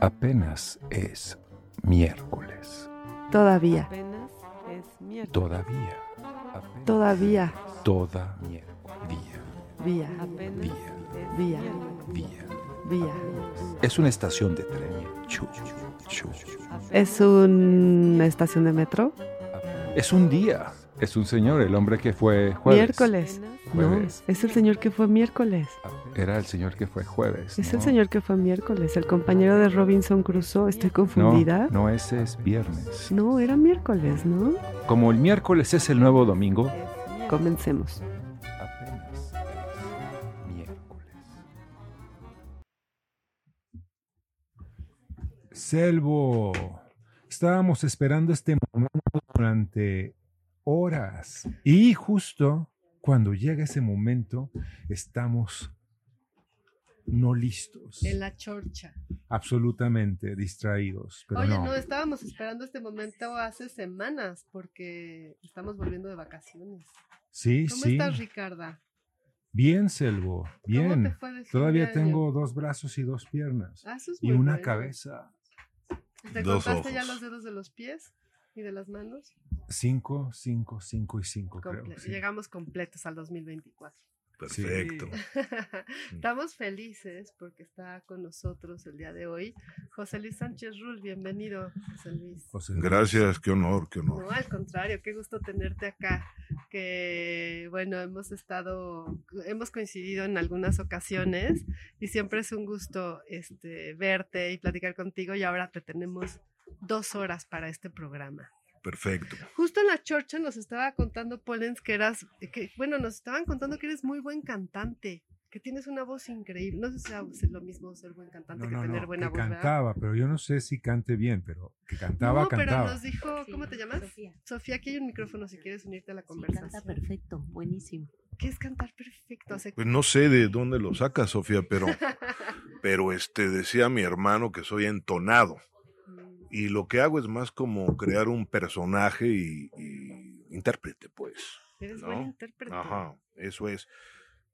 Apenas es miércoles. Todavía, Apenas es miércoles. Todavía. Apenas todavía, Toda miércoles. Día. vía, Apenas Día. miércoles. Día. vía. Es una estación de tren. Chu, chu. ¿Es una estación de metro? Es un día. Es un señor, el hombre que fue jueves. Miércoles. No, es el señor que fue miércoles. Era el señor que fue jueves. Es ¿no? el señor que fue miércoles, el compañero de Robinson Crusoe. ¿Estoy No, confundida? no, ese es viernes. No, era miércoles, ¿no? Como el miércoles es el nuevo domingo. Comencemos. Apenas es miércoles. Selvo, estábamos esperando este momento durante horas y justo cuando llega ese momento estamos no listos, En la chorcha. absolutamente distraídos, pero Oye, no. no. estábamos esperando este momento hace semanas porque estamos volviendo de vacaciones. Sí, ¿Cómo sí. estás, Ricarda? Bien, Selvo, ¿Cómo te bien. fue de fin Todavía de tengo año? dos brazos y dos piernas Ah, eso es y muy una bueno. cabeza. ¿Te Dos contaste ya ojos. los dedos de los pies y de las manos? Cinco, cinco, cinco y cinco, creo. Comple- sí. Llegamos completos al 2024. Perfecto. Estamos felices porque está con nosotros el día de hoy José Luis Sánchez Rull. Bienvenido, José Luis. José Luis. Gracias, qué honor, qué honor. No, al contrario, qué gusto tenerte acá. Que bueno, hemos estado, hemos coincidido en algunas ocasiones y siempre es un gusto este, verte y platicar contigo. Y ahora te tenemos dos horas para este programa. Perfecto. Justo en la chorcha nos estaba contando Polens que eras, que, bueno, nos estaban contando que eres muy buen cantante, que tienes una voz increíble. No sé si sea lo mismo ser buen cantante No, que no, tener no, buena que voz. ¿verdad? cantaba, pero yo no sé si cante bien, pero que cantaba, no, pero cantaba. nos dijo, ¿cómo te llamas? Sofía. Sofía, aquí hay un micrófono si quieres unirte a la Sí, conversación. canta perfecto, buenísimo. ¿Qué es cantar perfecto? Pues no sé de dónde lo saca, Sofía, pero, pero este decía mi hermano que soy entonado. Y lo que hago es más como crear un personaje y, y intérprete, pues. Eres ¿no? buen intérprete. Ajá, eso es.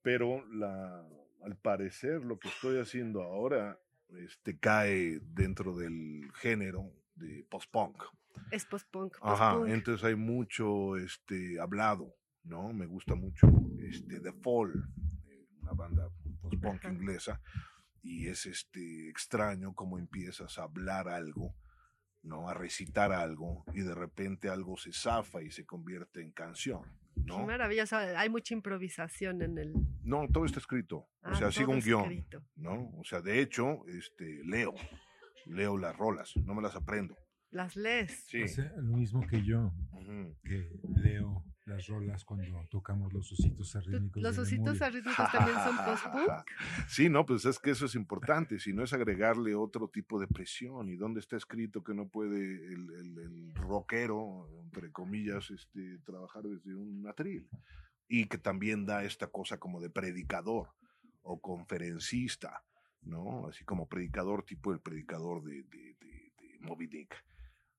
Pero la, al parecer lo que estoy haciendo ahora este, cae dentro del género de post-punk. Es post-punk. Ajá, entonces hay mucho este, hablado, ¿no? Me gusta mucho este, The Fall, eh, una banda post-punk inglesa, y es este, extraño cómo empiezas a hablar algo, ¿no? A recitar algo, y de repente algo se zafa y se convierte en canción, Qué ¿no? maravilla. o sea, hay mucha improvisación en el. No, todo está escrito, o Ah, sea, sigo un guion, escrito. ¿no? O sea, de hecho, este, leo, leo las rolas, no me las aprendo. Las lees. Sí. Hace lo mismo que yo, Ujú. que leo las rolas cuando tocamos los ositos arrítmicos. Los ositos arrítmicos también son post-punk. Sí, no, pues es que eso es importante, si no es agregarle otro tipo de presión. ¿Y dónde está escrito que no puede el, el- el rockero, entre comillas, este, trabajar desde un atril? Y que también da esta cosa como de predicador o conferencista, ¿no? Así como predicador, tipo el predicador de, de, de- de Moby Dick,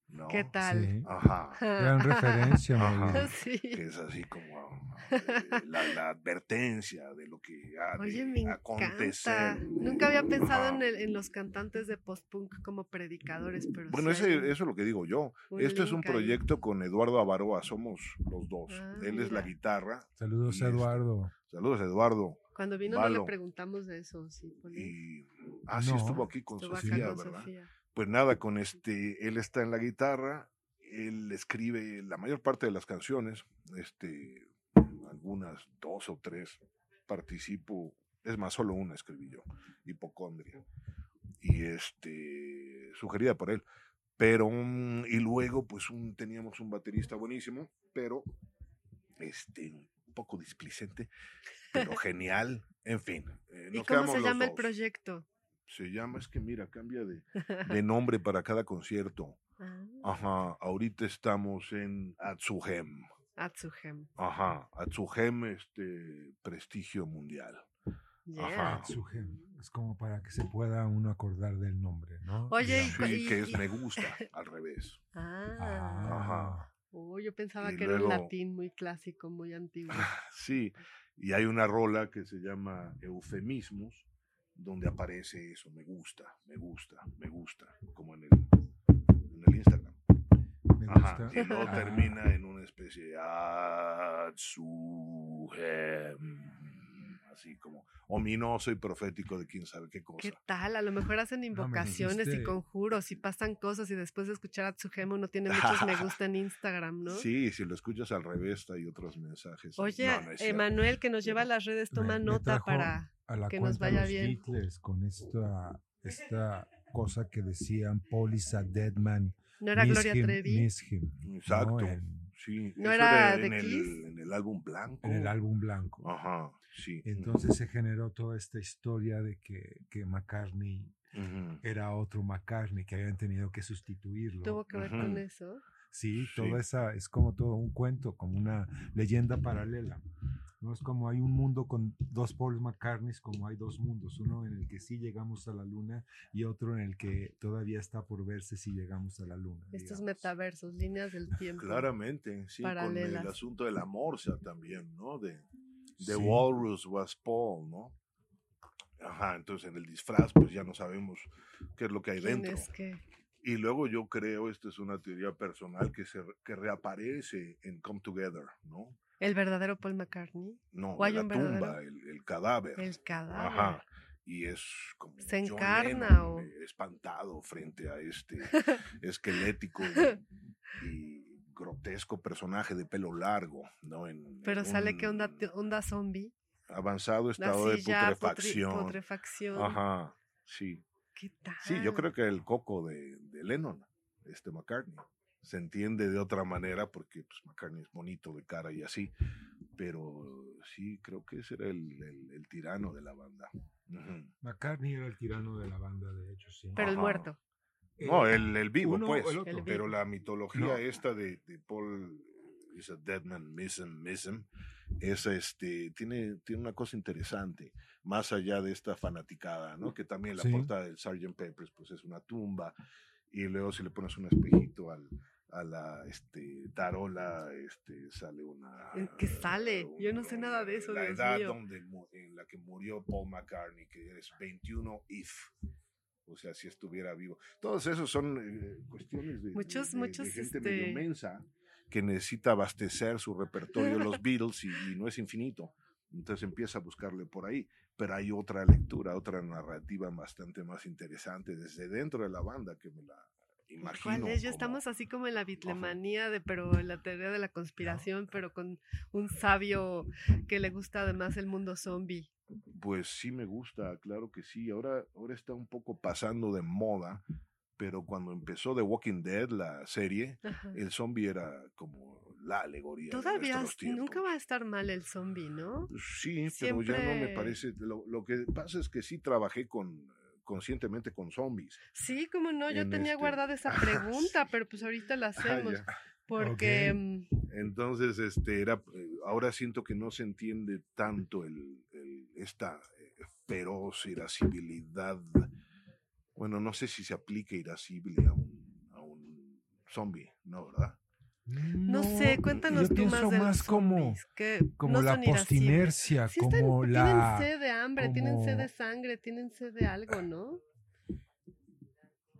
¿no? ¿Qué tal? Sí, Ajá. gran referencia, Ajá. Sí. Que es así como eh, la, la advertencia de lo que ha de Oye, me acontecer. encanta. Nunca había pensado en, el- en los cantantes de post-punk como predicadores, pero Bueno, ese, eso es lo que digo yo. Esto es un ahí. proyecto con Eduardo Avaroa, somos los dos. Ah, Él es la guitarra. Saludos a este- Eduardo. Saludos, Eduardo. Cuando vino no le preguntamos de eso, sí. Y ah, sí estuvo aquí con Estuvo Sofía, con ¿verdad? Sofía. Pues nada, con este, él está en la guitarra, él escribe la mayor parte de las canciones, este, algunas dos o tres participo, es más, solo una escribí yo, Hipocondria, y este, sugerida por él. Pero, mm, y luego, pues un, teníamos un baterista buenísimo, pero, este, un poco displicente, pero genial, en fin. eh, ¿Y cómo se llama el proyecto? Se llama, es que mira, cambia de, de nombre para cada concierto. Ah, Ajá, ahorita estamos en Atsuhem. Atsuhem. Ajá, Atsuhem, este, prestigio mundial. Yeah. Ajá. Atsuhem. Es como para que se pueda uno acordar del nombre, ¿no? Oye, y cu- Sí, que es y- me gusta, al revés. Ah. Ah, Oh, yo pensaba Y que era un latín muy clásico, muy antiguo. Sí, y hay una rola que se llama Eufemismos, donde aparece eso, me gusta, me gusta, me gusta, como en el, en el Instagram. Me Ajá, gusta. y luego Ah, termina en una especie de Atsuhem, así como ominoso y profético de quién sabe qué cosa. ¿Qué tal? A lo mejor hacen invocaciones y dijiste- conjuros y pasan cosas y después de escuchar a Tsugemo uno tiene muchos me gusta en Instagram, ¿no? Sí, si lo escuchas al revés hay otros mensajes. Oye, No, no. Emanuel que nos lleva a las redes toma me- me nota trajo para... a la que nos vaya los bien. Hitlers con esta, esta cosa que decían Police a Dead Man. ¿No era Gloria him, Trevi? miss him", ¿no? Exacto. En, Sí, ¿No era en The el, Kiss? en el álbum blanco. en el álbum blanco. Ajá, sí. Entonces se generó toda esta historia de que, que McCartney era otro McCartney, que habían tenido que sustituirlo. ¿Tuvo que ver con eso? Sí, Sí. toda esa es como todo un cuento, como una leyenda paralela. No es como hay un mundo con dos Paul McCartneys, como hay dos mundos, uno en el que sí llegamos a la luna y otro en el que todavía está por verse si llegamos a la luna. Estos digamos. metaversos, líneas del tiempo. Claramente, sí, con el asunto de la morsa también, ¿no? De The Sí. Walrus was Paul, ¿no? Ajá, entonces en el disfraz pues ya no sabemos qué es lo que hay ¿Quién dentro. es qué? Y luego yo creo, esto es una teoría personal, que, se, que reaparece en Come Together, ¿no? ¿El verdadero Paul McCartney? No, ¿O hay la un tumba, verdadero? el, el cadáver. El cadáver. Ajá. Y es como ¿Se encarna o? espantado frente a este esquelético y, y grotesco personaje de pelo largo, ¿no? En, Pero en sale que un onda, onda zombie. avanzado estado Así de ya, putrefacción. putrefacción. Ajá, sí. ¿Qué tal? Sí, yo creo que el coco de, de Lennon, este McCartney, se entiende de otra manera porque pues, McCartney es bonito de cara y así, pero sí, creo que ese era el, el- el tirano de la banda. McCartney era el tirano de la banda, de hecho, sí. Pero el muerto. No, el, el vivo, uno pues, el otro. El pero la mitología No. esta de, de Paul is a dead man, miss him, miss him, es este, tiene, tiene una cosa interesante, más allá de esta fanaticada, ¿no? Que también la Sí. portada del Sgt. Peppers, pues es una tumba, y luego si le pones un espejito al, a la este, tarola, este, sale una... ¿En qué sale? Yo no sé nada de eso, La Dios edad mío. donde, en la que murió Paul McCartney, que es 21 if. O sea, si estuviera vivo. Todos esos son eh, cuestiones de, de- Muchos- de- de gente este- medio mensa que necesita abastecer su repertorio de los Beatles y, y no es infinito. Entonces empieza a buscarle por ahí. Pero hay otra lectura, otra narrativa bastante más interesante desde dentro de la banda que me la imagino. ¿Cuál es? Ya como- estamos así como en la bitlemanía de, pero en la teoría de la conspiración, pero con un sabio que le gusta además el mundo zombie. Pues sí me gusta, claro que sí. Ahora, ahora está un poco pasando de moda, pero cuando empezó The Walking Dead, la serie, Ajá. el zombie era como la alegoría. de Todavía nuestros s- nunca tiempos. va a estar mal el zombie, ¿no? Sí, pero ya no me siempre- parece. Lo, lo que pasa es que sí trabajé con conscientemente con zombies. Sí, como no, yo En tenía este- guardada esa pregunta, pero pues ahorita la Ah, hacemos. Porque mm, Entonces, este, era, eh, ahora siento que no se entiende tanto el, el- esta eh, feroz irascibilidad. Bueno, no sé si se aplica irascible a un, a un zombie, ¿no, verdad? No, sé, cuéntanos yo tú más de los más como, que como no la postinercia, Sí están- como la... Tienen sed de hambre, tienen sed de como- sangre, tienen sed de algo, ¿no?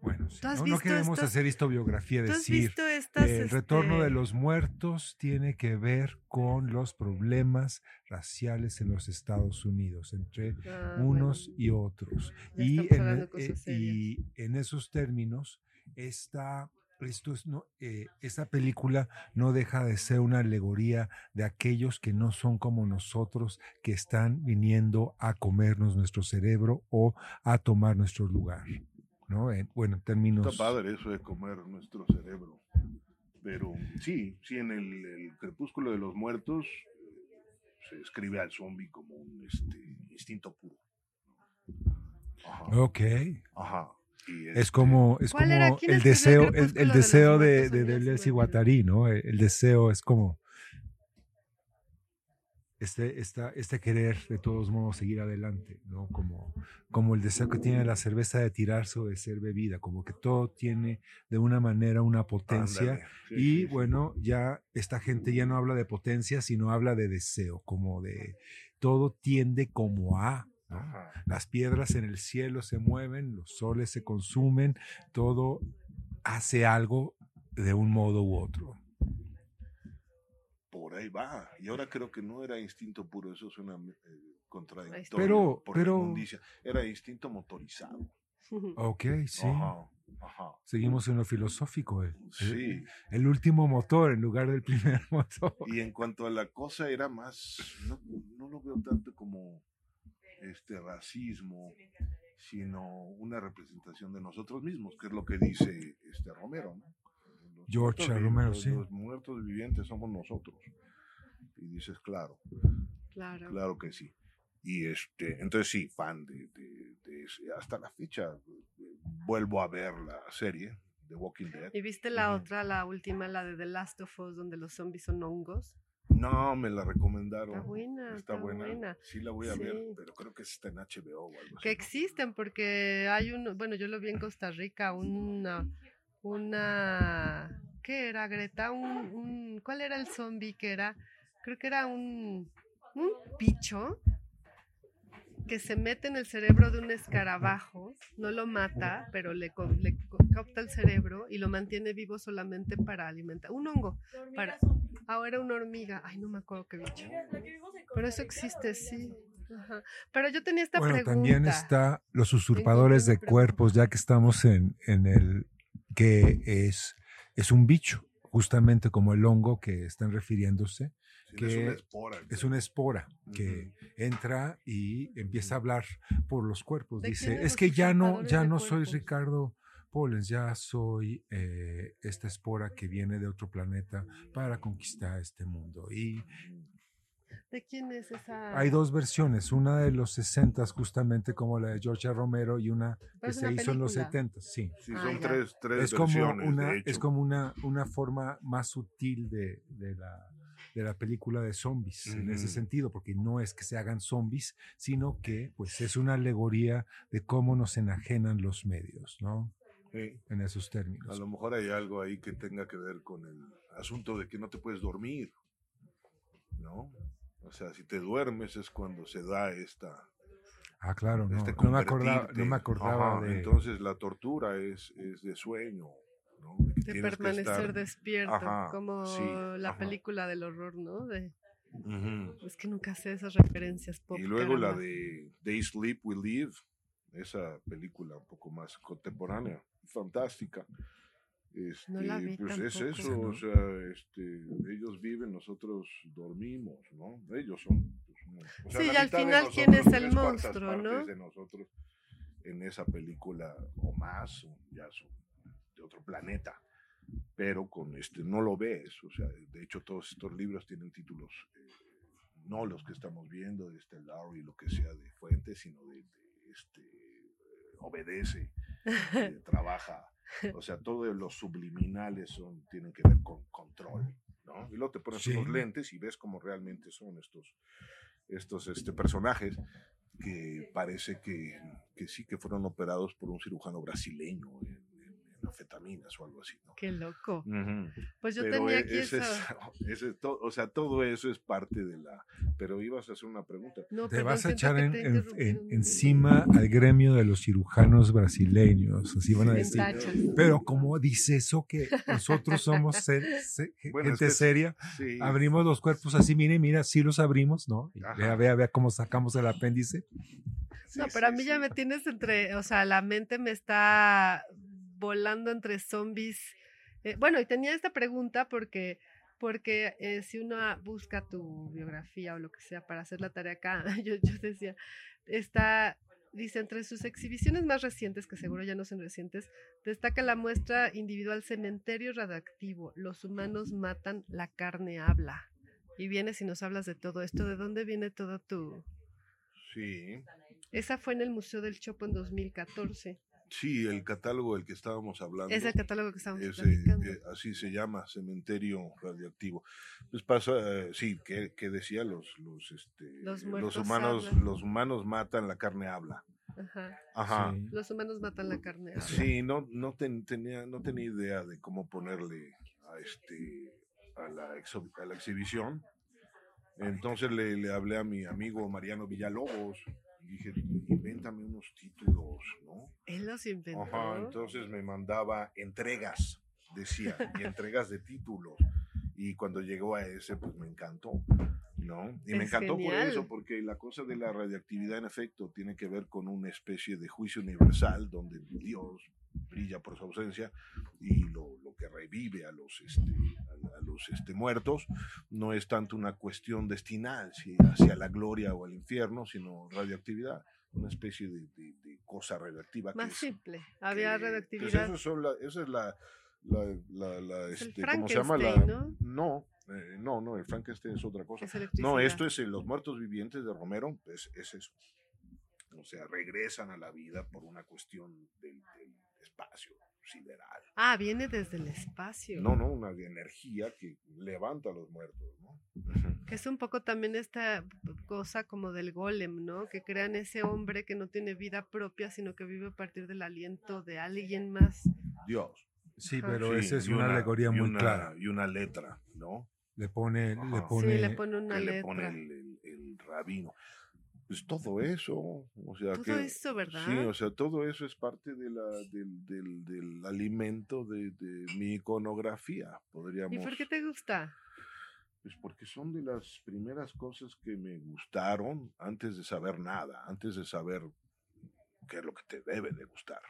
Bueno, sí, ¿Tú has no, queremos estos- hacer historiografía, ¿Tú has decir estas... el retorno de este, los muertos tiene que ver con los problemas raciales en los Estados Unidos, entre ah, unos bueno, y otros. Y en, e- y en esos términos, esta, esto es, no, eh, esta película no deja de ser una alegoría de aquellos que no son como nosotros, que están viniendo a comernos nuestro cerebro o a tomar nuestro lugar. ¿no? En- bueno, en términos... Está padre eso de comer nuestro cerebro. Pero sí, sí, en el, el crepúsculo de los muertos se escribe al zombie como un este, instinto puro. Ajá. Ok. Ajá. Es este, como, es ¿Cuál como el deseo, El de deseo de, de Deleuze y. Guattari, ¿no? El, el deseo es como este, esta, este querer de todos modos seguir adelante, ¿no? Como, como el deseo que tiene la cerveza de tirarse o de ser bebida, como que todo tiene de una manera una potencia. ándale, sí, y sí, sí. bueno, ya esta gente ya no habla de potencia, sino habla de deseo, como de todo tiende como a ¿no? Las piedras en el cielo se mueven, los soles se consumen, todo hace algo de un modo u otro. Por ahí va. Y ahora creo que no era instinto puro, eso suena eh, contradictorio. Pero- por pero-. Era instinto motorizado. Ok, sí. Ajá, ajá. Seguimos en lo filosófico. eh. Sí. El último motor en lugar del primer motor. Y en cuanto a la cosa era más, no, no lo veo tanto como este racismo, sino una representación de nosotros mismos, que es lo que dice este Romero, ¿no? Los George muertos Romero, los- sí. Los muertos vivientes somos nosotros. Y dices, claro, Claro. claro que sí. Y este, entonces sí, fan de, de- de ese- hasta la fecha eh, vuelvo a ver la serie de Walking Dead. ¿Y viste la Ujú. otra, la última, la de The Last of Us, donde los zombies son hongos? No, me la recomendaron. Está buena, Está está buena. buena. Sí la voy a ver, pero creo que está en HBO o algo así. Que existen, porque hay un, bueno, yo lo vi en Costa Rica, una, una, ¿qué era, Greta? Un, un- ¿cuál era el zombie que era? Creo que era un, un bicho que se mete en el cerebro de un escarabajo, no lo mata, pero le, le capta el cerebro y lo mantiene vivo solamente para alimentar. Un hongo. Para, ahora una hormiga. Ay, no me acuerdo qué bicho. Pero eso existe, sí. Ajá. Pero yo tenía esta Bueno, pregunta. también está los usurpadores de cuerpos, ya que estamos en, en el que es, es un bicho, justamente como el hongo que están refiriéndose. Sí, que es una espora. Es una espora que entra y empieza a hablar por los cuerpos. ¿De Dice, es que ya no, ya no soy? Ricardo Pollens, ya soy eh, esta espora que viene de otro planeta para conquistar este mundo. Y ¿De quién es esa? hay dos versiones, una de los 60 justamente como la de George A. Romero y una Pero que se una hizo en los película. 70, sí. Sí, Ah, son ya. tres, tres Es como versiones, una, de hecho. es como una, una forma más sutil de, de la, de la película de zombies, en ese sentido, porque no es que se hagan zombies, sino que pues es una alegoría de cómo nos enajenan los medios, ¿no? Sí. En esos A términos. lo mejor hay algo ahí que tenga que ver con el asunto de que no te puedes dormir, ¿no? O sea, si te duermes es cuando se da esta... Ah, claro, no, este no me acordaba, no me acordaba Ajá, de... Entonces la tortura es, es de sueño, ¿no? De permanecer estar- despierto, Ajá, como sí, la ajá. película del horror, ¿no? De, es que nunca sé esas referencias pop. Y luego la de They Sleep, We Live, esa película un poco más contemporánea, fantástica. Este, No la vi pues es eso, o sea, este, ellos viven, nosotros dormimos, ¿no? Ellos son. pues, o sea, Sí, y al final, ¿quién nosotros, es el monstruo, no? de nosotros en esa película o más, o ya son de otro planeta. Pero con este no lo ves, o sea, de hecho todos estos libros tienen títulos eh, no los que estamos viendo de Estelar y lo que sea de Fuentes, sino de, de, este obedece, eh, trabaja, o sea, todos los subliminales son tienen que ver con control, ¿no? Y luego te pones Sí. unos lentes y ves cómo realmente son estos estos este personajes que parece que, que sí que fueron operados por un cirujano brasileño en, en- en anfetaminas o algo así, ¿no? Qué loco. Pues yo Pero tenía e- aquí ese eso. es- ese es to- o sea, todo eso es parte de la... Pero ibas a hacer una pregunta. No, Te vas a echar en- en- en- encima al gremio de los cirujanos brasileños, así van a decir. Pero como dice eso que nosotros somos Bueno, es gente que- seria, Sí, abrimos los cuerpos así, mire, mira, sí los abrimos, ¿no? Ajá. Vea, vea, vea cómo sacamos el apéndice. sí, No, pero a sí, mí ya me tienes entre, o sea, la mente me está volando entre zombies. Eh, bueno, y tenía esta pregunta porque, porque eh, si uno busca tu biografía o lo que sea para hacer la tarea acá, yo, yo decía, está, dice, entre sus exhibiciones más recientes, que seguro ya no son recientes, destaca la muestra individual Cementerio Radioactivo, los humanos matan, la carne habla. Y vienes y nos hablas de todo esto, ¿de dónde viene todo tu...? Sí, Esa fue en el Museo del Chopo en 2014. Sí, el catálogo del que estábamos hablando. Es el catálogo que estamos ese, platicando. eh, así se llama, cementerio radioactivo. Pues pasa, eh, sí, que, que decía los, los, este, Los humanos, hablan. los humanos matan, la carne habla. Ajá. Ajá. Sí. Los humanos matan la carne. habla. Sí, no, no ten- tenía, no tenía idea de cómo ponerle a este a la, exo- a la exhibición. Entonces le, le hablé a mi amigo Mariano Villalobos Y dije, invéntame unos títulos, ¿no? Él los inventó. Ajá, entonces me mandaba entregas, decía, y entregas de títulos. Y cuando llegó a ese, pues me encantó, ¿no? Y me encantó por eso, porque la cosa de la radioactividad, en efecto, tiene que ver con una especie de juicio universal donde Dios brilla por su ausencia y lo, lo que revive a los, este, a, a los este, muertos no es tanto una cuestión destinal si hacia la gloria o al infierno, sino radioactividad, una especie de, de- de cosa radioactiva. que Más es- simple. Había que, pues, radioactividad. eso son la- esa es la, la, la- la, Es este, ¿cómo se llama? La, ¿no? no, eh, no, no, el Frankenstein es otra cosa. Es. No, esto es en Los Muertos Vivientes de Romero, es, es eso. O sea, regresan a la vida por una cuestión del, del espacio sideral. Ah, viene desde el espacio. No, no, una energía que levanta a los muertos, ¿no? Que es un poco también esta cosa como del golem, ¿no? Que crean ese hombre que no tiene vida propia, sino que vive a partir del aliento de alguien más. Dios. Sí, Ajá. pero Sí, esa es y una, alegoría muy una- clara. Y una letra, ¿no? Le pone, le pone, sí, le pone una que le letra. pone el, el- el rabino. Pues todo eso, o sea Todo que... ¿verdad? Sí, o sea, todo eso es parte de la, del, del, del alimento de, de mi iconografía, podríamos... ¿Y por qué te gusta? Pues porque son de las primeras cosas que me gustaron antes de saber nada, antes de saber qué es lo que te debe de gustar,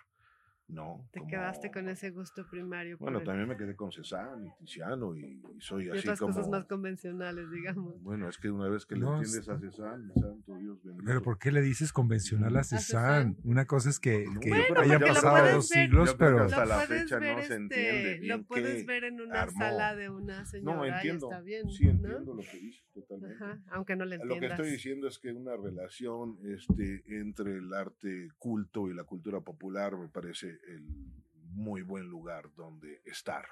¿no? Te Como- quedaste con ese gusto primario. Bueno, el- también me quedé con Cézanne y Tiziano y, y soy y así otras como... cosas más convencionales, digamos. Bueno, es que una vez que le No, entiendes es- a Cézanne, santo Dios bendito. Pero ¿por qué le dices convencional a? Cézanne? Una cosa es que, No, que Bueno, lo pasado puedes dos ver- siglos, pero hasta la puedes fecha no ver, se entiende este, bien lo puedes qué ver en una armó. sala de una señora No, y entiendo. está bien, sí, ¿no? entiendo lo que dices totalmente. Ajá, aunque no le Lo que entiendas. estoy diciendo es que una relación este, entre el arte culto y la cultura popular me parece el muy buen lugar donde estar.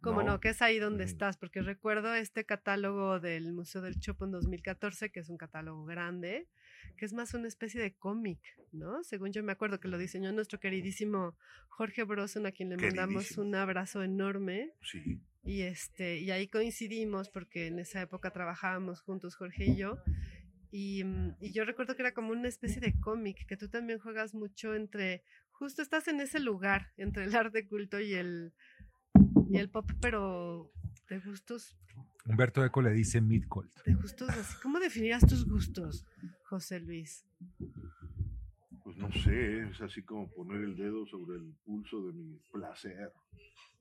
Como no, que es ahí donde Ujú. estás, porque recuerdo este catálogo del Museo del Chopo en 2014, que es un catálogo grande, que es más una especie de cómic, ¿no? Según yo me acuerdo que lo diseñó nuestro queridísimo Jorge Broson, a quien le mandamos un abrazo enorme. Sí. Y, este, y ahí coincidimos porque en esa época trabajábamos juntos, Jorge y yo. Y, mm, y yo recuerdo que era como una especie de cómic, que tú también juegas mucho entre, justo estás en ese lugar, entre el arte culto y el, y el pop, pero de gustos, Humberto Eco le dice Midcolt. de gustos así. ¿Cómo definirías tus gustos, José Luis? Pues no sé, es así como poner el dedo sobre el pulso de mi placer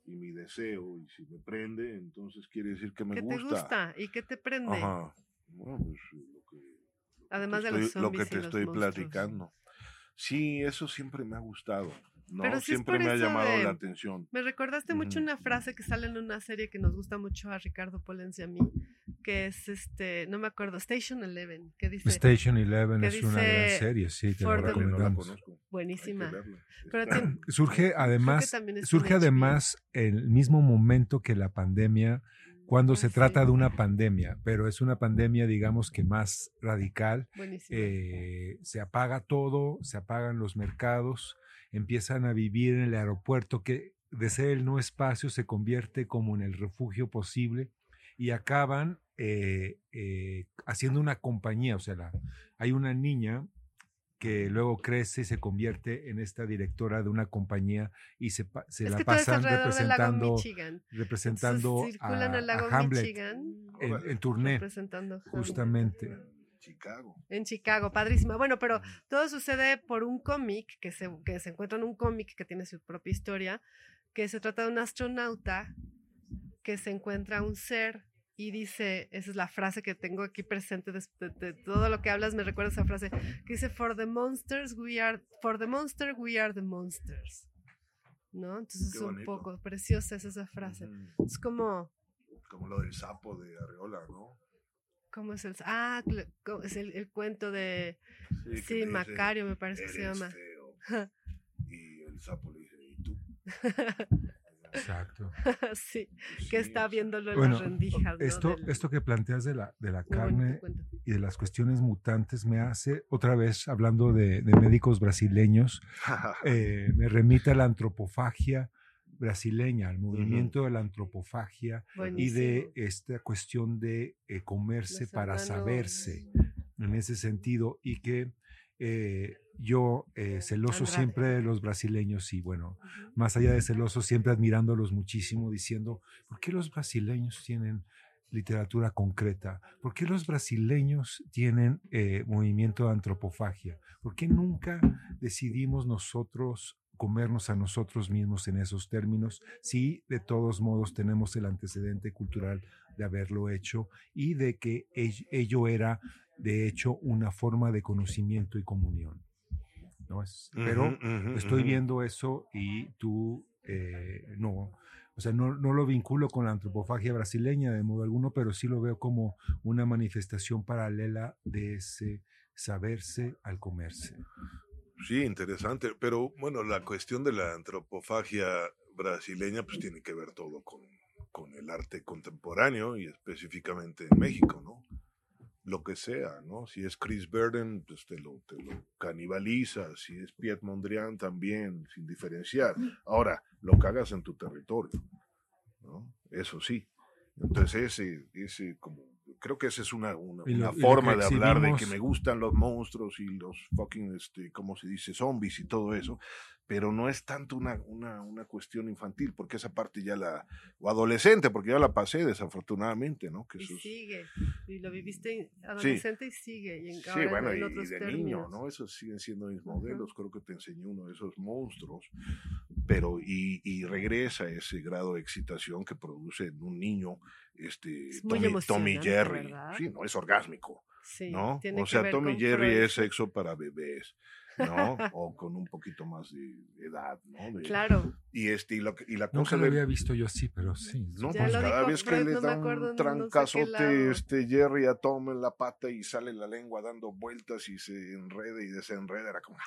y mi deseo. Y si me prende, entonces quiere decir que me ¿Qué gusta. te gusta y qué te prende? Ajá. Bueno, pues lo que, Además te de los estoy- lo que y te los estoy monstruos. platicando. Sí, eso siempre me ha gustado. ¿no? Pero siempre me ha llamado de- la atención. Me recordaste mucho una frase que sale en una serie que nos gusta mucho a Ricardo Polens y a mí, que es este, no me acuerdo, Station Eleven, que dice Station Eleven que es una gran dice serie, sí, te lo no la recomendamos. que buenísima. Pero tiene- Surge además, surge además el mismo momento que la pandemia, cuando se trata de una pandemia, pero es una pandemia, digamos que más radical. Eh, se apaga todo, se apagan los mercados, empiezan a vivir en el aeropuerto que de ser el no espacio se convierte como en el refugio posible y acaban eh, eh, haciendo una compañía, o sea, la- hay una niña que luego crece y se convierte en esta directora de una compañía y se, pa- se es la pasan alrededor del lago representando, representando a, al lago a Hamlet Michigan en, Hamlet. justamente. Chicago. En Chicago, padrísima. Bueno, pero todo sucede por un cómic que se, que se encuentra en un cómic que tiene su propia historia, que se trata de un astronauta que se encuentra un ser y dice, esa es la frase que tengo aquí presente de, de- de todo lo que hablas, me recuerda esa frase, que dice, for the monsters we are, for the monster we are the monsters. ¿No? Entonces es un poco preciosa es esa frase. Es como, Como lo del sapo de Arreola, ¿no? ¿cómo es el? Ah, es el, el cuento de, que sí, le dice, Macario me parece que se "Eres llama. feo". Y el sapo le dice, ¿y tú? Exacto. sí, que está viéndolo en Bueno, las rendijas. ¿no? Esto, del- esto que planteas de la, de la carne y de las cuestiones mutantes me hace, otra vez hablando de, de médicos brasileños, eh, me remite a la antropofagia brasileña, al movimiento de la antropofagia y de esta cuestión de eh, comerse Los para hermanos- saberse en ese sentido y que eh, yo eh, celoso siempre de los brasileños y bueno, más allá de celoso, siempre admirándolos muchísimo, diciendo, ¿por qué los brasileños tienen literatura concreta? ¿Por qué los brasileños tienen eh, movimiento de antropofagia? ¿Por qué nunca decidimos nosotros comernos a nosotros mismos en esos términos si de todos modos tenemos el antecedente cultural de haberlo hecho y de que ell- ello era de hecho una forma de conocimiento y comunión? ¿No? Es- pero estoy viendo eso y tú eh, no. O sea, no, no lo vinculo con la antropofagia brasileña de modo alguno, pero sí lo veo como una manifestación paralela de ese saberse al comerse. Sí, interesante. Pero bueno, la cuestión de la antropofagia brasileña pues tiene que ver todo con, con el arte contemporáneo y específicamente en México, ¿no? Lo que sea, ¿no? Si es Chris Burden, pues te lo, te lo canibaliza. Si es Piet Mondrian también, sin diferenciar. Ahora, lo cagas en tu territorio, ¿no? Eso sí. Entonces ese, ese como, creo que esa es una, una, lo- forma de hablar de que me gustan los monstruos y los fucking, este, ¿cómo se dice? Zombies y todo eso, pero no es tanto una, una, una cuestión infantil, porque esa parte ya la, o adolescente, porque ya la pasé desafortunadamente, ¿no? Que Y sigue. Y lo viviste adolescente y sigue. Y en, Sí, bueno, en y, otros y de términos. niño, ¿no? Esos siguen siendo mis modelos. Creo que te enseñé uno de esos monstruos, pero y, y regresa ese grado de excitación que produce en un niño, este, Es Tommy, Tommy Jerry. ¿verdad? Sí, no es orgásmico, Sí, ¿no? O sea, Tommy Jerry Freud. es sexo para bebés, ¿no? o con un poquito más de edad, ¿no? De- Claro. Y este y, lo que- y la Nunca cosa lo de- había visto yo así, pero sí. no, Ya pues lo cada dijo vez que le no me da acuerdo un en no sé trancazote este Jerry a Tom en la pata y sale la lengua dando vueltas y se enreda y desenreda, era como...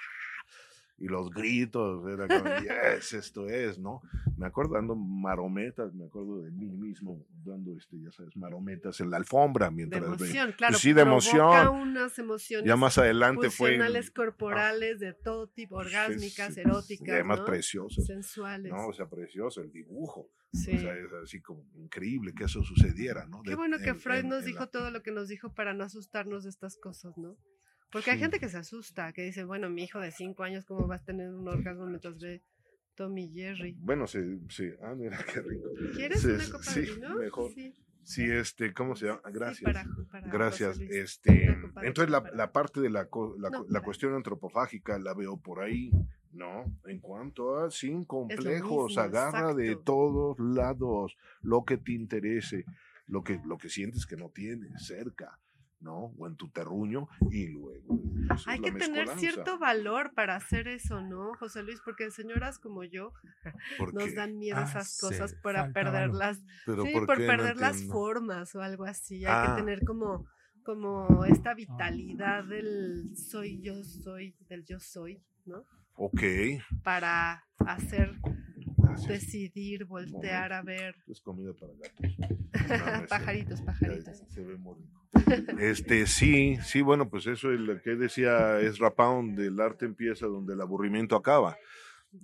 "Ah", Y los gritos, era como, yes, esto es, ¿no? Me acuerdo dando marometas, me acuerdo de mí mismo dando, este, ya sabes, marometas en la alfombra De mientras ve- emoción, claro. sí, de emoción. unas emociones Ya más adelante fue... corporales de todo tipo, orgásmicas, sí, eróticas, Y además ¿no? preciosas. sensuales. No, o sea, precioso el dibujo. sí. O sea, es así como increíble que eso sucediera, ¿no? Qué De- bueno que en- Freud en- nos en dijo la- todo lo que nos dijo para no asustarnos de estas cosas, ¿no? Porque hay gente que se asusta, que dice, bueno, mi hijo de cinco años, ¿cómo va a tener un orgasmo mientras ve Tommy Jerry? Bueno, sí, sí. Ah, mira qué rico. ¿Quieres Sí, una copa sí, de vino? mejor. Sí, Sí, este, ¿cómo se llama? Gracias. para- para Gracias. Este, entonces la, parte de la, la, No, la cuestión antropofágica la veo por ahí, ¿no? En cuanto a sin complejos, mismo, agarra de todos lados lo que te interese, lo que, lo que sientes que no tienes cerca, ¿no? O en tu terruño y luego. Hay que tener cierto valor para hacer eso, ¿no, José Luis? Porque señoras como yo ¿Por nos dan miedo esas Hace cosas para perderlas. Pero Sí, ¿por, por, qué? No perder las formas o algo así. Hay Ah. que tener como, como esta vitalidad del soy yo soy, del yo soy, ¿no? Ok. Para hacer, Gracias. decidir, voltear a ver. Es comida para gatos. Pajaritos, pajaritos. Se ve muy rico. Este, sí, sí, bueno, pues eso es lo que decía Ezra Pound, el arte empieza donde el aburrimiento acaba.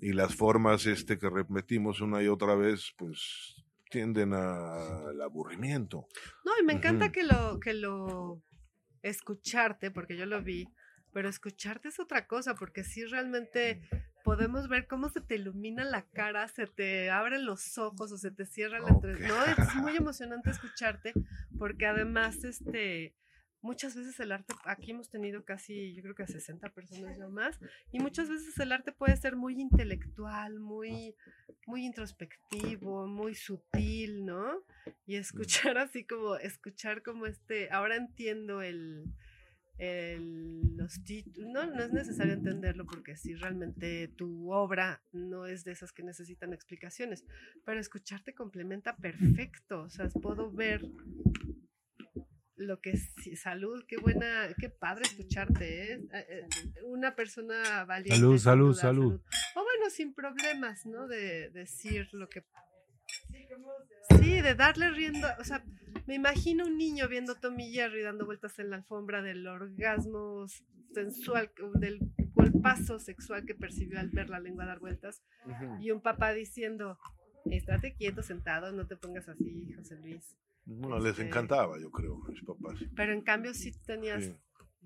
Y las formas este, que repetimos una y otra vez, pues tienden al aburrimiento. No, y me encanta Ujú. que lo, que lo escucharte, porque yo lo vi, pero escucharte es otra cosa, porque sí realmente podemos ver cómo se te ilumina la cara, se te abren los ojos o se te cierra la entre... Ok. No, es muy emocionante escucharte, porque además, este, muchas veces el arte, aquí hemos tenido casi, yo creo que 60 personas ya más, y muchas veces el arte puede ser muy intelectual, muy, muy introspectivo, muy sutil, ¿no? Y escuchar así como, escuchar como este, ahora entiendo el, el- los títulos, no, no es necesario entenderlo porque si realmente tu obra no es de esas que necesitan explicaciones, pero escucharte complementa perfecto, o sea, puedo ver lo que es sí, salud, qué buena, qué padre escucharte, ¿eh? Eh, eh, Una persona valiente. Salud, salud, duda, salud. O bueno, sin problemas, ¿no? De decir lo que Sí, de darle rienda, o sea, me imagino un niño viendo Tommy Jerry dando vueltas en la alfombra del orgasmo sensual, del golpazo sexual que percibió al ver la lengua dar vueltas, y un papá diciendo, estate quieto, sentado, no te pongas así, José Luis. Bueno, les Este- encantaba, yo creo, a mis papás. Pero en cambio sí tenías Sí.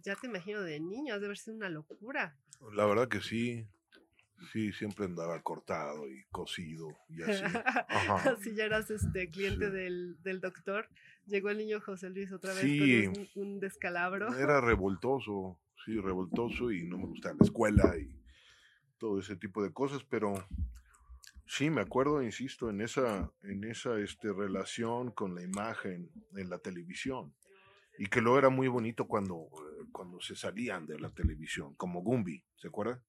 ya te imagino de niño, debe ser una locura. La verdad que sí. Sí, siempre andaba cortado y cocido y así. Ajá. si ya eras este cliente Sí. del, del doctor, llegó el niño José Luis otra vez Sí. con un, un descalabro. Era revoltoso, sí, revoltoso y no me gustaba la escuela y todo ese tipo de cosas, pero sí, me acuerdo, insisto, en esa, en esa este, relación con la imagen en la televisión. Y que lo era muy bonito cuando, eh, cuando se salían de la televisión, como Gumby, ¿se acuerda?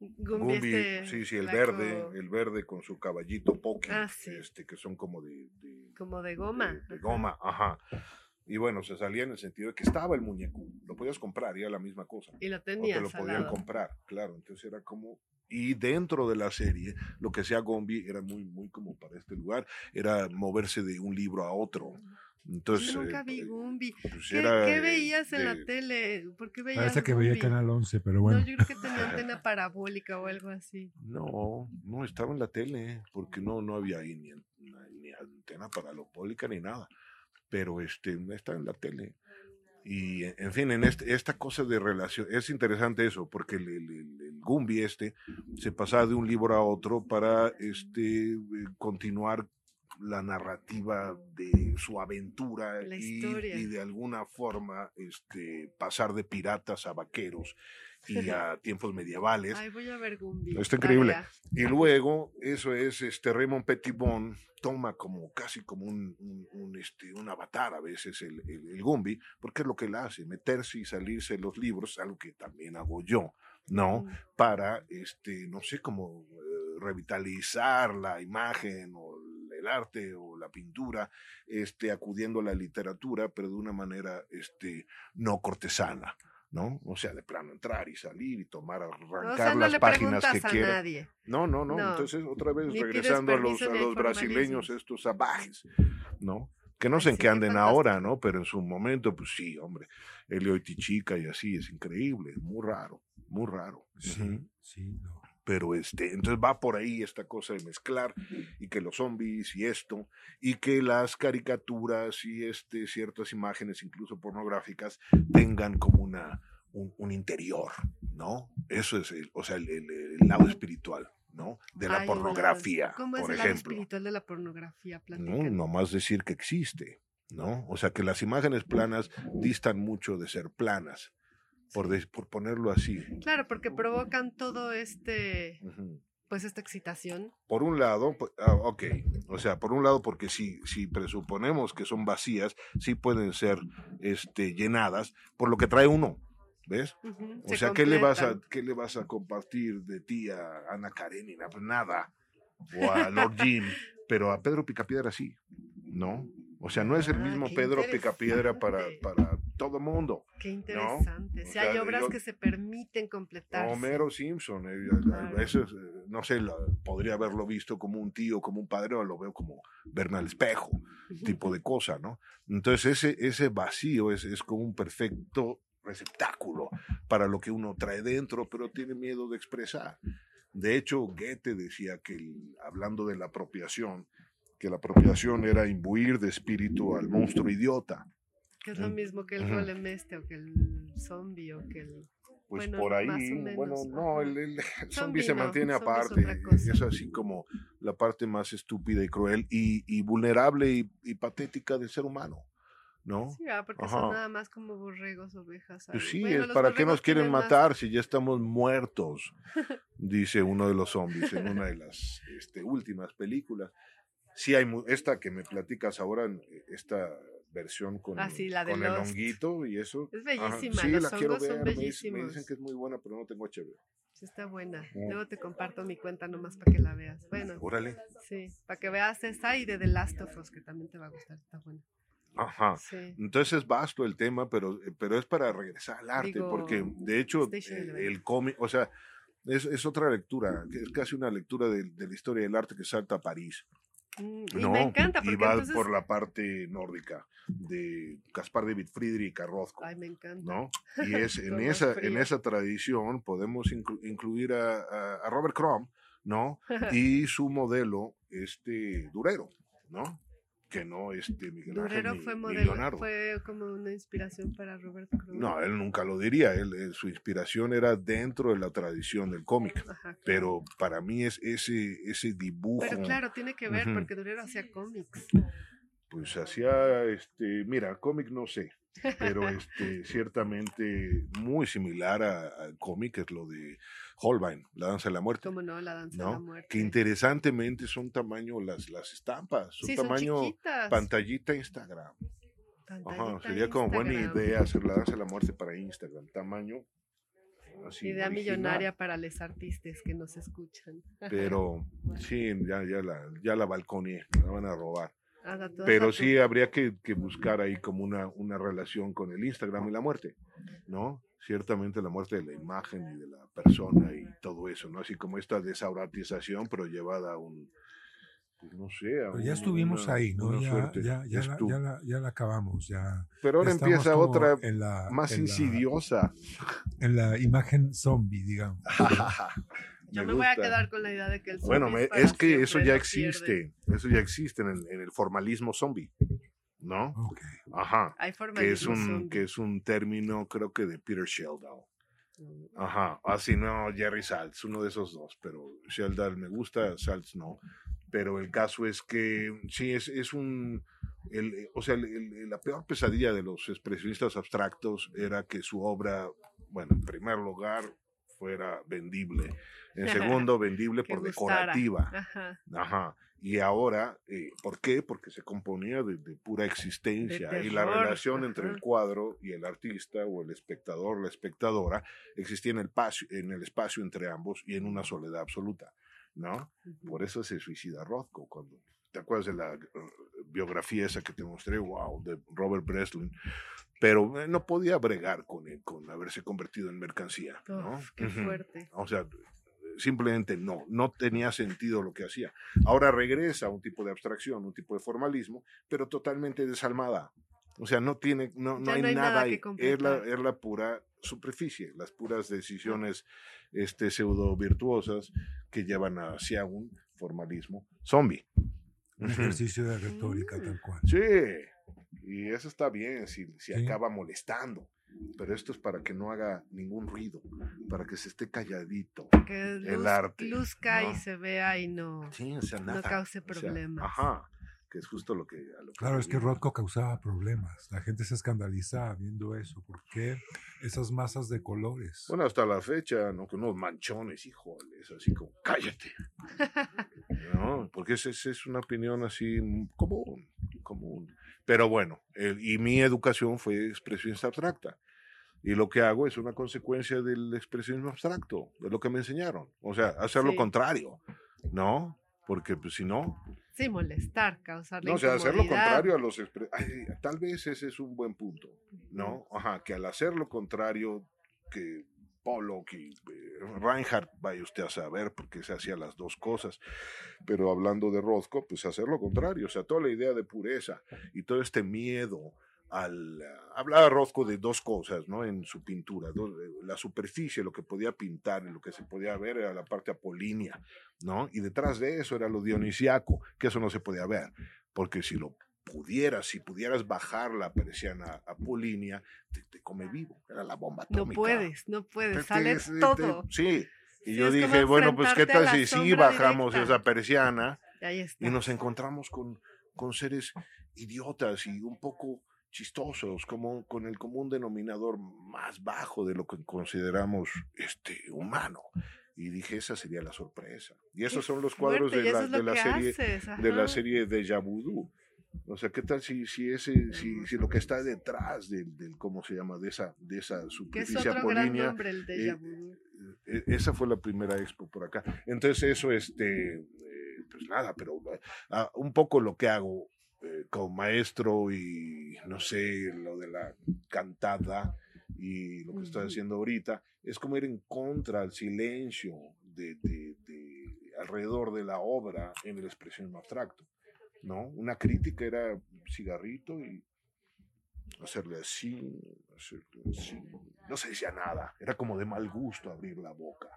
Gumby, este sí, sí, el verde, el verde con su caballito Pocky, Ah, sí. este, que son como de, de- Como de goma. de, goma, ajá. Y bueno, se salía en el sentido de que estaba el muñeco, lo podías comprar y era la misma cosa. Y lo O te tenías lo podían lado. comprar, claro. Entonces era como. Y dentro de la serie, lo que hacía Gombi era muy, muy como para este lugar, era moverse de un libro a otro. Entonces. Yo nunca eh, vi eh, Gumby. pues ¿Qué, era, qué veías en la de- tele? ¿Por qué veías Parece que veía Gumby? Canal 11, pero bueno. No, yo creo que tenía antena parabólica o algo así. No, no estaba en la tele, porque no, no había ahí ni, ni antena parabólica ni nada. Pero este, está en la tele. Y en en fin, en este, esta cosa de relación, es interesante eso, porque el, el, el- el Gumby este se pasaba de un libro a otro para este, eh, continuar la narrativa de su aventura y, y de alguna forma este, pasar de piratas a vaqueros y a tiempos medievales. Ay, voy a ver Gumby. Está increíble. Y luego, eso es, este Raymond Pettibon toma como casi como un, un, un, este, un avatar a veces el, el, el Gumby, porque es lo que él hace, meterse y salirse de los libros, algo que también hago yo, ¿no? Mm. Para, este, no sé, como eh, revitalizar la imagen o el arte o la pintura, este, acudiendo a la literatura, pero de una manera, este, no cortesana. ¿No? O sea, de plano entrar y salir y tomar, O arrancar sea, no las le páginas que a quiera. nadie. No, no, no, No. Entonces, otra vez Ni regresando a los, a los brasileños, estos salvajes, ¿no? Que no sé en sí, qué anden ahora, ¿no? Pero en su momento, pues sí, hombre. Elio y Tichica y así, es increíble, muy raro, muy raro. Sí, Ujú. sí. no. Pero este, entonces va por ahí esta cosa de mezclar y que los zombies y esto, y que las caricaturas y este, ciertas imágenes, incluso pornográficas, tengan como una, un, un interior, ¿no? Eso es, el, o sea, el, el- el lado espiritual, ¿no? De la Ay, pornografía, ¿Cómo es por el lado ejemplo. espiritual de la pornografía? No, nomás decir que existe, ¿no? O sea, que las imágenes planas distan mucho de ser planas, por, de- por ponerlo así. Claro, porque provocan todo este, pues esta excitación. Por un lado, pu- ah, ok, o sea, por un lado, porque si, si presuponemos que son vacías, sí pueden ser este, llenadas por lo que trae uno, ¿ves? O se sea, ¿qué le, vas a. ¿qué le vas a compartir de ti a Ana Karenina? Pues nada, o a Lord Jim, pero a Pedro Picapiedra sí, ¿no? O sea, no es el Ah, mismo Pedro Picapiedra para, para todo mundo. Qué interesante. O Si sea, hay obras yo- que se permiten completarse. Homero Simpson, eh, a- a Claro. veces, eh, no sé, la- podría haberlo visto como un tío, como un padre, o lo veo como verme al espejo, tipo de cosa, ¿no? Entonces ese, ese vacío es, es como un perfecto receptáculo para lo que uno trae dentro, pero tiene miedo de expresar. De hecho, Goethe decía que, hablando de la apropiación, que la apropiación era imbuir de espíritu al monstruo idiota. Que es lo mismo que el golem este o que el zombie o que el... Pues Bueno, por ahí, menos, bueno, no, el, el- el Zombie se mantiene es aparte, otra cosa. es así como la parte más estúpida y cruel y, y vulnerable y, y patética del ser humano, ¿no? Sí, ah, porque Ajá. son nada más como borregos, ovejas. Pues sí, Bueno, es para qué nos quieren tienen más- matar si ya estamos muertos, dice uno de los zombies en una de las este, últimas películas. Sí hay esta que me platicas ahora, eh, esta versión con, Ah, sí, la de con el honguito y eso. Es bellísima, Sí, los la quiero son ver, me, dic- me dicen que es muy buena, pero no tengo HBO. Sí, está buena. Mm. Luego te comparto mi cuenta nomás para que la veas. Bueno, Órale. sí, para que veas esa y de The Last of Us, que también te va a gustar, está buena. Ajá. Sí. Entonces es vasto el tema, pero, pero es para regresar al arte, Digo, porque de hecho eh, el cómic, o sea, es, es otra lectura, es casi una lectura de, de la historia del arte que salta a París. Mm, Y ¿no? me encanta y va entonces... por la parte nórdica de Caspar David Friedrich a Rothko. Ay, me encanta. ¿no? Y es en esa, en esa tradición podemos inclu- incluir a, a- a Robert Crumb, ¿no? Y su modelo, este, Durero, ¿no? Que no este Miguel Durero Ángel fue ni- ni modelo, Leonardo. fue como una inspiración para Robert Cruz. No, él nunca lo diría. Él, él- su inspiración era dentro de la tradición del cómic. Ajá, claro. Pero para mí es ese, ese dibujo. Pero claro, tiene que ver porque Durero hacía cómics. Pues hacía, este, mira, cómic no sé, pero este, ciertamente muy similar a- al cómic es lo de Holbein, La Danza de la Muerte. Como no, la danza de la muerte. Que interesantemente son tamaño las, las estampas, son sí, tamaño pantallita Instagram. Ajá, sería como buena idea hacer La Danza de la Muerte para Instagram, tamaño así. Idea original. millonaria para los artistas que nos escuchan. Pero sí, ya, ya, la, ya la balconé, la van a robar. Haz a tu- haz a Pero sí habría que, que buscar ahí como una, una relación con el Instagram y la muerte, ¿no? Ciertamente la muerte de la imagen y de la persona y todo eso, ¿no? Así como esta desauratización, pero llevada a un, pues no sé, a Pero ya un- estuvimos una- ahí, ¿no? Ya, suerte. ya, ya, la, la, ya la acabamos, ya. Pero ahora empieza otra en la, más en la- insidiosa. en la imagen zombie, digamos. Yo me, Me voy a quedar con la idea de que el Bueno, me- es que eso ya pierde. existe, eso ya existe en el, en el formalismo zombie, ¿no? Ok. Ajá. Hay que es un que es un término creo que de Peter Sheldon. Mm. Ajá, así no Jerry Saltz, uno de esos dos, pero Sheldon me gusta, Saltz no. Pero el caso es que sí es, es un el, eh, o sea, el- el- la peor pesadilla de los expresionistas abstractos era que su obra, bueno, en primer lugar fuera vendible, en segundo vendible por decorativa. Ajá. Ajá. Y ahora, eh, ¿por qué? Porque se componía de, de pura existencia De y la relación entre el cuadro y el artista o el espectador, la espectadora, existía en el, espacio, en el espacio entre ambos y en una soledad absoluta, ¿no? Por eso se suicida Rothko cuando... ¿Te acuerdas de la eh, biografía esa que te mostré? ¡Wow! De Robert Breslin. Pero eh, no podía bregar con, él, con haberse convertido en mercancía, ¿no? Uf, qué fuerte. O sea, simplemente no, no tenía sentido lo que hacía. Ahora regresa a un tipo de abstracción, un tipo de formalismo, pero totalmente desalmada. O sea, no tiene, no, no hay, no hay nada nada ahí. Es la, es la pura superficie, las puras decisiones este, pseudo virtuosas que llevan hacia un formalismo zombie. Un ejercicio de retórica, Mm. tal cual. Sí, y eso está bien si, si Sí. acaba molestando. Pero esto es para que no haga ningún ruido, para que se esté calladito. Que el luz- arte, luzca ¿no? y se vea y no. Sí, o sea, No nada. cause o sea, problemas. ajá, que es justo lo que... a lo Claro, me es que. Rothko causaba problemas. La gente se escandalizaba viendo eso. ¿Por qué esas masas de colores? Bueno, hasta la fecha, ¿no? Que unos manchones, híjoles, así como, cállate. No, porque esa es, es una opinión así mm, común, común. Pero bueno, el- y mi educación fue expresionista abstracta. Y lo que hago es una consecuencia del expresionismo abstracto, de lo que me enseñaron. O sea, hacer lo Sí. contrario, ¿no? Porque pues, si no, Sí, molestar, causarle no, o sea, hacer lo contrario a los... Ay, tal vez ese es un buen punto, ¿no? Ajá, que al hacer lo contrario que Pollock y eh, Reinhardt, vaya usted a saber, porque se hacía las dos cosas, pero hablando de Rothko, pues hacer lo contrario, o sea, toda la idea de pureza y todo este miedo al... Hablaba Rothko de dos cosas, ¿no? En su pintura, la superficie, lo que podía pintar y lo que se podía ver era la parte apolínea, ¿no? Y detrás de eso era lo dionisiaco, que eso no se podía ver, porque si lo pudieras, si pudieras bajar la persiana apolínea, te, te come vivo, era la bomba No atómica. puedes, no puedes, te- sale te- todo. sí. Y Sí, yo dije, bueno, pues qué a tal la si sí bajamos directa. esa persiana Y nos encontramos con, con seres idiotas y un poco chistosos, como con el común denominador más bajo de lo que consideramos este humano. Y dije, esa sería la sorpresa. Y esos Qué son los cuadros fuerte, de y eso la, lo de la serie de la serie de Voodoo. O sea, ¿qué tal si, si ese, si, si lo que está detrás del, del cómo se llama, de esa, de esa es superficie gran apolínea, nombre, el eh, eh, esa fue la primera expo por acá. Entonces eso, este, eh, pues nada, pero ah, un poco lo que hago eh, como maestro y no sé, lo de la cantada y lo que estoy Ujú. haciendo ahorita, es como ir en contra al silencio de, de- de alrededor de la obra en el expresionismo abstracto. ¿No? Una crítica era cigarrito y hacerle así, hacerle así. No se decía nada, era como de mal gusto abrir la boca.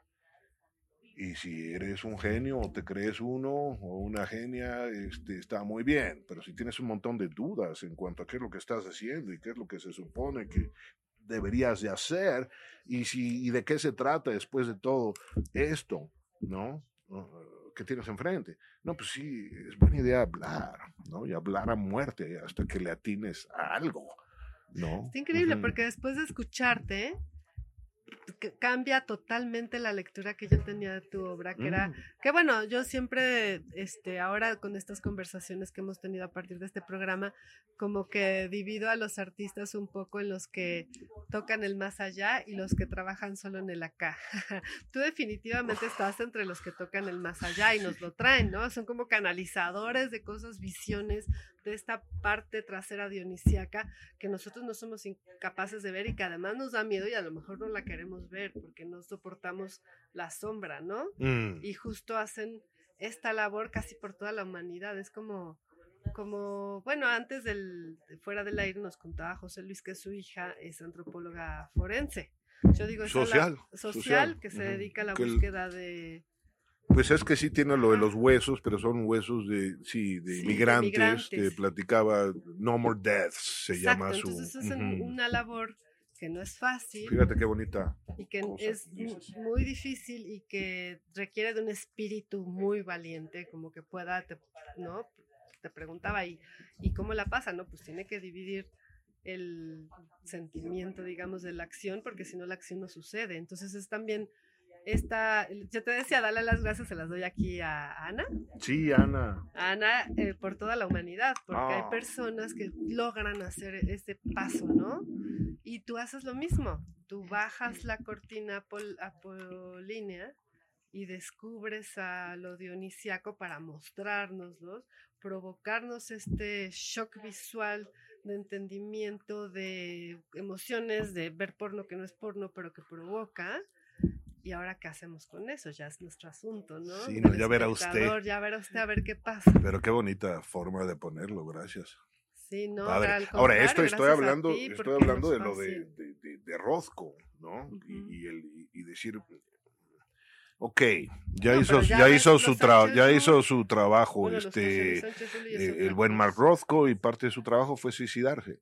Y si eres un genio o te crees uno o una genia, este, está muy bien. Pero si tienes un montón de dudas en cuanto a qué es lo que estás haciendo y qué es lo que se supone que deberías de hacer y, si, y de qué se trata después de todo esto, ¿no? Que tienes enfrente. No, pues sí, es buena idea hablar, ¿no? Y hablar a muerte hasta que le atines a algo, ¿no? Es increíble porque después de escucharte, cambia totalmente la lectura que yo tenía de tu obra, que era, mm. que bueno, yo siempre, este, ahora con estas conversaciones que hemos tenido a partir de este programa, como que divido a los artistas un poco en los que tocan el más allá y los que trabajan solo en el acá. Tú definitivamente estás entre los que tocan el más allá y nos lo traen, ¿no? Son como canalizadores de cosas, visiones de esta parte trasera dionisíaca que nosotros no somos incapaces de ver y que además nos da miedo y a lo mejor no la queremos ver porque no soportamos la sombra, ¿no? Mm. Y justo hacen esta labor casi por toda la humanidad. Es como, como, bueno, antes del, fuera del aire nos contaba José Luis que su hija es antropóloga forense. Yo digo, social, social, que se dedica a la búsqueda de pues es que sí tiene lo de los huesos, pero son huesos de, sí, de, migrantes, Te platicaba No More Deaths, se llama su... Entonces es una labor que no es fácil. Fíjate qué bonita. Y que es muy difícil y que requiere de un espíritu muy valiente, como que pueda, ¿no? Te preguntaba, ¿y, ¿y cómo la pasa? No, pues tiene que dividir el sentimiento, digamos, de la acción, porque si no la acción no sucede. Entonces es también esta, yo te decía, dale las gracias, se las doy aquí a Ana. Sí, Ana. Ana, eh, por toda la humanidad, porque hay ah. personas que logran hacer ese paso, ¿no? Y tú haces lo mismo, tú bajas la cortina apolínea y descubres a lo dionisiaco para mostrárnoslos, provocarnos este shock visual de entendimiento, de emociones, de ver porno que no es porno, pero que provoca ¿Y ahora qué hacemos con eso? Ya es nuestro asunto, ¿no? Sí, ya verá usted. Ya verá usted a ver qué pasa. Pero qué bonita forma de ponerlo, gracias. Sí, no, Ahora, esto estoy hablando, estoy hablando de lo de, de, de, Rozco, ¿no? y, el, y decir, ok, ya hizo, ya, hizo su trabajo, ya hizo su trabajo, este, eh, el buen Mark Rothko y parte de su trabajo fue suicidarse,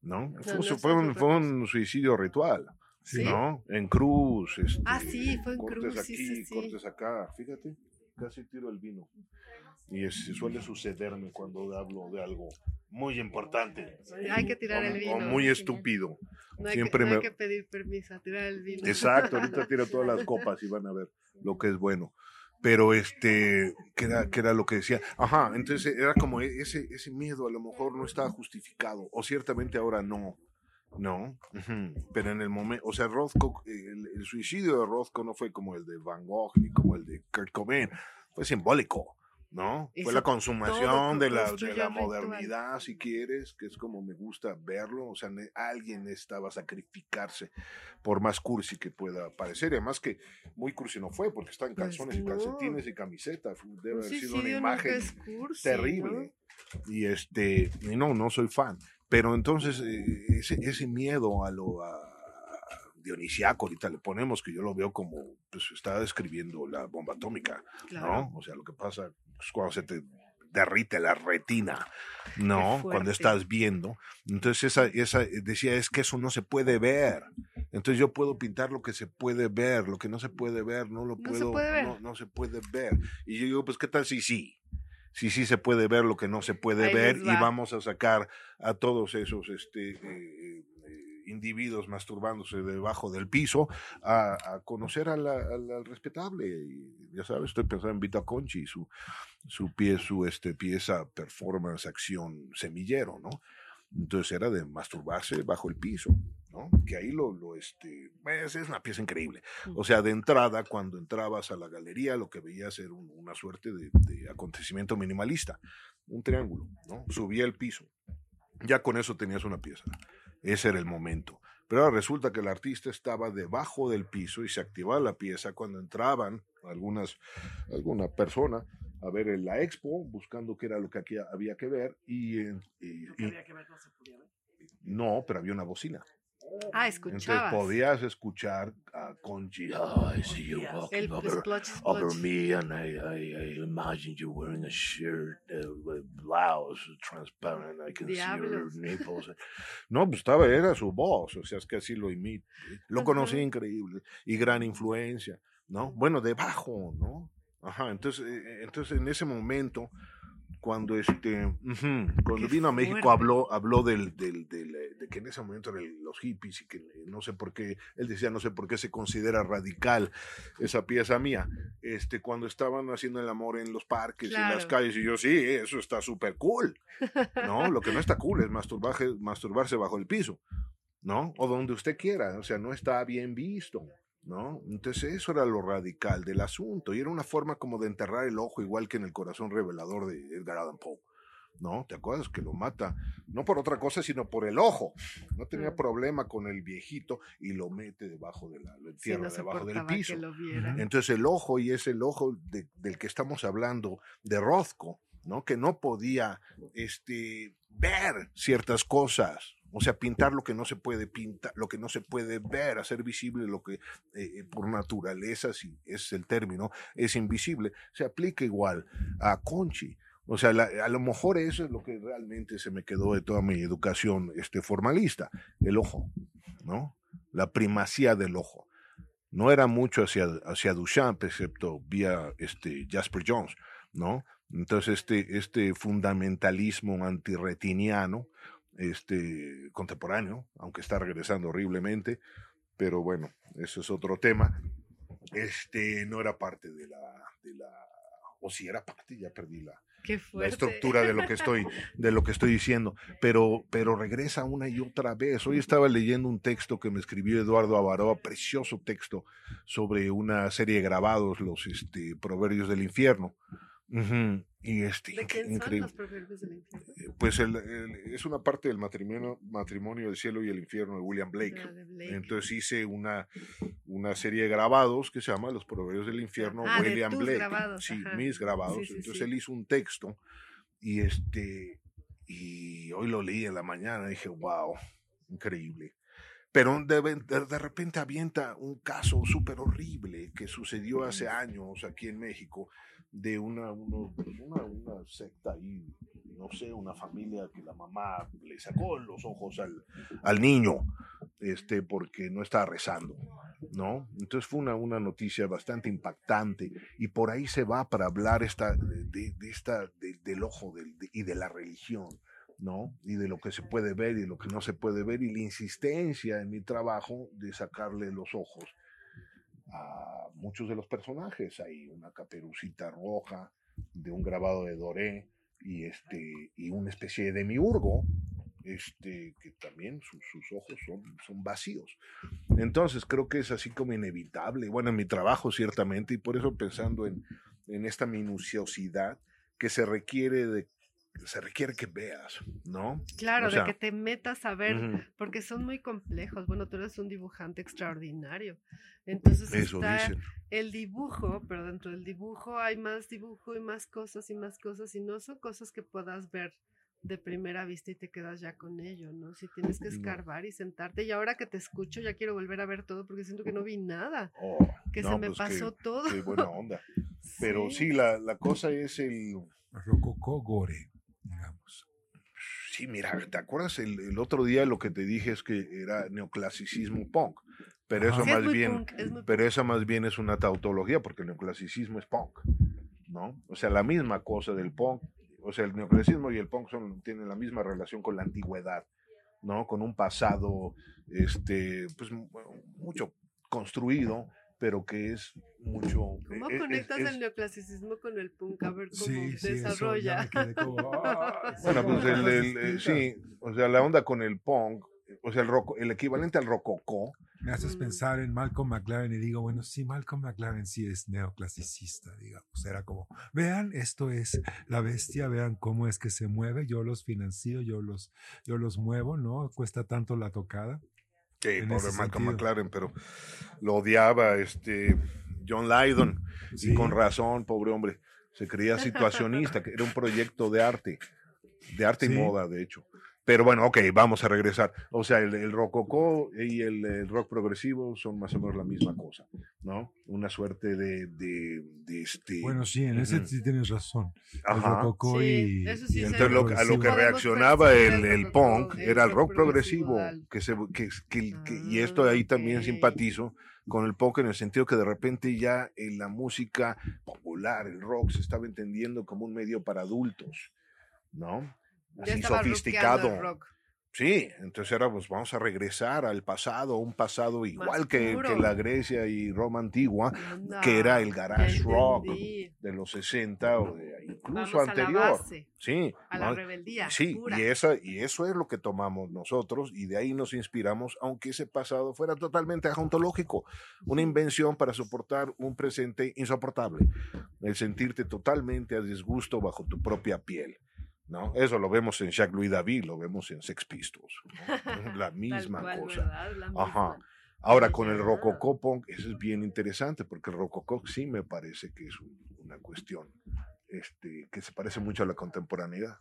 ¿no? fue, un, fue un suicidio ritual. ¿No? En cruz. Este, ah, sí, fue en cortes cruz. Aquí, sí, sí, cortes acá, fíjate, casi tiro el vino. Y suele sucederme cuando hablo de algo muy importante. Hay que tirar el vino. O muy estúpido. No hay, Siempre que, no hay que pedir permiso a tirar el vino. Exacto, ahorita tiro todas las copas y van a ver lo que es bueno. Pero este, que era, que era lo que decía. Ajá, entonces era como e, ese, ese miedo a lo mejor no estaba justificado, o ciertamente ahora no. No, pero en el momento, o sea, Rothko, el, suicidio de Rothko no fue como el de Van Gogh ni como el de Kurt Cobain, fue simbólico, ¿no? fue la consumación de la, de la modernidad, si quieres, que es como me gusta verlo, o sea, alguien necesitaba sacrificarse, por más cursi que pueda parecer, y además que muy cursi no fue, porque está en pues calzones y calcetines y camiseta, debe haber sido una imagen terrible. Y este, y no, no soy fan. Pero entonces eh, ese, ese, miedo a lo a, dionisiaco, ahorita le ponemos que yo lo veo como, pues está describiendo la bomba atómica, ¿no? O sea, lo que pasa es cuando se te derrite la retina, ¿no? Cuando estás viendo. Entonces esa, esa decía, es que eso no se puede ver. Entonces yo puedo pintar lo que se puede ver, lo que no se puede ver, no lo puedo, no, no se puede ver. Y yo digo, pues qué tal si sí si sí se puede ver lo que no se puede ver y vamos a sacar a todos esos este, eh, eh, individuos masturbándose debajo del piso a, conocer al, respetable. Y, ya sabes, estoy pensando en Vita Conchi, su, su, pie, su este, pieza performance, acción, semillero, ¿no? Entonces era de masturbarse bajo el piso. Que ahí lo, lo este, pues, es una pieza increíble. O sea, de entrada, cuando entrabas a la galería, lo que veías era una suerte de, acontecimiento minimalista, un triángulo, ¿no? Subía el piso. Ya con eso tenías una pieza. Ese era el momento. Pero ahora resulta que el artista estaba debajo del piso y se activaba la pieza cuando entraban algunas, alguna persona a ver la expo, buscando qué era lo que aquí había que ver. Y, y, había que ver, no se podía ver. No, pero había una bocina. Ah, Entonces escuchabas. podías escuchar a Conchi. "Oh, I see you walking El over, splotch, over splotch. me, and I, I, I imagine you wearing a shirt, uh, with blouse, transparent. I can see your Diablos. nipples. No, pues estaba, era su voz, o sea, es que así lo imita. Lo conocí Ajá. increíble y gran influencia, ¿no? Bueno, debajo, ¿no? Ajá, entonces, eh, entonces en ese momento, cuando este, cuando Qué vino a México fuerte. habló, habló del, del, del, eh, de que en ese momento eran los hippies y que no sé por qué, él decía no sé por qué se considera radical esa pieza mía, este, cuando estaban haciendo el amor en los parques y en las Claro. calles y yo sí, eso está súper cool, ¿no? Lo que no está cool es masturbarse, masturbarse bajo el piso, ¿no? O donde usted quiera, o sea, no está bien visto. ¿No? Entonces eso era lo radical del asunto y era una forma como de enterrar el ojo igual que en el corazón revelador de Edgar Allan Poe. ¿no? ¿Te acuerdas que lo mata? No por otra cosa, sino por el ojo. No tenía problema con el viejito y lo mete debajo de la, lo Sí, entierra no debajo del piso. que lo vieran. Entonces el ojo, y es el ojo de- del que estamos hablando, de Rothko, ¿no? Que no podía este, ver ciertas cosas. O sea, pintar lo que no se puede pintar, lo que no se puede ver, hacer visible lo que eh, por naturaleza, si es el término, es invisible. Se aplica igual a Conchi. O sea, la- a lo mejor eso es lo que realmente se me quedó de toda mi educación este, formalista, el ojo, ¿no? La primacía del ojo. No era mucho hacia, hacia Duchamp, excepto vía este, Jasper Jones, ¿no? Entonces, este, este fundamentalismo antirretiniano, este, contemporáneo, aunque está regresando horriblemente, pero bueno, eso es otro tema, este, no era parte de la, de la o si era parte, ya perdí la, la estructura de lo que estoy de lo que estoy diciendo pero pero regresa una y otra vez. Hoy estaba leyendo un texto que me escribió Eduardo Avaroa precioso texto sobre una serie de grabados los este proverbios del infierno. Ujú, y este ¿De inc- quién son increíble los proverbios del infierno? Eh, pues el- el- es una parte del matrimonio matrimonio del cielo y el infierno de William Blake de Blake. entonces hice una, una serie de grabados que se llama Los Proverbios del Infierno, Ah, de William tus Blake. grabados, sí, ajá. mis grabados. Sí, sí, entonces sí. él hizo un texto y este y hoy lo leí en la mañana y dije, wow, increíble. Pero de, de- de repente avienta un caso súper horrible que sucedió hace años aquí en México de una, uno- una, una secta ahí, no sé, una familia que la mamá le sacó los ojos al, al niño este, porque no estaba rezando, ¿no? Entonces fue una, una noticia bastante impactante y por ahí se va para hablar esta, de, de esta, de- del ojo del- de- y de la religión, ¿no? Y de lo que se puede ver y lo que no se puede ver y la insistencia en mi trabajo de sacarle los ojos a muchos de los personajes. Hay una caperucita roja de un grabado de Doré y, este, y una especie de demiurgo este, que también sus, ojos son, son vacíos. Entonces creo que es así como inevitable, bueno, en mi trabajo ciertamente, y por eso pensando en, en esta minuciosidad que se requiere de se requiere que veas, ¿no? Claro, O sea, de que te metas a ver, porque son muy complejos. Bueno, tú eres un dibujante extraordinario. Entonces Eso está dicen. el dibujo, pero dentro del dibujo hay más dibujo y más cosas y más cosas, y no son cosas que puedas ver de primera vista y te quedas ya con ello, ¿no? Si tienes que escarbar y sentarte, y ahora que te escucho ya quiero volver a ver todo porque siento que no vi nada, Oh, que no, se me pues, qué- pasó todo. Qué buena onda. Pero sí, la, la cosa es el, Rococó Gore, digamos. Sí, mira, ¿te acuerdas el, el otro día lo que te dije es que era neoclasicismo punk? Pero eso. Sí, más muy bien, punk, es muy pero esa más bien es una tautología, porque el neoclasicismo es punk, ¿no? O sea, la misma cosa del punk, o sea, el neoclasicismo y el punk son, tienen la misma relación con la antigüedad, ¿no? Con un pasado, este, pues mu- mucho construido, pero que es mucho... ¿Cómo es- es- conectas es- el neoclasicismo con el punk? A ver cómo Sí, sí, eso ya desarrolla. como, ah, sí, Bueno, pues como el, cosas el- el- distintas. sí, o sea, la onda con el punk, o sea, el, roco- el equivalente al rococó, Me haces Mm. pensar en Malcolm McLaren y digo, bueno, sí, Malcolm McLaren sí es neoclasicista, digamos. Era como, vean, esto es la bestia, vean cómo es que se mueve, yo los financio, yo los, yo los muevo, ¿no? Cuesta tanto la tocada. Que pobre Malcolm. McLaren, pero lo odiaba este John Lydon, Sí. y con razón, pobre hombre, se creía situacionista, que era un proyecto de arte, de arte Sí. y moda, de hecho. Pero bueno, ok, vamos a regresar. O sea, el, el rococó y el, el rock progresivo son más o menos la misma cosa, ¿no? Una suerte de, de, de este... Bueno, sí, en ese Ujú. sí tienes razón. El Ajá. rococó Sí, y, eso sí Y entonces lo- a lo que reaccionaba el, el el punk el era el rock progresivo, progresivo que se, que, que- que- que- y esto Ah, ahí también ok. simpatizo con el punk en el sentido que de repente ya en la música popular, el rock, se estaba entendiendo como un medio para adultos, ¿no? Así sofisticado. Sí, entonces era, pues vamos a regresar al pasado, un pasado igual que, la Grecia y Roma antigua, que era el garage rock de los 60 o de incluso Vamos a la anterior. base, Sí, a la rebeldía. Sí, pura. y, esa, y eso es lo que tomamos nosotros y de ahí nos inspiramos, aunque ese pasado fuera totalmente ajontológico, una invención para soportar un presente insoportable, el sentirte totalmente a disgusto bajo tu propia piel. ¿No? Eso lo vemos en Jacques-Louis David, lo vemos en Sex Pistols. ¿no? La misma cual, cosa. ¿verdad? La Ajá. misma. Ahora, con el rococó punk, eso es bien interesante, porque el rococó sí me parece que es un- una cuestión este, que se parece mucho a la contemporaneidad.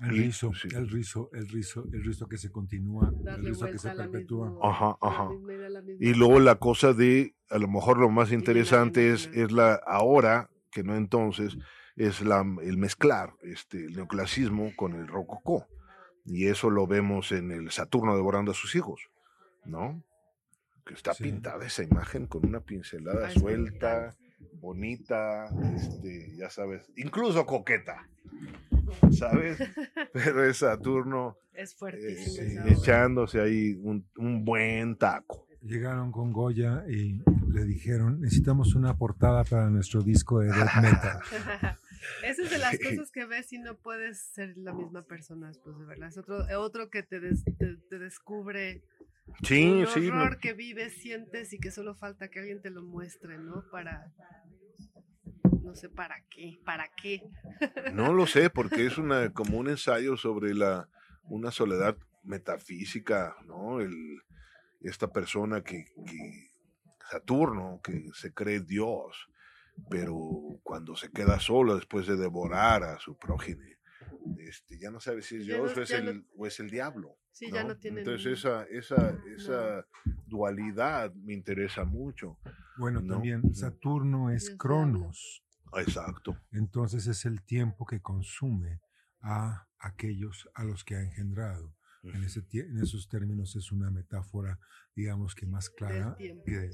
El rizo, sí. el rizo, el rizo, el rizo que se continúa, el rizo que se perpetúa. misma- Ajá, ajá. misma Y luego la cosa de, a lo mejor lo más interesante es, es la ahora, que no entonces, es la, el mezclar este, el neoclasismo con el rococó. Y eso lo vemos en el Saturno devorando a sus hijos, ¿no? Que está Sí. pintada esa imagen con una pincelada es suelta, bonita, este, ya sabes, incluso coqueta, ¿sabes? Pero es Saturno Es eh, eh, echándose ahí un, un buen taco. Llegaron con Goya y le dijeron, necesitamos una portada para nuestro disco de death metal. Esa es de las cosas que ves y no puedes ser la misma persona después de verla. Es otro, otro que te, des- te, te descubre Sí, un sí. horror que vives, sientes y que solo falta que alguien te lo muestre, ¿no? Para... No sé para qué, para qué. No lo sé, porque es una como un ensayo sobre la una soledad metafísica, ¿no? El, esta persona que, que Saturno, que se cree Dios, pero cuando se queda solo después de devorar a su prójime, este, ya no sabe si es Ya Dios no- o, es el, no- o es el diablo. Sí, ya no tiene Entonces esa, esa, esa dualidad me interesa mucho. Bueno, No. también Saturno es Dios Cronos, Exacto. entonces es el tiempo que consume a aquellos a los que ha engendrado. En, ese, en esos términos es una metáfora, digamos que más clara tiempo. de,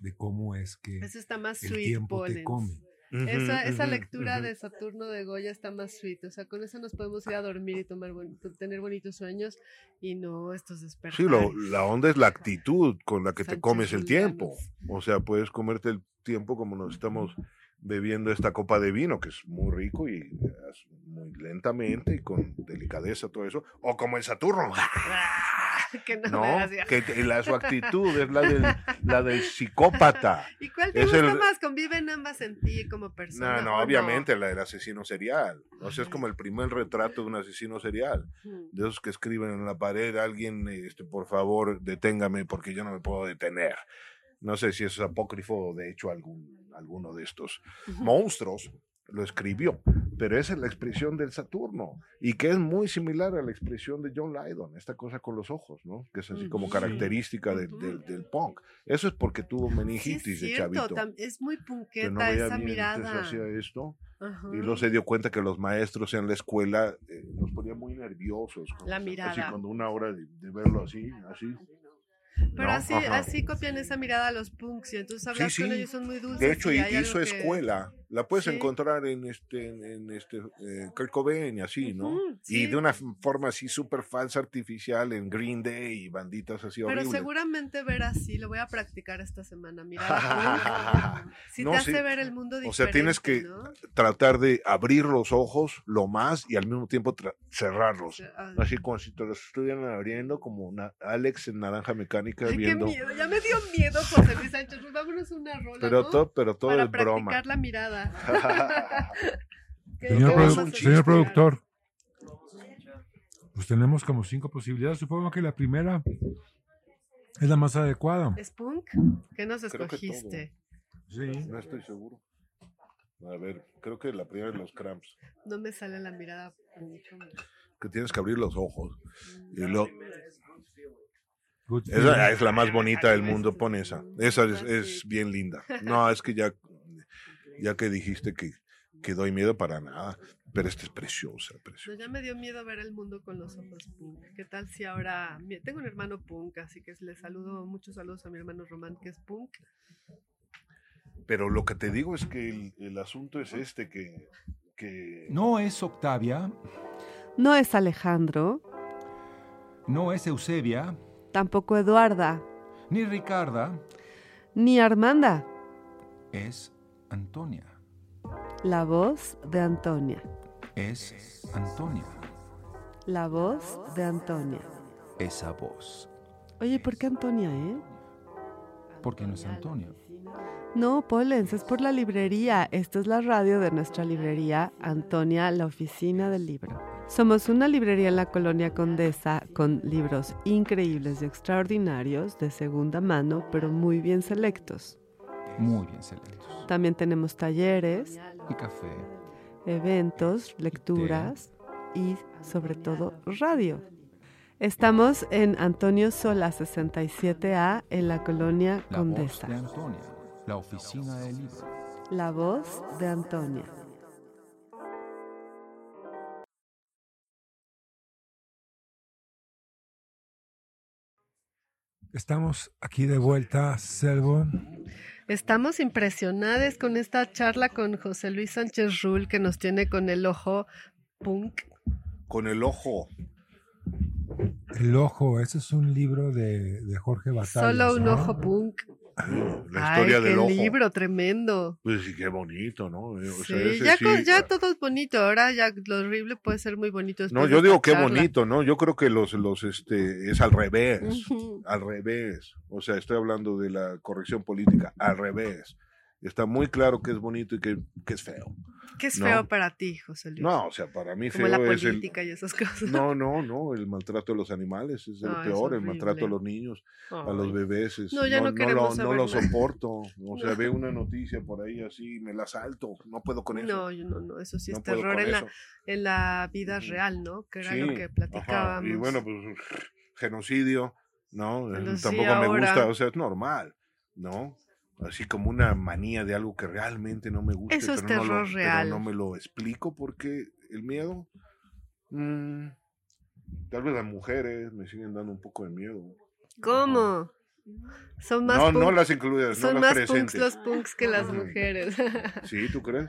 de cómo es que Eso está más el sweet, tiempo te come. Esa, esa lectura de Saturno de Goya está más sweet. O sea, con eso nos podemos ir a dormir y tomar buen- tener bonitos sueños y no estos despertares. Sí, lo- la onda es la actitud con la que te comes el tiempo. O sea, puedes comerte el tiempo como nos estamos bebiendo esta copa de vino, que es muy rico y es muy lentamente y con delicadeza todo eso. O como el Saturno. que no, No, me que la, su actitud es la del, la del psicópata. ¿Y cuál te es gusta el- más? ¿Conviven ambas en ti como persona? No, no, obviamente la del asesino serial. O sea, es como el primer retrato de un asesino serial. De esos que escriben en la pared, alguien, este, por favor, deténgame porque yo no me puedo detener. No sé si es apócrifo o de hecho algún, alguno de estos monstruos lo escribió, pero esa es la expresión del Saturno y que es muy similar a la expresión de John Lydon, esta cosa con los ojos, ¿no? Que es así como característica del, del, del punk. Eso es porque tuvo Sí, es meningitis de chavito. es muy Que no punqueta veía esa bien, mirada. hacía esto Ajá. y luego se dio cuenta que los maestros en la escuela eh, nos ponían muy nerviosos. con- La Así mirada. cuando una hora de, de verlo así, así. Pero ¿no? así, Ajá. así copian esa mirada a los punks y entonces hablas Sí, con ellos, son muy dulces. De hecho, hizo que- escuela. La puedes Sí. encontrar en este, en, este eh, Kurt Cobain y así, ¿no? Y sí. de una forma así súper falsa, artificial, en Green Day y banditas así Pero seguramente ver así, lo voy a practicar esta semana. Punk. Sí No, te hace ver el mundo diferente. O sea, tienes que ¿no? tratar de abrir los ojos lo más y al mismo tiempo cerrarlos. Ah, Así como si te los estuvieran abriendo, como una Alex en Naranja Mecánica Ay, qué viendo. miedo, ya me dio miedo, José Luis Sánchez. Pues vámonos una rola, Pero, ¿no? todo, pero todo Para es broma. la mirada. ¿Qué- Señor, produ- productor, pues tenemos como cinco posibilidades. Supongo que la primera es la más adecuada. ¿Es punk? ¿Qué nos escogiste? Sí. No estoy seguro. A ver, creo que la primera de los cramps. No me sale la mirada. que tienes que abrir los ojos. Y lo, Good esa es la más bonita del mundo, pon esa. Esa es, es bien linda. No, es que ya, ya que dijiste que, que doy miedo para nada, pero esta es preciosa, No, preciosa. ya me dio miedo ver el mundo con los ojos punk. ¿Qué tal si ahora... Tengo un hermano punk, así que le saludo, muchos saludos a mi hermano Román, que es punk. Pero lo que te digo es que el, el asunto es este, que... que No es Octavia, No es Alejandro, no es Eusebia, tampoco Eduarda, ni Ricarda, ni Armanda. es Antonia. La voz de Antonia. Es Antonia. La voz de Antonia. Esa voz. Oye, ¿por qué Antonia, eh? Porque no es Antonio. No, Polens, es por la librería. Esta es la radio de nuestra librería, Antonia, la oficina del libro. Somos una librería en la colonia Condesa con libros increíbles y extraordinarios de segunda mano, pero muy bien selectos. Muy bien selectos. También tenemos talleres, Y café. eventos, lecturas y sobre todo radio. Estamos en Antonio Sola 67A en la colonia La voz Condesa. de Antonia. La oficina del libro. La voz de Antonia. Estamos aquí de vuelta, Selvo. Estamos impresionados con esta charla con José Luis Sánchez Rull, que nos tiene con el ojo punk. Con el ojo. El ojo, ese es un libro de, de Jorge Batallas. Solo un ¿no? ojo punk. La Ay, historia qué del ojo. libro tremendo. Pues sí, qué bonito, ¿no? Eh, o Sí, sea, ese ya, sí, con- ya ah, todo es bonito. Ahora ya lo horrible puede ser muy bonito. No, yo digo qué charla. bonito, ¿no? Yo creo que los, los, este, es al revés. Ujú. al revés. O sea, estoy hablando de la corrección política, al revés. Está muy claro que es bonito y que, que es feo. ¿Qué es No. feo para ti, José Luis? No, o sea, para mí Como feo la es el... política y esas cosas. No, no, no, el maltrato de los animales es lo Ah, es peor, el horrible. maltrato a los niños, a los bebés. Es, No, ya no lo, queremos no lo soporto. O sea, No. veo una noticia por ahí así, me la salto, no puedo con eso. No, yo no, no, eso sí No es terror en la, en la vida real, ¿no? Que era Sí, lo que ajá, platicábamos. Y bueno, pues genocidio, ¿no? Tampoco me gusta, o sea, es normal, ¿no? Así como una manía de algo que realmente no me gusta. Eso es pero no lo- terror real. Pero no me lo explico porque el miedo, mm, tal vez las mujeres me siguen dando un poco de miedo. ¿Cómo? Son más No, no las incluidas, son no más las punks presentes. los punks que las mujeres. Sí, ¿tú crees?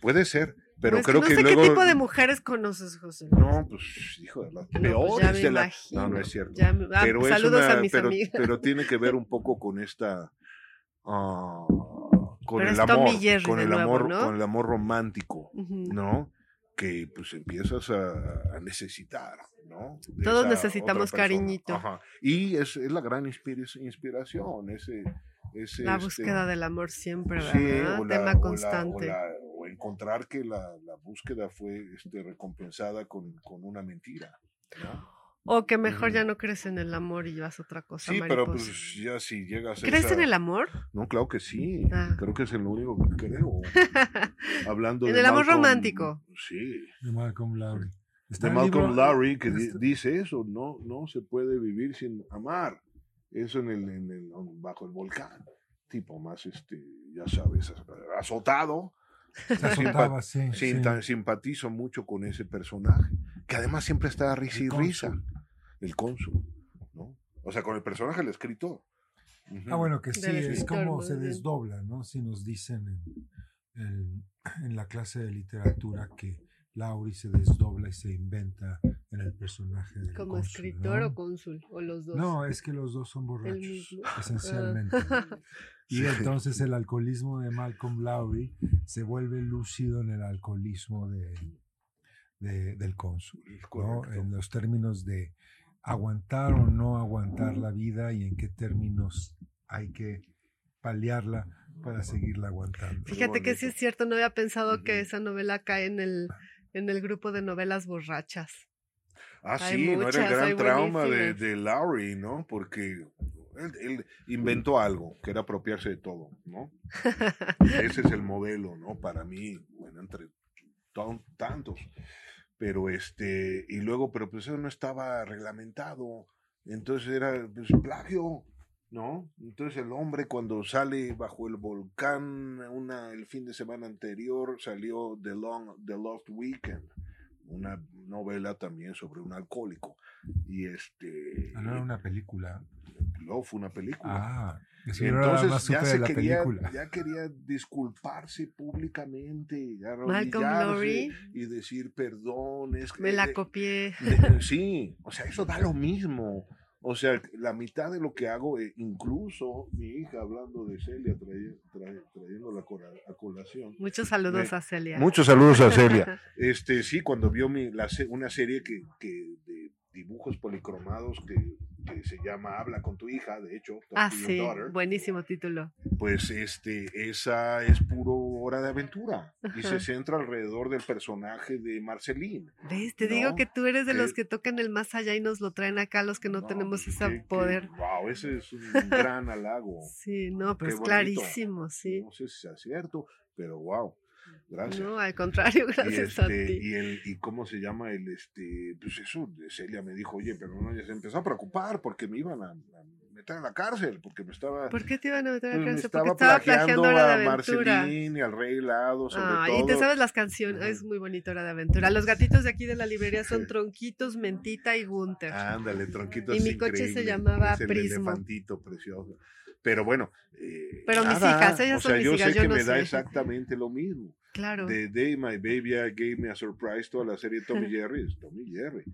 Puede ser, pero Pues creo no que sé luego... qué tipo de mujeres conoces, José. No, pues, hijo de las No, pues peores de la... No, no es cierto. Me- ah, pero es saludos una- a mis pero, amigas. pero tiene que ver un poco con esta ah, con el amor con el nuevo, amor ¿no? con el amor romántico Ujú. no que pues empiezas a, a necesitar no De Todos necesitamos cariñito. Ajá. y es, es la gran inspira- inspiración ese, ese La este, búsqueda del amor siempre, sí, ¿verdad? o la- Tema o la- constante. o, la- o encontrar que la, la búsqueda fue este, recompensada con, con una mentira ¿no? O que mejor ya no crees en el amor y vas a otra cosa. Sí, pero pues ya si llegas a ¿Crees esa- en el amor? No, claro que sí. Ah. Creo que es el único que creo. Hablando En de el amor Malcolm- romántico. Sí. De Malcolm Lowry. Está De Malcolm libro- Lowry que este- dice eso, no, no se puede vivir sin amar. Eso en el, en el- bajo el volcán. Tipo más, este, ya sabes, azotado. Se azotaba, sí, Sin- sí. tan- simpatizo mucho con ese personaje, que además siempre está a risa y risa. El cónsul, ¿no? O sea, con el personaje el escritor. Ah, bueno, que sí, Del es como se desdobla, ¿no? Si nos dicen en, en- en la clase de literatura que Lauri se desdobla y se inventa en el personaje del ¿Como cónsul, escritor ¿no? o cónsul? ¿O los dos? No, es que los dos son borrachos, mismo. esencialmente. Y Sí. entonces el alcoholismo de Malcolm Lowry se vuelve lúcido en el alcoholismo de, de- del cónsul, ¿no? En los términos de aguantar o no aguantar la vida y en qué términos hay que paliarla para seguirla aguantando. Fíjate que sí es cierto, no había pensado que esa novela cae en el, en el grupo de novelas borrachas. Ah, Hay sí, no era el gran trauma de, de Lowry, ¿no? Porque él, él inventó algo, que era apropiarse de todo, ¿no? Ese es el modelo, ¿no? Para mí, bueno, entre tan- tantos. Pero este, y luego, pero pues eso no estaba reglamentado, entonces era pues, plagio, ¿no? Entonces el hombre cuando sale bajo el volcán una, el fin de semana anterior salió The, Long, The Lost Weekend, una novela también sobre un alcohólico. Y este... Ah, no era una película. Luego fue una película. Ah, nada entonces ya se la quería, película. ya quería disculparse públicamente, arrodillarse y decir perdón. Es que- Me la copié. de- sí, o sea, eso da lo mismo. O sea, la mitad de lo que hago, eh, incluso mi hija hablando de Celia, trae- trae- trayéndola a cola- a colación. Muchos saludos a Celia. Muchos saludos a Celia. Este, sí, cuando vio mi, la se- una serie que, que de dibujos policromados que, que se llama Habla con tu hija, de hecho, Talk Ah, to Your sí, Daughter, buenísimo título. pues este, esa es puro hora de aventura y se Ajá. centra alrededor del personaje de Marceline. ¿Ves? Te No, digo que tú eres de los que- tocan el más allá y nos lo traen acá los que no, tenemos pues, ese qué- qué- poder. wow, ese es un gran halago. Sí, no, pero es bonito. clarísimo, sí. No sé si sea cierto, pero wow, gracias. No, al contrario, y, gracias a este, ti. y, el, y cómo se llama el, este, pues eso, Celia me dijo, oye, pero no, ya se empezó a preocupar porque me iban a, a meter en la cárcel, porque me estaba, ¿Por qué te iban a meter a pues, la cárcel? Porque estaba estaba plagiando a. Marceline y al Rey Helado, sobre Ah, todo. y te sabes las canciones, es muy bonito Hora de Aventura. Los gatitos de aquí de la librería son. Tronquitos, Mentita y Gunter. Ándale, tronquito. Y mi coche se llamaba es el Prismo. elefantito precioso. Pero bueno. eh, Pero mis nada, hijas, ellas o son sea, mis yo hijas, sé yo que no me da sé. exactamente lo mismo. Claro. The Day My Baby Gave Me a Surprise, toda la serie Tommy Jerry es Tommy Jerry.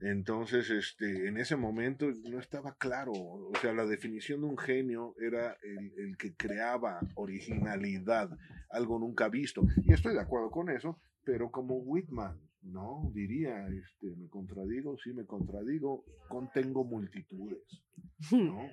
Entonces, este, en ese momento no estaba claro, o sea, la definición de un genio era el, el que creaba originalidad, algo nunca visto. Y estoy de acuerdo con eso, pero como Whitman, ¿no? Diría, este, me contradigo, sí me contradigo, contengo multitudes, ¿no?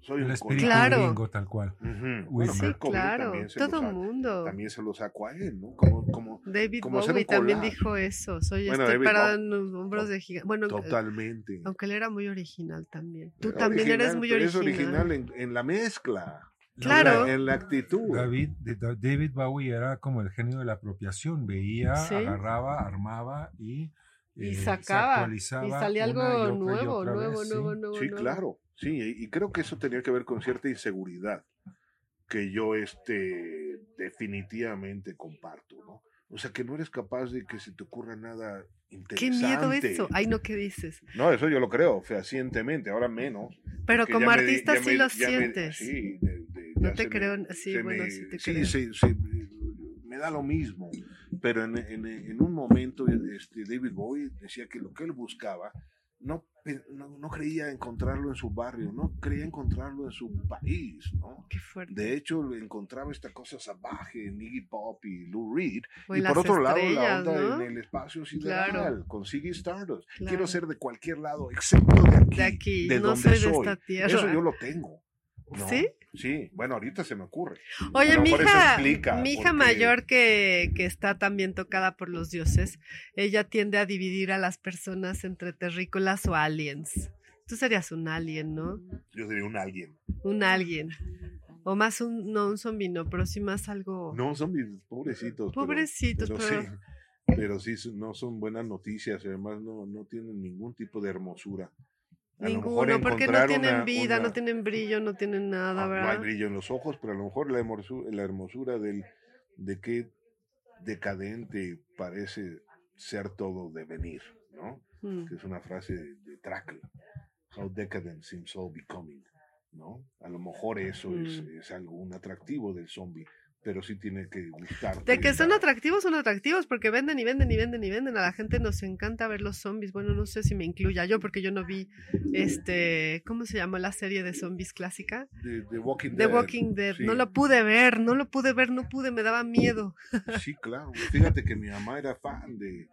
Soy El un espíritu Claro. gringo, tal cual. Ujú. Uy, Bueno, sí, claro. también se Todo el mundo. También se lo saco a él, ¿no? Como, como David como Bowie también dijo eso. Soy Bueno, estoy David parado Bowie- en los hombros de gigante. Bueno, eh, totalmente. aunque él era muy original también. Tú Era también eres original, muy pero Es original. original en, en la mezcla. Claro. En la, en la actitud. David, David Bowie era como el genio de la apropiación. Veía, Sí. agarraba, armaba y, Y eh, se sacaba. Y actualizaba salía algo y otra y nuevo, nuevo, vez, nuevo, sí. nuevo, Sí, nuevo. claro. Sí, y creo que eso tenía que ver con cierta inseguridad que yo este, definitivamente comparto, ¿no? O sea, que no eres capaz de que se te ocurra nada Qué interesante. miedo eso. Ay, no, ¿qué dices? No, eso yo lo creo fehacientemente, ahora menos. Pero como me artista ya sí me- lo ya me- sientes. sí, de- de- No te creo, me- sí, bueno, me- sí te sí, creo. se- se- me da lo mismo. Pero en, en- en un momento este, David Bowie decía que lo que él buscaba no, no, no creía encontrarlo en su barrio, no creía encontrarlo en su país, ¿no? Qué fuerte. De hecho, encontraba esta cosa salvaje en Iggy Pop y Lou Reed. Y por otro lado, la onda ¿no? en el espacio sideral, Claro. con Ziggy Stardust. Claro. Quiero ser de cualquier lado, excepto de aquí. De aquí, de no donde soy de esta. Eso yo lo tengo. ¿No? ¿Sí? Sí, bueno, ahorita se me ocurre. Oye, mi hija, mi mayor que, que está también tocada por los dioses, ella tiende a dividir a las personas entre terrícolas o aliens. Tú serías un alien, ¿no? Yo sería un alguien. Un alien. O más un, no un zombi, no, pero sí más algo. No, mis pobrecitos. pero- Pobrecitos, pero, pero- sí. Pero sí, no son buenas noticias. Además, no, no tienen ningún tipo de hermosura. A lo mejor Ninguno, porque no tienen una- vida, una- no tienen brillo, no tienen nada, Ah, no hay ¿verdad? brillo en los ojos, pero a lo mejor la hermosura, la hermosura del, de qué decadente parece ser todo devenir, ¿no? Mm. Que es una frase de, de Trackle. How decadent seems all becoming, ¿no? A lo mejor eso es, Mm. es algo, un atractivo del zombie, pero sí tiene que gustar. De que son atractivos, son atractivos, porque venden y venden y venden y venden. A la gente nos encanta ver los zombies. Bueno, no sé si me incluya yo, porque yo no vi, este, ¿cómo se llama la serie de zombies clásica? The, The Walking The Dead. Walking Dead. sí. No lo pude ver, no lo pude ver, no pude, me daba miedo. Sí, claro. Fíjate que mi mamá era fan de,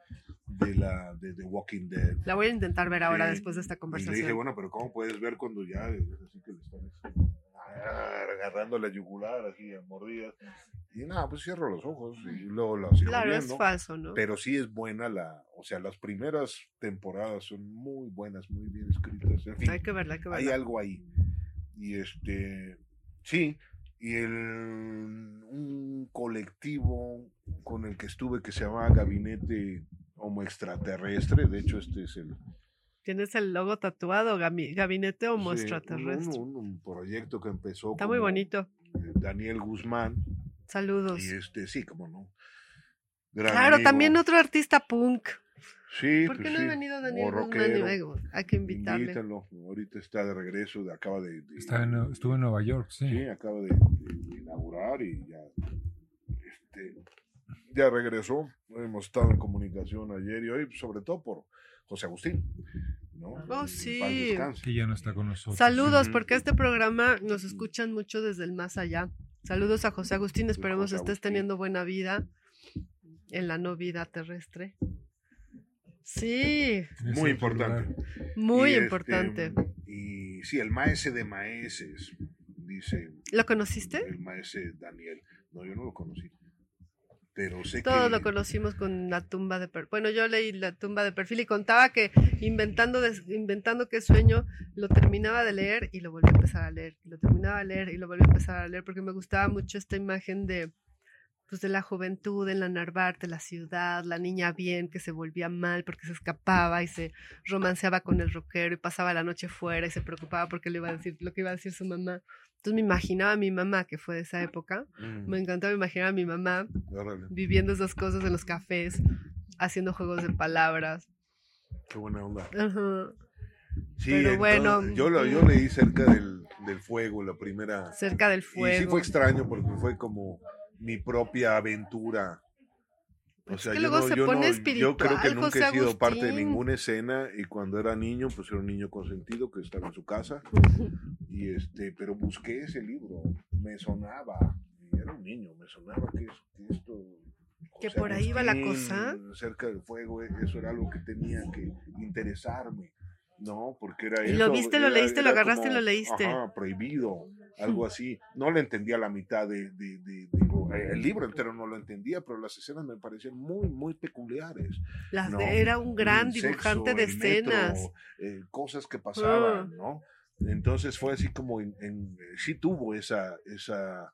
de la de The Walking Dead. La voy a intentar ver ahora Sí. después de esta Y le conversación. dije, bueno, pero ¿cómo puedes ver cuando ya es así que le están agarrando la yugular así a mordidas? Y nada, pues cierro los ojos y luego la sigo claro, viendo. es falso, ¿no? Pero sí es buena la, o sea, las primeras temporadas son muy buenas, muy bien escritas. En fin, hay que verla, hay que hay verla. algo ahí. Y este, sí, y el, un colectivo con el que estuve que se llamaba Gabinete homo extraterrestre. De hecho, este es el, Tienes el logo tatuado, gabi- Gabinete Homo sí, un- Extraterrestre. Un, un proyecto que empezó Está muy bonito. eh, Daniel Guzmán. Saludos. Y este, sí, como no. Gran Claro, amigo. también otro artista punk. Sí, ¿Por qué pues no sí, ha venido Daniel o Guzmán? Ay, Hay que invitarle. Invítenlo. Ahorita está de regreso, de- acaba de, de- Está en- estuvo en Nueva York, sí. Sí, acaba de, de inaugurar y ya, este, ya regresó. Hemos estado en comunicación ayer y hoy, sobre todo por José Agustín. ¿No? Oh, sí. Que ya no está con nosotros. Saludos, porque este programa nos escuchan mucho desde el más allá. Saludos a José Agustín, esperemos José estés Agustín. teniendo buena vida en la no vida terrestre. Sí, Muy importante. muy Y, este, importante. y sí, el maese de maeses, dice ¿Lo conociste? el maese Daniel. No, yo no lo conocí. Pero sé Todos que... lo conocimos con la tumba de perfil. Bueno, yo leí la tumba de perfil y contaba que inventando, des- inventando qué sueño, lo terminaba de leer y lo volví a empezar a leer. Y lo terminaba de leer y lo volví a empezar a leer porque me gustaba mucho esta imagen de, pues, de la juventud en la Narvarte, la ciudad, la niña bien que se volvía mal porque se escapaba y se romanceaba con el rockero y pasaba la noche fuera y se preocupaba porque le iba a decir lo que iba a decir su mamá. Entonces me imaginaba a mi mamá, que fue de esa época, Mm, me encantaba imaginar a mi mamá órale, viviendo esas cosas en los cafés, haciendo juegos de palabras. qué buena onda. Ajá. Sí, Pero entonces, bueno, yo, lo, yo mm. leí cerca del, del fuego, la primera. Cerca del Y sí fuego. fue extraño porque fue como mi propia aventura. O Es sea, que yo, luego no, se yo, pone no- yo creo que nunca he sido parte de Agustín. ninguna escena y cuando era niño, pues era un niño consentido que estaba en su casa y este, pero busqué ese libro, me sonaba, era un niño, me sonaba que, que esto... Que José por ahí va la Agustín, cosa. Cerca del fuego, e- eso era algo que tenía que interesarme, ¿no? Porque era Y lo eso, viste, lo era- leíste, lo era agarraste y como, lo leíste. Ajá, prohibido, algo así. No le entendía la mitad de, de- eh, el libro entero no lo entendía, pero las escenas me parecían muy, muy peculiares. Las ¿no? de- era un gran El dibujante sexo, de metro, escenas. eh, cosas que pasaban. ¿no? Entonces fue así como, en, en- eh, sí tuvo esa, esa,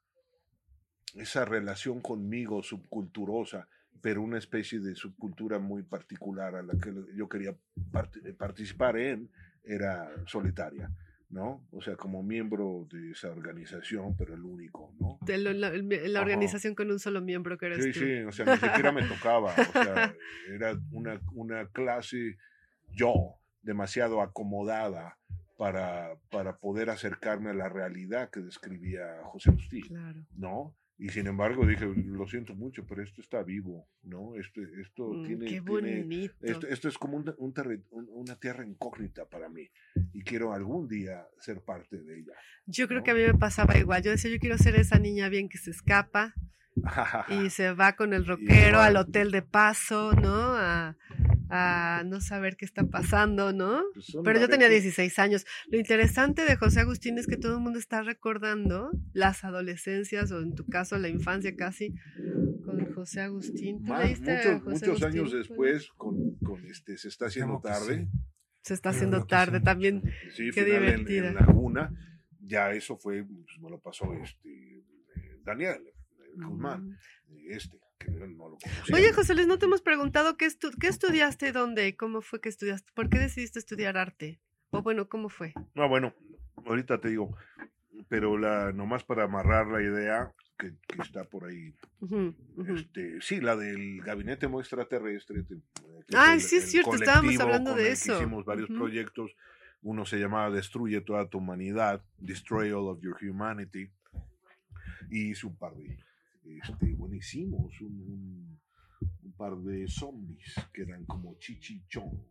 esa relación conmigo subculturosa, pero una especie de subcultura muy particular a la que yo quería part- participar en, era solitaria, ¿no? O sea, como miembro de esa organización, pero el único, ¿no? De lo- la, organización con un solo miembro que eres Sí, tú. sí, o sea, ni siquiera me tocaba. O sea, era una, una clase yo, demasiado acomodada para, para poder acercarme a la realidad que describía José Agustín, Claro. ¿no? Y sin embargo dije, lo siento mucho, pero esto está vivo, ¿no? Esto, esto Mm, tiene... qué tiene- bonito. esto, esto es como un, un un- una tierra incógnita para mí y quiero algún día ser parte de ella. Yo creo que a mí me pasaba igual. Yo decía, yo quiero ser esa niña bien que se escapa y se va con el rockero al hotel de paso, ¿no? A, a no saber qué está pasando, ¿no? Pues Pero yo tenía veces- 16 años. Lo interesante de José Agustín es que todo el mundo está recordando las adolescencias o en tu caso la infancia casi con José Agustín. ¿Tú Más- leíste a muchos, José muchos Agustín? años después, con, con este, se está haciendo tarde. sí. Se está haciendo tarde sí. también. Sí, Qué final en-. Laguna. Ya eso fue, pues, me lo pasó este eh, Daniel Guzmán, este, que no lo conocía. Oye, José Luis, no te hemos preguntado qué, estu- qué estudiaste, dónde, cómo fue que estudiaste, por qué decidiste estudiar arte. O bueno, ¿cómo fue? No, bueno, ahorita te digo, pero la, nomás para amarrar la idea que, que está por ahí. Este, sí, la del gabinete muestra terrestre. te- que Ay, el- sí es cierto, estábamos hablando de eso. Hicimos varios proyectos. Uno se llamaba Destruye toda tu humanidad, Destroy all of your humanity. Y hice un par de, este, bueno, hicimos un, un- un par de zombies que eran como chichichón.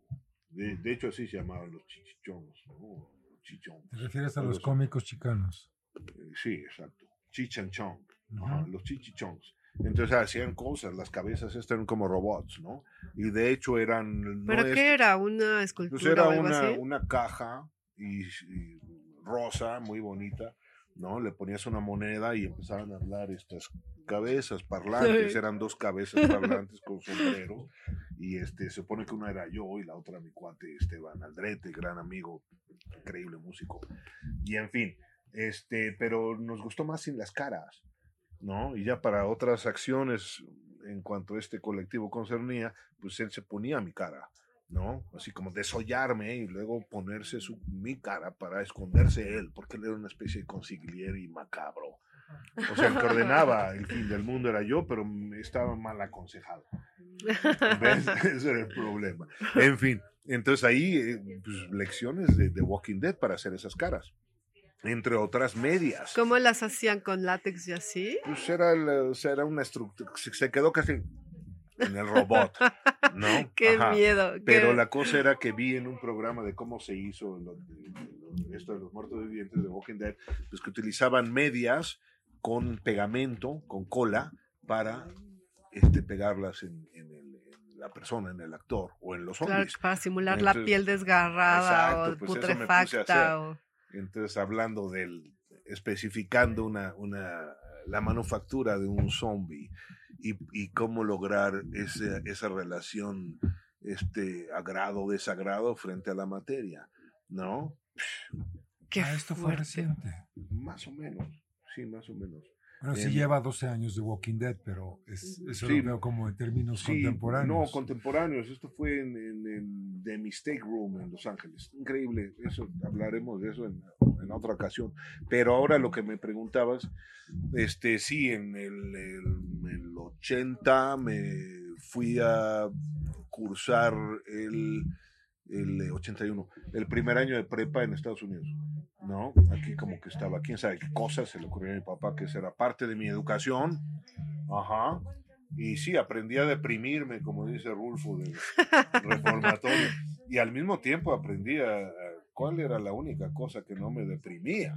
De, de hecho, así se llamaban los chichichones, ¿no? Chichón. Te refieres a los así. cómicos chicanos. Eh, Sí, exacto. Chichanchón. Ujú. Ajá, los chichichons. Entonces hacían cosas, las cabezas estas eran como robots, ¿no? Y de hecho eran... no ¿Pero es- qué era? ¿Una Pues escultura era o algo una, así? una caja y, y rosa, muy bonita, ¿no? Le ponías una moneda y empezaban a hablar estas cabezas parlantes, eran dos cabezas parlantes con sombrero, y este, se supone que una era yo y la otra mi cuate Esteban Aldrete, gran amigo, increíble músico, y en fin, este, pero nos gustó más sin las caras, ¿no? Y ya para otras acciones en cuanto a este colectivo concernía, pues él se ponía mi cara, ¿no? Así como desollarme y luego ponerse su, mi cara para esconderse él, porque él era una especie de consigliere y macabro. O sea, el que ordenaba el fin del mundo era yo, pero estaba mal aconsejado. ¿Ves? Ese era el problema. En fin, entonces ahí eh, pues, lecciones de, de Walking Dead para hacer esas caras entre otras medias. ¿Cómo las hacían con látex y así? Pues era, el- o sea, era una estructura, se se quedó casi en el robot, ¿no? Qué Ajá. miedo. qué- Pero la cosa era que vi en un programa de cómo se hizo lo de- lo- esto de los muertos vivientes de Walking Dead, pues que utilizaban medias con pegamento, con cola, para este, pegarlas en, en el- en la persona, en el actor o en los Claro, zombies. para simular la piel desgarrada exacto, o pues putrefacta. O... Entonces, hablando del, especificando una, una, la manufactura de un zombie y, y cómo lograr ese- esa relación, este agrado desagrado frente a la materia, ¿no? Qué Ah, esto fue reciente. Más o menos, sí, más o menos. Bueno, sí Em, lleva 12 años de Walking Dead, pero es, eso Sí. lo veo como en términos Sí, contemporáneos. no, contemporáneos. Esto fue en, en, en The Mistake Room en Los Ángeles. Increíble. Eso hablaremos de eso en, en otra ocasión. Pero ahora lo que me preguntabas, este, sí, en el, el- el 80 me fui a cursar el, el 81, el primer año de prepa en Estados Unidos. ¿No? Aquí como que estaba, quién sabe qué cosas se le ocurrió a mi papá que esa era parte de mi educación. Ajá. Y sí, aprendí a deprimirme, como dice Rulfo, de reformatorio. Y al mismo tiempo aprendí a, a cuál era la única cosa que no me deprimía.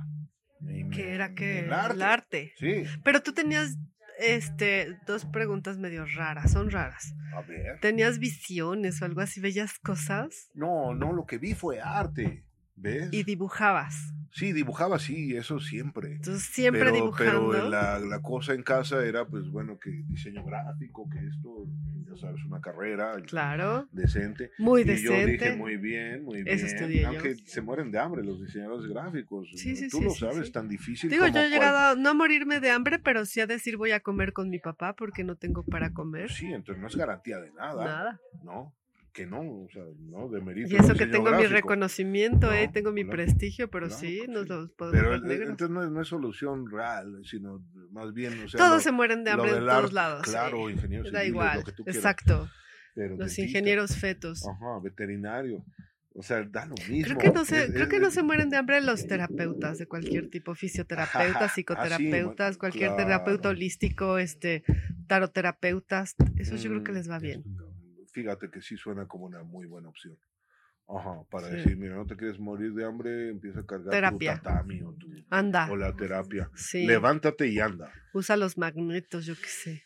¿Qué era que el el arte. arte. Sí, Pero tú tenías este dos preguntas medio raras, son raras. a ver. ¿Tenías visiones o algo así, bellas cosas? No, no, lo que vi fue arte. ¿Ves? Y dibujabas. Sí, dibujaba, sí, eso siempre. Entonces siempre pero, dibujando. Pero la, la cosa en casa era, pues bueno, que diseño gráfico, que esto, ya sabes, una carrera Claro. decente. Muy y yo dije, muy bien, muy bien. Eso estudié yo. Aunque se mueren de hambre los diseñadores gráficos. Sí, sí, Tú sí, lo sabes, tan difícil Digo, como yo he cual- llegado a no a morirme de hambre, pero sí a decir voy a comer con mi papá porque no tengo para comer. Sí, entonces no es garantía de nada. Nada. ¿No? Que no, o sea, no, de mérito. Y eso que tengo mi reconocimiento, No, eh, tengo mi prestigio, pero claro, sí, nos los podemos Pero negros. entonces no es, no es solución real, sino más bien, o sea, Todos lo- se mueren de hambre en del todos lados. Claro, sí. ingeniero Da igual. lo que tú quieras, Exacto. pero Los dentista, ingenieros fetos. Ajá, veterinario. O sea, da lo mismo. Creo que no se, Es- creo es- que no se mueren de hambre los terapeutas de cualquier tipo, fisioterapeutas, Ah, psicoterapeutas, cualquier claro. terapeuta holístico, este, taroterapeutas, eso yo creo que Mm, les va bien. Fíjate que sí suena como una muy buena opción. Ajá, para Sí. decir, mira, no te quieres morir de hambre, empieza a cargar Terapia. tu tatami o, tu, Anda, o la terapia. sí, Levántate y anda. usa los magnetos, yo qué sé.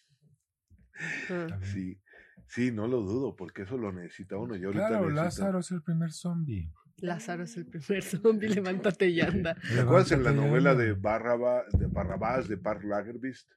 Ah. Sí, sí, no lo dudo, porque eso lo necesita uno. Yo ahorita Claro, necesito- Lázaro es el primer zombie. Lázaro es el primer zombie, levántate y anda. ¿Te acuerdas en la novela de, Barraba, de Barrabás de Park Lagerbeast?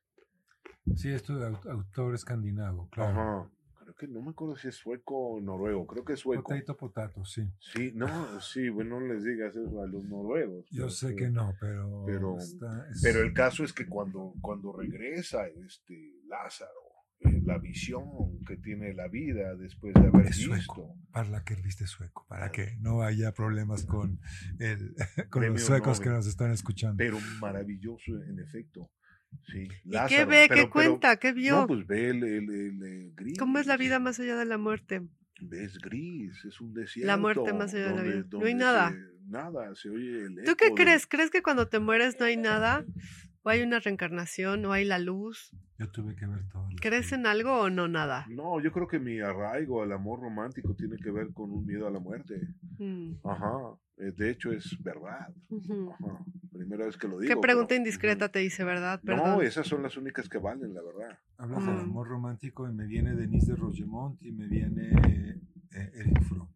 Sí, esto de au- autor escandinavo, claro. Ajá. Que no me acuerdo si es sueco o noruego. Creo que es sueco. Potato, potato, sí. Sí, no, sí, bueno, no les digas eso a los noruegos. Yo pero sé que no, pero. Pero- está- es- Pero el caso es que cuando, cuando regresa este Lázaro, eh, la visión que tiene la vida después de haber Es visto. sueco. Parla que viste sueco, para que no haya problemas con, el, con los suecos que nos están escuchando. Pero maravilloso en efecto. Sí, ¿Y Lázaro, qué ve? pero- ¿Qué pero- cuenta? ¿Qué vio? No, pues ve el, el- el, eh, gris. ¿Cómo es la vida más allá de la muerte? Ves gris, es un desierto. muerte más allá de la vida. No hay nada. se- nada, se oye el ¿Tú qué de- crees? ¿Crees que cuando te mueres no hay nada? ¿O hay una reencarnación? ¿O hay la luz? Yo tuve que ver todo. ¿Crees en algo o no nada? No, yo creo que mi arraigo al amor romántico tiene que ver con un miedo a la muerte. Mm, Ajá, eh, de hecho es verdad. ujú. Ajá, primera vez que lo digo. ¿Qué pregunta pero- indiscreta te dice, verdad? No, Perdón. esas son las únicas que valen, la verdad. Hablas del Mm. amor romántico y me viene Denise de Rogemont y me viene eh, Eric Fromm.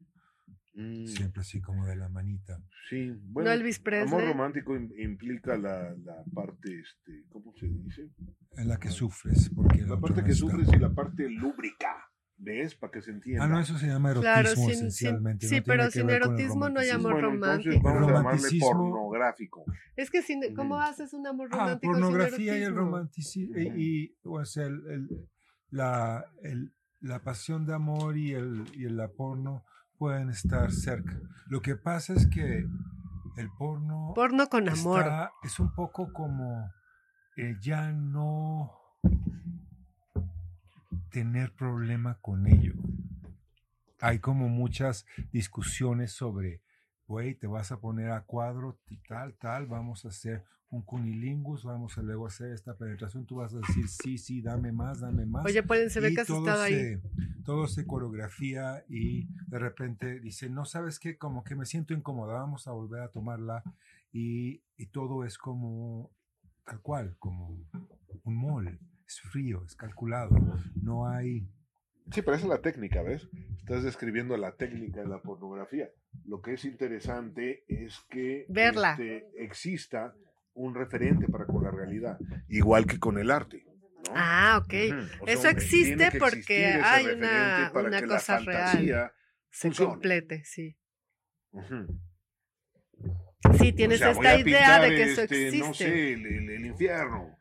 Mm, Siempre así como de la manita. sí, bueno. Elvis Presley? Amor romántico im- implica la, la parte, este, ¿cómo se dice? En la que sufres. Porque La parte no que está. sufres y la parte lúbrica. ¿Ves? Para que se entienda. Ah, no, eso se llama erotismo Claro, sin- sin- esencialmente. sí, no pero tiene que sin erotismo no hay amor Bueno, entonces romántico. vamos a llamarle pornográfico. Es que sin, ¿cómo Ujú. haces un amor Ah, romántico sin pornografía y el romanticismo. Y, y, o sea, el, el- la, el- la pasión de amor y el, y el porno pueden estar cerca. Lo que pasa es que el porno Porno con amor. es un poco como eh, ya no tener problema con ello. Hay como muchas discusiones sobre, güey, te vas a poner a cuadro y tal, tal, vamos a hacer un cunilingus, vamos a luego hacer esta penetración, tú vas a decir, sí, sí, dame más, dame más. Oye, Polen, se ve Y que has todo estado ahí. se- todo se coreografía y de repente dice, no sabes qué, como que me siento incómoda, vamos a volver a tomarla y, y todo es como tal cual, como un mol, es frío, es calculado, no hay... Sí, pero esa es la técnica, ¿ves? Estás describiendo la técnica de la pornografía. Lo que es interesante es que Verla. este, exista un referente para con la realidad, igual que con el arte. ¿no? Ah, ok. Ujú. O sea, Eso existe que porque hay una, una que la cosa real. Se funcione. complete, sí. Ujú. Sí, tienes O sea, esta idea de que eso este, existe. No sé, el, el- el infierno.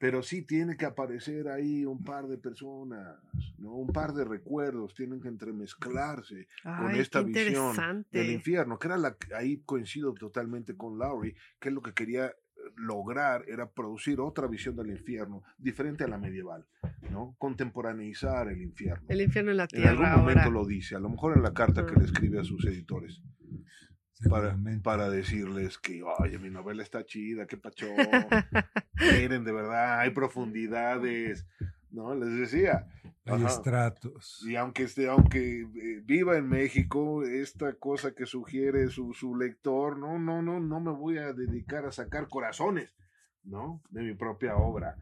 Pero sí tiene que aparecer ahí un par de personas, ¿no? Un par de recuerdos, tienen que entremezclarse con Ay, esta qué visión del infierno, que era la ahí coincido totalmente con Lowry, que es lo que quería lograr era producir otra visión del infierno diferente a la medieval, ¿no? Contemporaneizar el infierno. El infierno en la En algún tierra momento ahora. lo dice, a lo mejor en la carta que le escribe a sus editores para, para decirles que, oye, mi novela está chida, qué pacho, miren, de verdad, hay profundidades, ¿no? Les decía. Hay Ajá. estratos. Y aunque, esté, aunque eh, viva en México, esta cosa que sugiere su, su lector, no, no, no, no me voy a dedicar a sacar corazones, ¿no? De mi propia obra.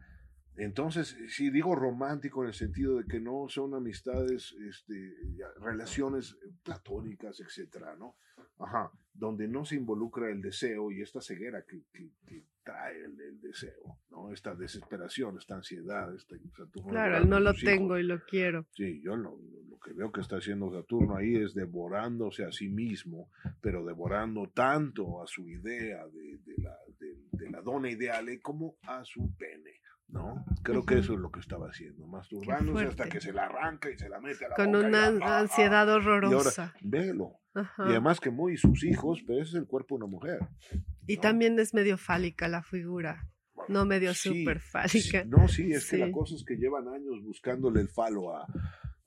Entonces, sí digo romántico en el sentido de que no son amistades, este, relaciones platónicas, etcétera, ¿no? Ajá, donde no se involucra el deseo y esta ceguera que, que- que trae el, el deseo, ¿no? Esta desesperación, esta ansiedad, esta Saturno Claro, no lo hijos. tengo y lo quiero. Sí, yo lo, lo que veo que está haciendo Saturno ahí es devorándose a sí mismo, pero devorando tanto a su idea de, de la, de- de la dona ideal como a su pene, ¿no? Creo que eso es lo que estaba haciendo, masturbándose hasta que se la arranca y se la mete a la Con boca una ansiedad ah, y ahora, horrorosa. Velo. Ajá. Y además que muy sus hijos, pero ese es el cuerpo de una mujer. Y también es medio fálica la figura. No medio Sí, fálica. No, sí, es que la cosa es que llevan años buscándole el falo a,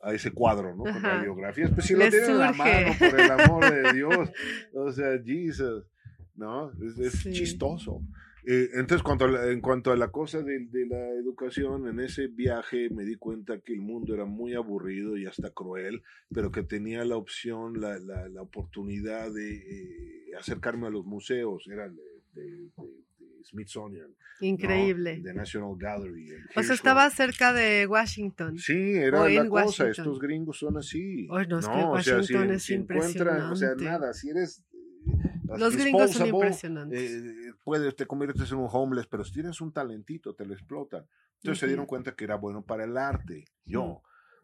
a ese cuadro, ¿no? Con Ajá. radiografías. Pues si lo tienen en la mano, por el amor de Dios. O sea, Jesus, ¿no? Es, chistoso. Eh, entonces, cuanto la- en cuanto a la cosa de, de la educación, en ese viaje me di cuenta que el mundo era muy aburrido y hasta cruel, pero que tenía la opción, la, la, la oportunidad de eh, acercarme a los museos, eran de, de- de- Smithsonian, ¿no? Increíble. de National Gallery. O sea, estaba cerca de Washington. Sí, era la cosa, Washington. estos gringos son así. Ay, no, es que o sea, si, Washington es si encuentran, o sea, impresionante. nada, si eres... Los gringos son impresionantes. eh, puedes, te conviertes en un homeless, pero si tienes un talentito, te lo explotan. Entonces se Ujú. dieron cuenta que era bueno para el arte, yo.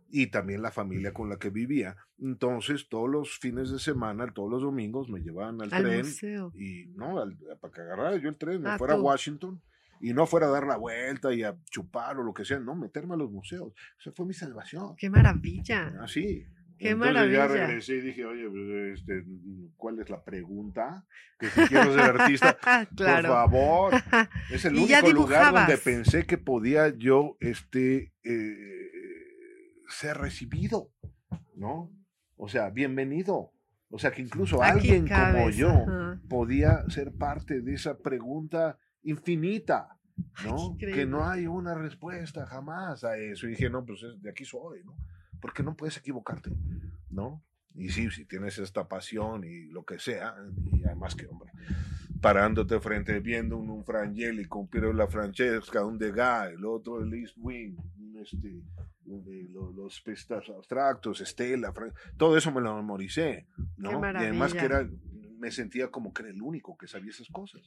Y también la familia con la que vivía. Entonces, todos los fines de semana, todos los domingos, me llevaban al, Al tren. museo. Y no, al- para que agarrara yo el tren, me Ah, fuera a tú. Washington. Y no fuera a dar la vuelta y a chupar o lo que sea, no, meterme a los museos. Esa fue mi salvación. ¡Qué maravilla! Así. ¡Qué Entonces ya maravilla! regresé y dije, oye, pues, este, ¿cuál es la pregunta? Que si quiero ser artista, por claro. favor. Es el ya único lugar donde pensé que podía yo este, eh, ser recibido, ¿no? O sea, bienvenido. O sea, que incluso Aquí alguien como yo ajá. podía ser parte de esa pregunta infinita, ¿no? Que no hay una respuesta jamás a eso. Y dije, no, pues es- de aquí soy, ¿no? Porque no puedes equivocarte, ¿no? Y sí, si tienes esta pasión y lo que sea, y además que, hombre, parándote frente, viendo un, un Frangélico, un Piero la Francesca, un Degas, el otro el East Wing, este, de- lo- los pistas abstractos, Estela, todo eso me lo memoricé, ¿no? Y además que era, me sentía como que era el único que sabía esas cosas.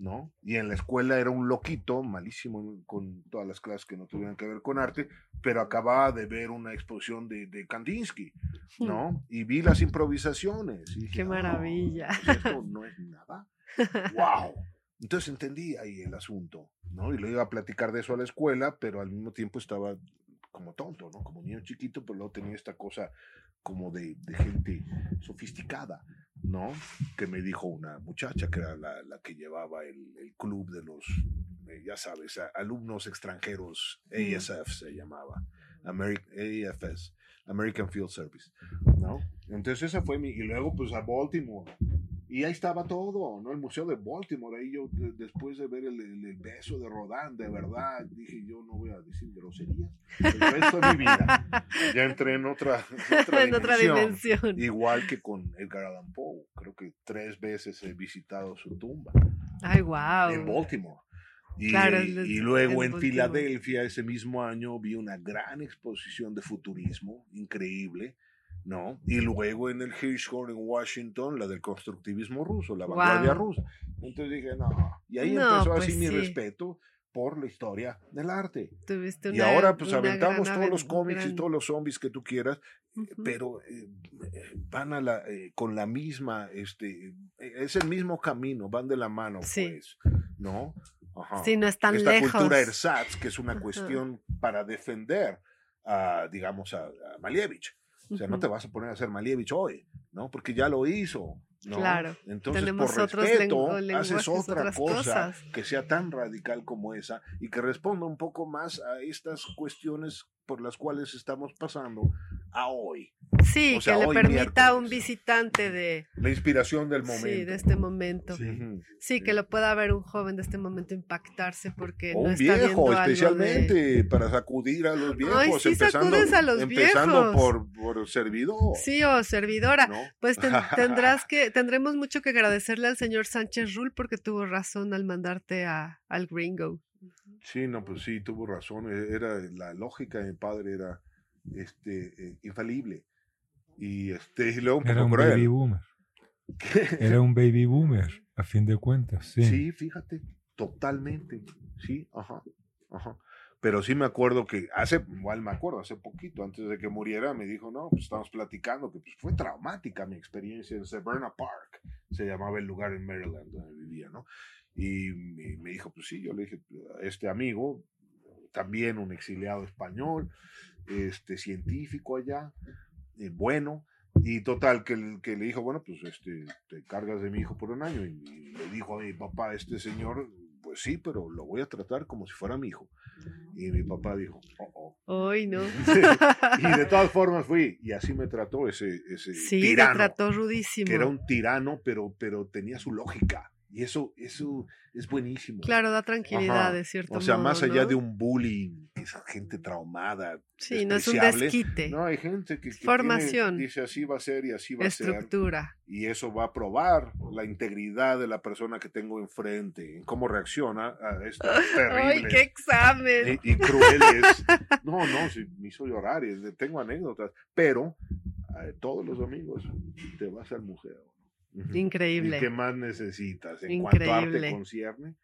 ¿No? Y en la escuela era un loquito, malísimo con todas las clases que no tuvieran que ver con arte, pero acababa de ver una exposición de, de Kandinsky, ¿no? Y vi las improvisaciones. y dije, Qué "Ah, maravilla". pues esto no es nada. ¡Wow! Entonces entendí ahí el asunto, ¿no? Y le iba a platicar de eso a la escuela, pero al mismo tiempo estaba como tonto, ¿no? Como niño chiquito, pero luego tenía esta cosa como de, de gente sofisticada, ¿no? Que me dijo una muchacha que era la, la que llevaba el, el, club de los, eh, ya sabes, a, alumnos extranjeros, ASF se llamaba, Ameri AFS, American Field Service, ¿no? Entonces esa fue mi, y luego pues a Baltimore, y ahí estaba todo, ¿no? El Museo de Baltimore, ahí yo de, después de ver el, el, beso de Rodán, de verdad, dije yo no voy a decir groserías, el resto de mi vida. Ya entré en otra, otra, en dimensión, otra dimensión. Igual que con Edgar Allan Poe, creo que tres veces he visitado su tumba. Ay, wow. En Baltimore. Y, Claro, y luego en. Filadelfia, ese mismo año, vi una gran exposición de futurismo, increíble, ¿no? Y luego en el Hirschhorn en Washington, la del constructivismo ruso, la Wow. vanguardia rusa. Entonces dije, no. Y ahí No, empezó pues así mi sí. respeto por la historia del arte. Tuviste y una- ahora pues una aventamos todos los cómics y gran- todos los zombies que tú quieras, Ujú. pero eh, eh, van a la, eh, con la misma, este, eh, es el mismo camino, van de la mano, Sí. pues, ¿no? Ajá. Sí, no es tan Esta lejos. cultura ersatz, que es una Ajá. cuestión para defender a, digamos, a, a Malievich. O sea, no te vas a poner a hacer Malievich hoy, ¿no? Porque ya lo hizo, ¿no? Claro. Entonces, Tenemos por respeto, haces otra cosa cosas. que sea tan radical como esa y que responda un poco más a estas cuestiones por las cuales estamos pasando a hoy. Sí, O sea, que le permita a un visitante de, La inspiración del momento. sí, de este momento. Sí. Sí, que lo pueda ver un joven de este momento impactarse porque O no un está viendo viejo, algo de... especialmente para sacudir a los viejos. Ay, sí, empezando sacudes a los empezando viejos. por, por servidor. Sí, o servidora. ¿no? Pues ten- tendrás que, tendremos mucho que agradecerle al señor Sánchez Rull porque tuvo razón al mandarte a, al gringo. Sí, no, pues sí, tuvo razón. e- Era la lógica de mi padre era este eh, infalible. Y este y luego un Era poco un cruel. baby boomer. Era un baby boomer, a fin de cuentas. Sí. Sí, fíjate, totalmente. Sí, ajá, ajá. Pero sí me acuerdo que hace, igual me acuerdo, hace poquito, antes de que muriera, me dijo, no, pues estamos platicando, que pues fue traumática mi experiencia en Severna Park, se llamaba el lugar en Maryland donde vivía, ¿no? Y me, dijo, pues sí, yo le dije, este amigo, también un exiliado español, este científico allá, eh, bueno, y total, que, que le dijo, bueno, pues este, te cargas de mi hijo por un año. Y, y le dijo a mi papá, este señor, pues sí, pero lo voy a tratar como si fuera mi hijo. Y mi papá dijo, oh, oh. Hoy no. y de todas formas fui, y así me trató ese, ese Sí, tirano, trató rudísimo. que era un tirano, pero, pero tenía su lógica. Y eso, eso es buenísimo. Claro, da tranquilidad Ajá. de cierto O sea, modo, más allá ¿no? de un bullying, esa gente traumada. Sí, no es un desquite. No, hay gente que, que tiene- Formación. dice así va a ser y así va a ser. estructura. Y eso va a probar la integridad de la persona que tengo enfrente, en cómo reacciona a estos ¡Ay, terribles qué examen! y, y crueles. No, no, sí, me hizo llorar y tengo anécdotas, pero eh, todos los domingos te vas al museo. Increíble. ¿Y qué más necesitas en cuanto a arte Increíble. concierne?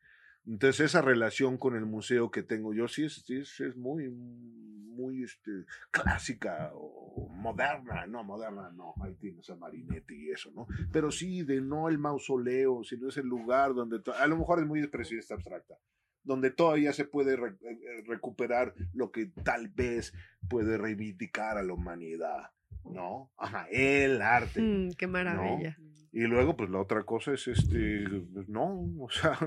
Entonces esa relación con el museo que tengo yo sí es, es, es muy, muy este, clásica o moderna, no, moderna no, ahí tienes a Marinetti y eso, ¿no? Pero sí de no el mausoleo, sino es el lugar donde, a lo mejor es muy expresivista abstracta, donde todavía se puede re- eh, recuperar lo que tal vez puede reivindicar a la humanidad, ¿no? Ajá, el arte. Mm, qué maravilla. Y luego, pues la otra cosa es este, pues, no, o sea,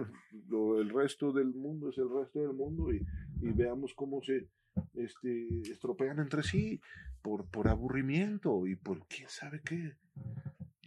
lo- el resto del mundo es el resto del mundo y, y veamos cómo se este, estropean entre sí por, por aburrimiento y por quién sabe qué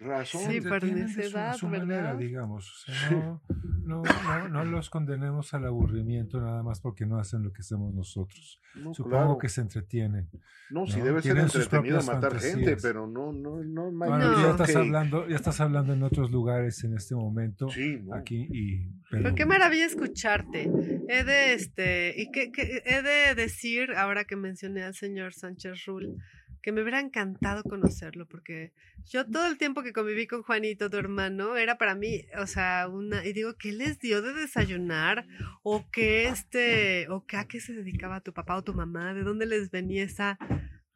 razón. Sí, por de su- necedad, su manera, digamos. O sea, no, no, no, no los condenemos al aburrimiento nada más porque no hacen lo que hacemos nosotros. No, Supongo claro. que se entretienen. no, sí ¿no? debe ser Tienen sus entretenido matar gente, fantasías. pero no, no, no, Bueno, No. ya estás ok. hablando, ya estás hablando en otros lugares en este momento. Sí, no. Aquí y Pero pero- qué maravilla escucharte. He de este, y que, que- he de decir, ahora que mencioné al señor Sánchez Rull, que me hubiera encantado conocerlo, porque yo todo el tiempo que conviví con Juanito, tu hermano, era para mí, o sea, una, y digo, ¿qué les dio de desayunar? O qué este, o qué a qué se dedicaba tu papá o tu mamá, de dónde les venía esa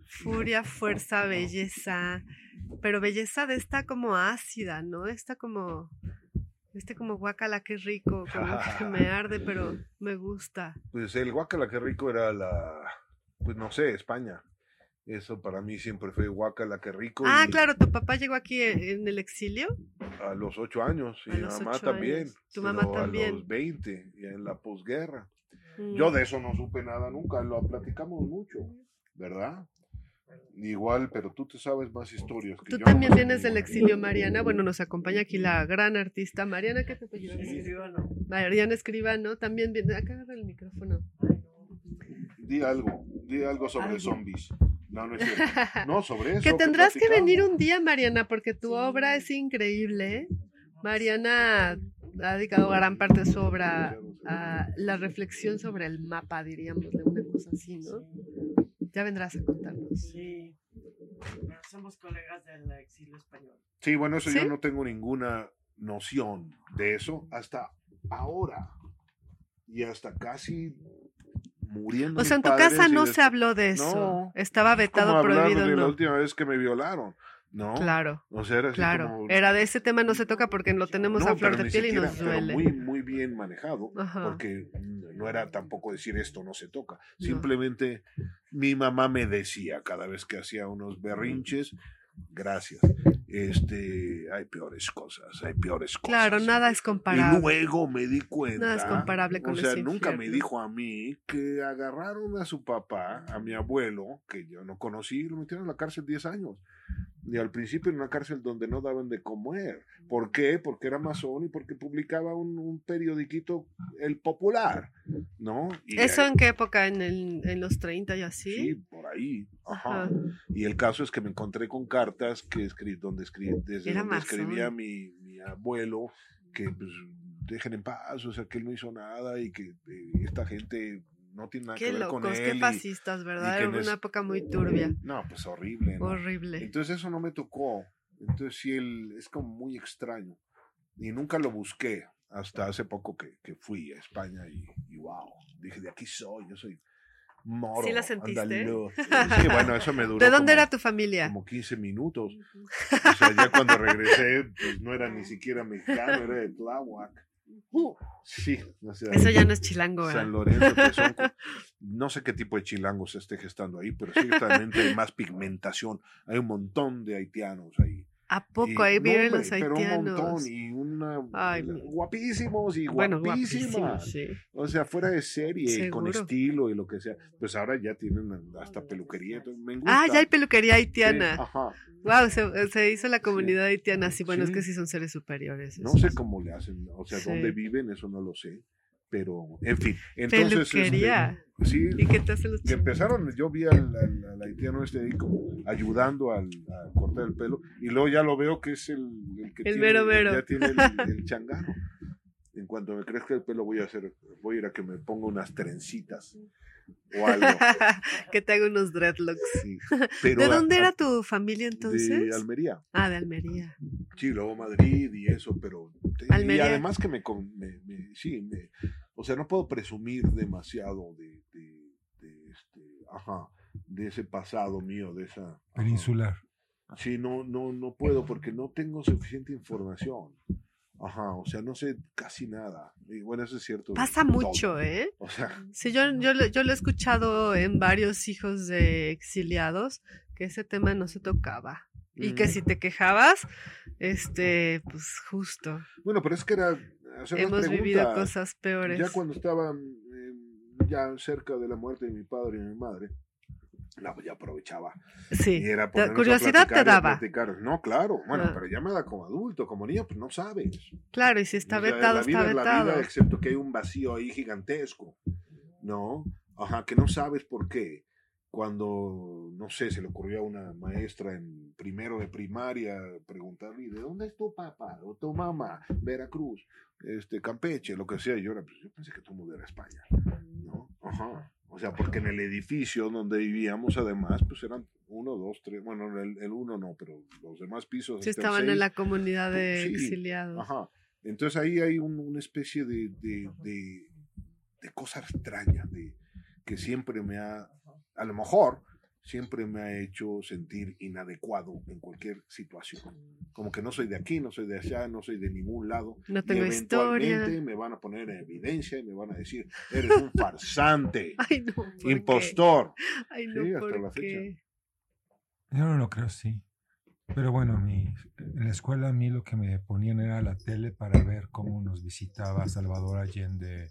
furia, fuerza, belleza, pero belleza de esta como ácida, ¿no? Esta como este como guacala, qué rico, como que me arde, pero me gusta. Pues el guacala, qué rico era la, pues no sé, España. Eso para mí siempre fue guacala, que rico. Ah, y claro, tu papá llegó aquí e- en el exilio. A los ocho años, y mi mamá también. años. Tu mamá también. A los 20, y en la posguerra. Mm. Yo de eso no supe nada nunca, lo platicamos mucho, ¿verdad? Igual, pero tú te sabes más historias. Que Tú yo, también vienes del exilio, Mariana. Bueno, nos acompaña aquí la gran artista Mariana. ¿Qué te apellidas? Mariana Escribano. También viene. Acá agarra el micrófono. Di algo, di algo sobre zombies. No, no es cierto. No, sobre eso. Que tendrás que venir un día, Mariana, porque tu obra es increíble. ¿eh? Mariana ha dedicado gran parte de su obra a la reflexión sobre el mapa, diríamos, de una cosa así, ¿no? Ya vendrás a contarnos. Sí. Somos colegas del exilio español. Sí, bueno, eso ¿Sí? yo no tengo ninguna noción de eso hasta ahora. Y hasta casi muriendo. O sea, en tu casa no se habló de eso. No. Estaba vetado, prohibido, de la no. última vez que me violaron. No. Claro, O sea, era claro. como- Era de ese tema no se toca porque lo tenemos No, a flor pero de piel y nos pero duele. muy, muy bien manejado. Ajá. Porque no era tampoco decir esto no se toca. No. Simplemente mi mamá me decía cada vez que hacía unos berrinches, gracias. Este, hay peores cosas, hay peores cosas. Claro, nada es Y comparable. luego me di cuenta. Nada es comparable con O sea, nunca me dijo a mí que agarraron a su papá, a mi abuelo, que yo no conocí, y lo metieron en la cárcel 10 años. Y al principio en una cárcel donde no daban de comer. ¿Por qué? Porque era masón y porque publicaba un, un periodiquito, El Popular, ¿no? Y ¿Eso ahí- en qué época? ¿En, el, en los 30 y así? Sí, por ahí. Ajá. Y el caso es que me encontré con cartas que escribí, donde escribí, desde Era donde masón. escribía mi, mi abuelo, que pues dejen en paz, o sea, que él no hizo nada y que eh, esta gente no tiene nada Qué que ver con locos, él. qué fascistas, ¿verdad? Era es- una época muy turbia. no, pues horrible. ¿no? Horrible. Entonces eso no me tocó. Entonces sí, él es como muy extraño. Y nunca lo busqué hasta hace poco que, que fui a España y, y wow, dije, de aquí soy, yo soy moro. ¿Sí la sentiste? andaluz". Sí, bueno, eso me duró ¿De dónde como- era tu familia? como 15 minutos. O sea, ya cuando regresé, pues no era ni siquiera mexicano, era de Tláhuac. Sí, Eso ya no es chilango, San. Lorenzo, no sé qué tipo de chilango se esté gestando ahí, pero ciertamente hay más pigmentación. Hay un montón de haitianos ahí. ¿A poco Y- ahí viven los Pero un haitianos? montón y una Ay, guapísimos y bueno, guapísimas. sí. O sea, fuera de serie, y con estilo y lo que sea. Pues ahora ya tienen hasta peluquería. me gusta. Ah, ya hay peluquería Sí, haitiana. ajá. Wow, se, se hizo la comunidad haitiana. Sí, bueno, es Sí. que sí son seres superiores. No sé cómo le hacen, o sea, Sí. dónde viven, eso no lo sé. Pero, en fin. Entonces, este, Peluquería. sí, ¿Y qué te hacen los empezaron, yo vi al, al- al haitiano este ahí como ayudando al, a cortar el pelo, y luego ya lo veo que es el, el que El tiene, mero mero. ya tiene el, el changano. En cuanto me crezca el pelo voy a hacer, voy a ir a que me ponga unas trencitas o algo. que te haga unos dreadlocks. sí. Pero ¿De dónde a- era tu familia entonces? De Almería. Ah, de Almería. Sí, luego Madrid y eso, pero... y además que me- me- sí, me- o sea, no puedo presumir demasiado de, de, de este, ajá, de ese pasado mío, de esa... ajá. Peninsular. Sí, no, no, no puedo porque no tengo suficiente información. Ajá, o sea, no sé casi nada. Y bueno, eso es cierto. de Pasa todo. mucho, ¿eh? O sea, Sí, yo, yo, lo- yo lo he escuchado en varios hijos de exiliados que ese tema no se tocaba. Y que mm, si te quejabas, este, pues justo. Bueno, pero es que era... hacer Hemos vivido cosas peores. Ya cuando estaban eh, ya cerca de la muerte de mi padre y mi madre, la, ya aprovechaba. Sí. Y era curiosidad te daba. No, claro. Bueno, Ah. pero ya me da como adulto, como niño, pues no sabes. Claro, y si está O sea, vetado, la vida está es la vetado. vida, excepto que hay un vacío ahí gigantesco. ¿No? Ajá, que no sabes por qué. Cuando, no sé, se le ocurrió a una maestra en primero de primaria preguntarle, ¿y ¿de dónde es tu papá o tu mamá? Veracruz, este, Campeche, lo que sea. Y yo, era, pues, yo pensé que el mundo era España. ¿no? Ajá. O sea, porque en el edificio donde vivíamos, además, pues eran uno, dos, tres, bueno, el, el uno no, pero los demás pisos. Sí, estaban en la comunidad de Sí, exiliados. Ajá. Entonces ahí hay un- una especie de, de, de, de cosa extraña, de, que siempre me ha, a lo mejor, siempre me ha hecho sentir inadecuado en cualquier situación. Como que no soy de aquí, no soy de allá, no soy de ningún lado. No y tengo eventualmente historia. me van a poner en evidencia y me van a decir, eres un farsante, Ay, no. ¿por qué? impostor. Ay, no, Sí, hasta ¿por la fecha. Yo no lo creo, sí. Pero bueno, mi, en la escuela a mí lo que me ponían era la tele para ver cómo nos visitaba Salvador Allende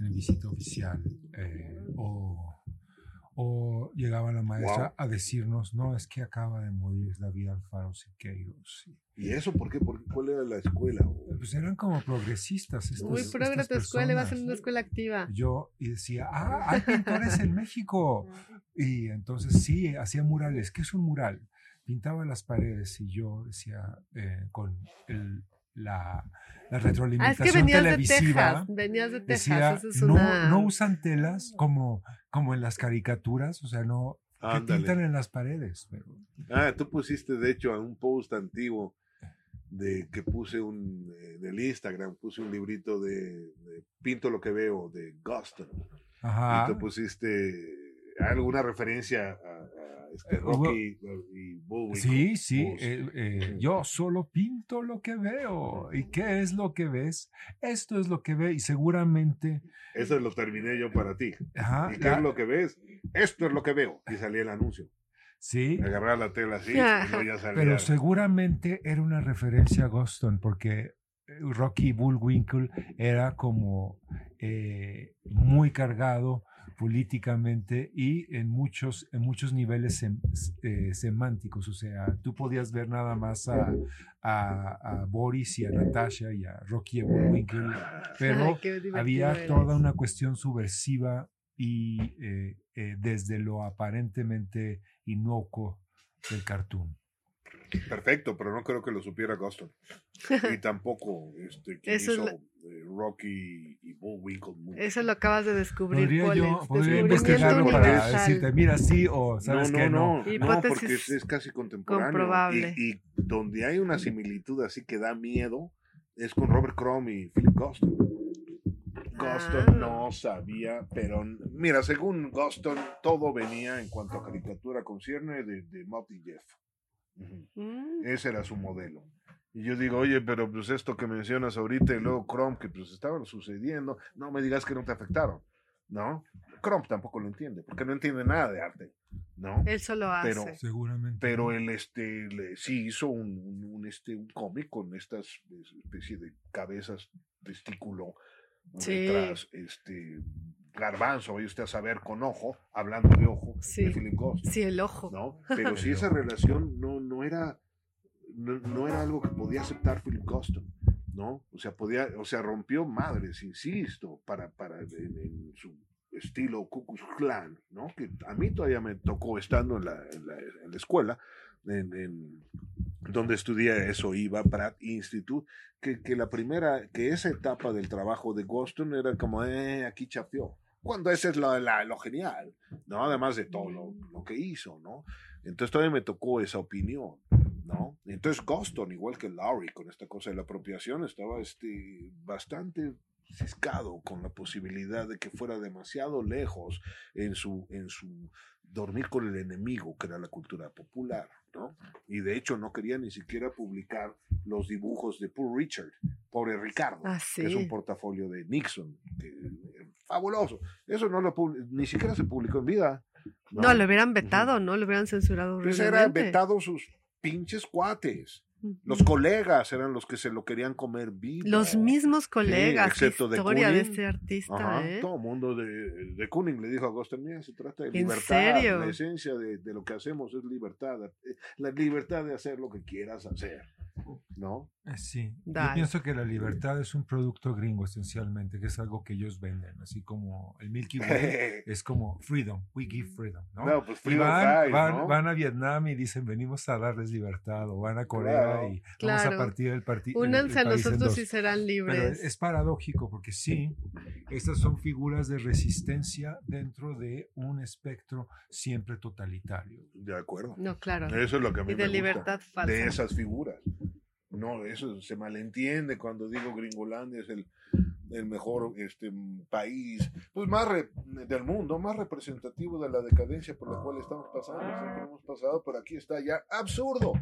en visita oficial. eh, o, o llegaba la maestra Wow. a decirnos, no, es que acaba de morir David Alfaro Siqueiros. Y, ¿Y eso por qué? ¿Por qué? ¿Cuál era la escuela? Pues eran como progresistas. Estas, Muy progre tu escuela, ibas en una escuela activa. Yo y decía, ah, hay pintores en México. Y entonces sí, hacía murales. ¿Qué es un mural? Pintaba las paredes y yo decía, eh, con el- la, la Ah, es retroalimentación que venías de televisiva, Texas. Venías de Texas. decía, es no, una... no usan telas como, como en las caricaturas, o sea, no, que pintan en las paredes. Pero, Ah, tú pusiste, de hecho, a un post antiguo de que puse un, eh, del Instagram, puse un librito de, de Pinto lo que veo, de Guston. ajá. Y tú pusiste alguna referencia a, a este Eh, Rocky y Bullwinkle. Sí, sí, eh, eh, yo solo pinto lo que veo. ¿Y qué es lo que ves? Esto es lo que ve y seguramente... Eso lo terminé yo para ti. Ajá, ¿Y qué la- es lo que ves? Esto es lo que veo. Y salía el anuncio. sí, Agarrar la tela así, y luego ya salía. pero seguramente era una referencia a Guston porque eh, Rocky Bullwinkle era como eh, muy cargado políticamente y en muchos, en muchos niveles sem- eh, semánticos. O sea, tú podías ver nada más a, a- a Boris y a Natasha y a Rocky y a Bullwinkle, pero Ay, había eres. toda una cuestión subversiva y eh, eh, desde lo aparentemente inocuo del cartoon. Perfecto, pero no creo que lo supiera Guston. Y tampoco este, Eso es hizo la- eh, Rocky y Bullwinkle. Eso lo acabas de descubrir, Podría yo Pollens. podría investigarlo para decirte, mira, sí o sabes no, que no, no. no, no, porque es, es casi contemporáneo. comprobable. Y, y donde hay una similitud así que da miedo es con Robert Crumb y Philip Guston. Guston Ah. no sabía, pero mira, según Guston, todo venía en cuanto a caricatura concierne de, de y Jeff. Mm, Ese era su modelo. Y yo digo, oye, pero pues esto que mencionas ahorita y luego Crump, que pues estaban sucediendo, no me digas que no te afectaron, ¿no? Crump tampoco lo entiende, porque no entiende nada de arte, ¿no? Él solo hace. Pero- Seguramente. Pero él este, le- sí hizo un, un, un, este, un cómic con estas especie de cabezas testículo Sí. detrás, este, garbanzo, vaya usted a saber con ojo, hablando de ojo, Sí. de Philip Ghost. Sí, el ojo. ¿no? Pero si esa relación no, no era no, no era algo que podía aceptar Philip Guston, ¿no? O sea, podía, o sea, rompió madres, insisto, para, para en, en su estilo Ku Klux Klan, ¿no? Que a mí todavía me tocó estando en la, en la, en la escuela, en, donde estudié eso, iba Pratt Institute, que, que la primera, que esa etapa del trabajo de Guston era como, eh, aquí chapeó. Cuando ese es lo, la- lo genial, ¿no? Además de todo lo, lo que hizo, ¿no? Entonces todavía me tocó esa opinión, ¿no? Entonces Guston, igual que Lowry, con esta cosa de la apropiación, estaba este, bastante ciscado con la posibilidad de que fuera demasiado lejos en su, en su dormir con el enemigo, que era la cultura popular, ¿no? Y de hecho no quería ni siquiera publicar los dibujos de Poor Richard, pobre Ricardo, Ah, que es sí. un portafolio de Nixon, eh, fabuloso. Eso no lo ni siquiera se publicó en vida. No, lo hubieran vetado, ¿no? Lo hubieran censurado Pues era horriblemente. vetado sus pinches cuates. Los colegas eran los que se lo querían comer vivo. Los mismos colegas. qué excepto de historia de este artista, Ajá, ¿eh? Todo el mundo de, de Kooning le dijo a Guston, mira, se trata de ¿En libertad. serio? La esencia de, de lo que hacemos es libertad. eh, La libertad de hacer lo que quieras hacer. ¿No? Eh, Sí, yo pienso que la libertad es un producto gringo esencialmente, que es algo que ellos venden, así como el Milky Way es como freedom, we give freedom, ¿no? No, pues Y Freedom van, Fries, van- ¿no? van a Vietnam y dicen venimos a darles libertad, o van a Corea Claro. y vamos a partir el partido. Únanse a nosotros y serán Pero libres. es paradójico porque sí, estas son figuras de resistencia dentro de un espectro siempre totalitario. De acuerdo. No, claro. Eso es lo que a mí Y me de gusta libertad falsa. de esas figuras. No, eso se malentiende cuando digo Gringolandia es el el mejor este, mm, país, pues más re- del mundo, más representativo de la decadencia por la cual estamos pasando, siempre hemos pasado, pero aquí está ya absurdo.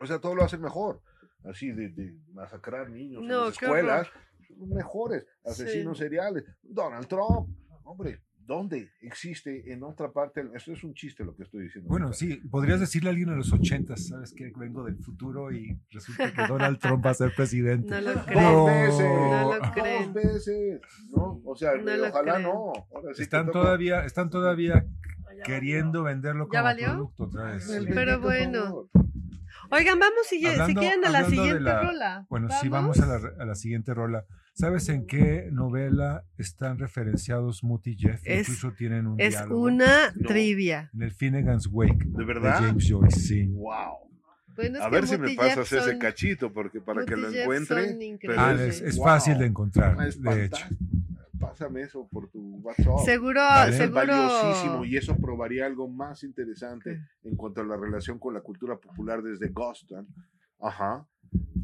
O sea, todo lo hacen mejor. Así de, de masacrar niños No, en las escuelas, mejores, asesinos Sí. seriales. Donald Trump, hombre, ¿dónde existe en otra parte? Eso es un chiste lo que estoy diciendo. Bueno, sí, podrías decirle a alguien en los ochentas, ¿sabes qué? Vengo del futuro y resulta que Donald Trump va a ser presidente. No lo Dos creen. veces, No lo dos creen. veces, ¿no? O sea, No ojalá creen. no. Ahora sí que Están todavía, están todavía queriendo venderlo ¿Ya como producto otra vez. Pero bueno. Oigan, vamos si, si Hablando- quieren a la de siguiente la- rola. Bueno, sí, vamos a la, a la siguiente rola. ¿Sabes en qué novela están referenciados Moot y Jeff? Es- Incluso tienen un Es diálogo. una No. trivia. En el Finnegan's Wake ¿De de verdad? James Joyce, sí. Wow. Bueno, A ver si me pasas ese cachito, porque para que lo encuentre. pero. Ah, es, es wow. fácil de encontrar, es de hecho. Pásame eso por tu WhatsApp. Seguro, Vale. Es seguro. valiosísimo y eso probaría algo más interesante ¿Qué? en cuanto a la relación con la cultura popular desde Goston. Ajá.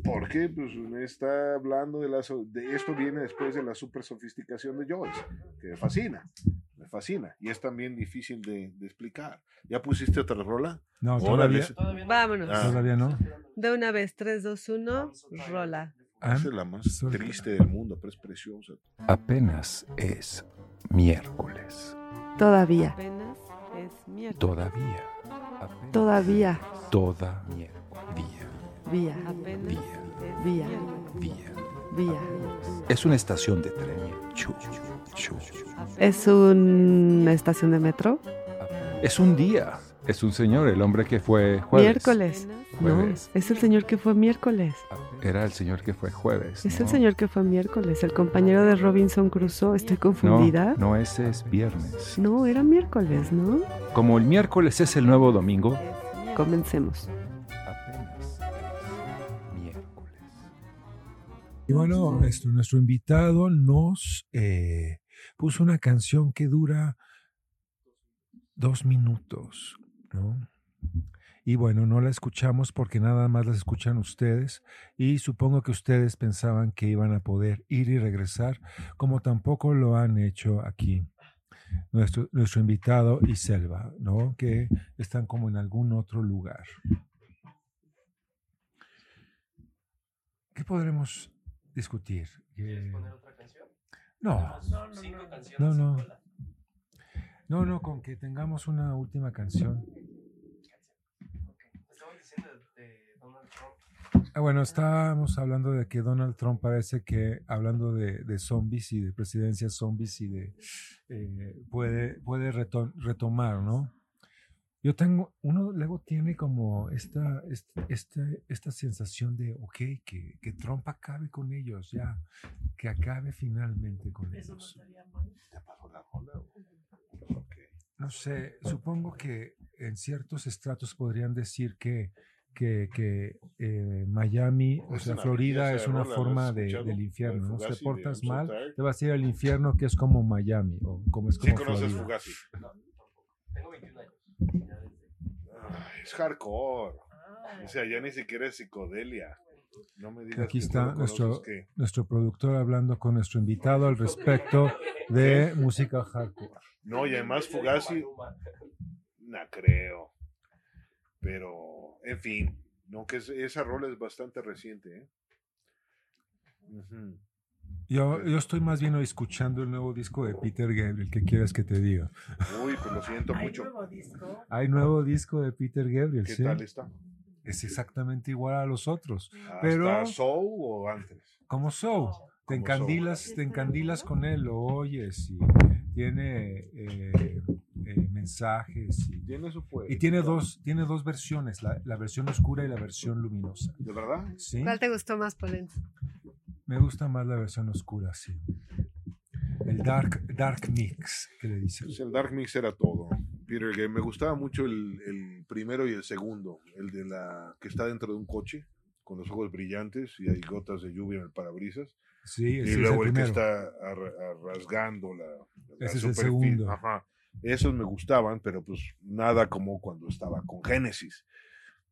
Porque pues, me está hablando de, la, so- de esto viene después de la super sofisticación de Joyce, que me fascina, me fascina y es también difícil de, de explicar. ¿Ya pusiste otra rola? No, todavía, Vámonos. Ah. todavía no. De una vez, 3, 2, 1, rola. Ah, es la más triste del mundo, pero es preciosa. Apenas es miércoles. Todavía, Apenas es miércoles. Todavía. Apenas. todavía, Toda miércoles. Día. vía, es Vía. miércoles. Día. vía. Es una estación de tren. Chu, chu. ¿Es una estación de metro? Es un día. Es un señor, el hombre que fue jueves. Miércoles. No, es el señor que fue miércoles. Era el señor que fue jueves. Es el ¿no? señor que fue miércoles, el compañero de Robinson Crusoe. ¿Estoy No, confundida? no, ese es viernes. No, era miércoles, ¿no? Como el miércoles es el nuevo domingo. Comencemos. apenas es miércoles. Y bueno, esto, nuestro invitado nos eh, puso una canción que dura dos minutos, ¿no? Y bueno, no la escuchamos porque nada más la escuchan ustedes y supongo que ustedes pensaban que iban a poder ir y regresar, como tampoco lo han hecho aquí nuestro, nuestro invitado y Selva, ¿no? Que están como en algún otro lugar. ¿Qué podremos discutir? Eh, no, no, no. No, no, con que tengamos una última canción. Ah, bueno, estábamos hablando de que Donald Trump parece que, hablando de, de zombies y de presidencias zombies y de, eh, puede, puede reto- retomar, ¿no? Yo tengo, uno luego tiene como esta, esta, esta, esta sensación de, ok, que, que Trump acabe con ellos, ya, que acabe finalmente con ellos. ¿Te No sé, supongo que en ciertos estratos podrían decir que, que, que, eh, Miami, o sea, Florida es una rola, ¿la forma de- del infierno, ¿no? Si te portas mal, te vas a ir al infierno que es como Miami, o como es Sí como conoces Florida. Fugazi. Ay, es hardcore. O sea, ya ni siquiera es psicodelia. No me digas Aquí que está nuestro- que- Nuestro productor hablando con nuestro invitado al respecto de música hardcore. No, y además Fugazi, no creo. Pero, en fin, no que es- esa rola es bastante reciente. ¿eh? Yo, yo estoy más bien escuchando el nuevo disco de Peter Gabriel, ¿qué quieres que te diga? Uy, pues lo siento Hay mucho. nuevo disco. Hay nuevo disco de Peter Gabriel, ¿Qué sí. tal está? Es exactamente igual a los otros. ¿Hasta Pero- Soul o antes? Como Soul. Te Como encandilas, te encandilas con él, lo oyes y tiene eh, eh, mensajes y, Tiene su fuego. y tiene dos, tiene dos versiones, la, la versión oscura y la versión luminosa. ¿De verdad? ¿sí? ¿Cuál te gustó más, Polens? Me gusta más la versión oscura, sí. El dark, dark mix, que le dicen. Pues el Dark Mix era todo. Peter Gabriel. Me gustaba mucho el, el primero y el segundo. El de la que está dentro de un coche con los ojos brillantes y hay gotas de lluvia en el parabrisas. Sí, ese y es luego el el, que está rasgando la, la Ese es el segundo. Ajá. Esos me gustaban, pero pues nada como cuando estaba con Génesis.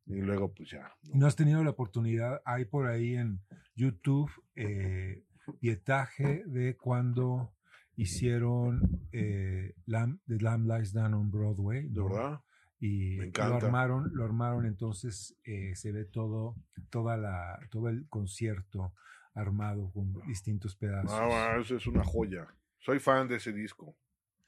Y luego pues ya. ¿No has tenido la oportunidad? Hay por ahí en YouTube eh, pietaje de cuando hicieron eh, Lamb, The Lamb Lies Down on Broadway. ¿De ¿no? verdad? Y Me lo armaron, lo armaron, entonces eh, se ve todo, toda la, todo el concierto armado con distintos pedazos. Ah, eso es una joya. Soy fan de ese disco.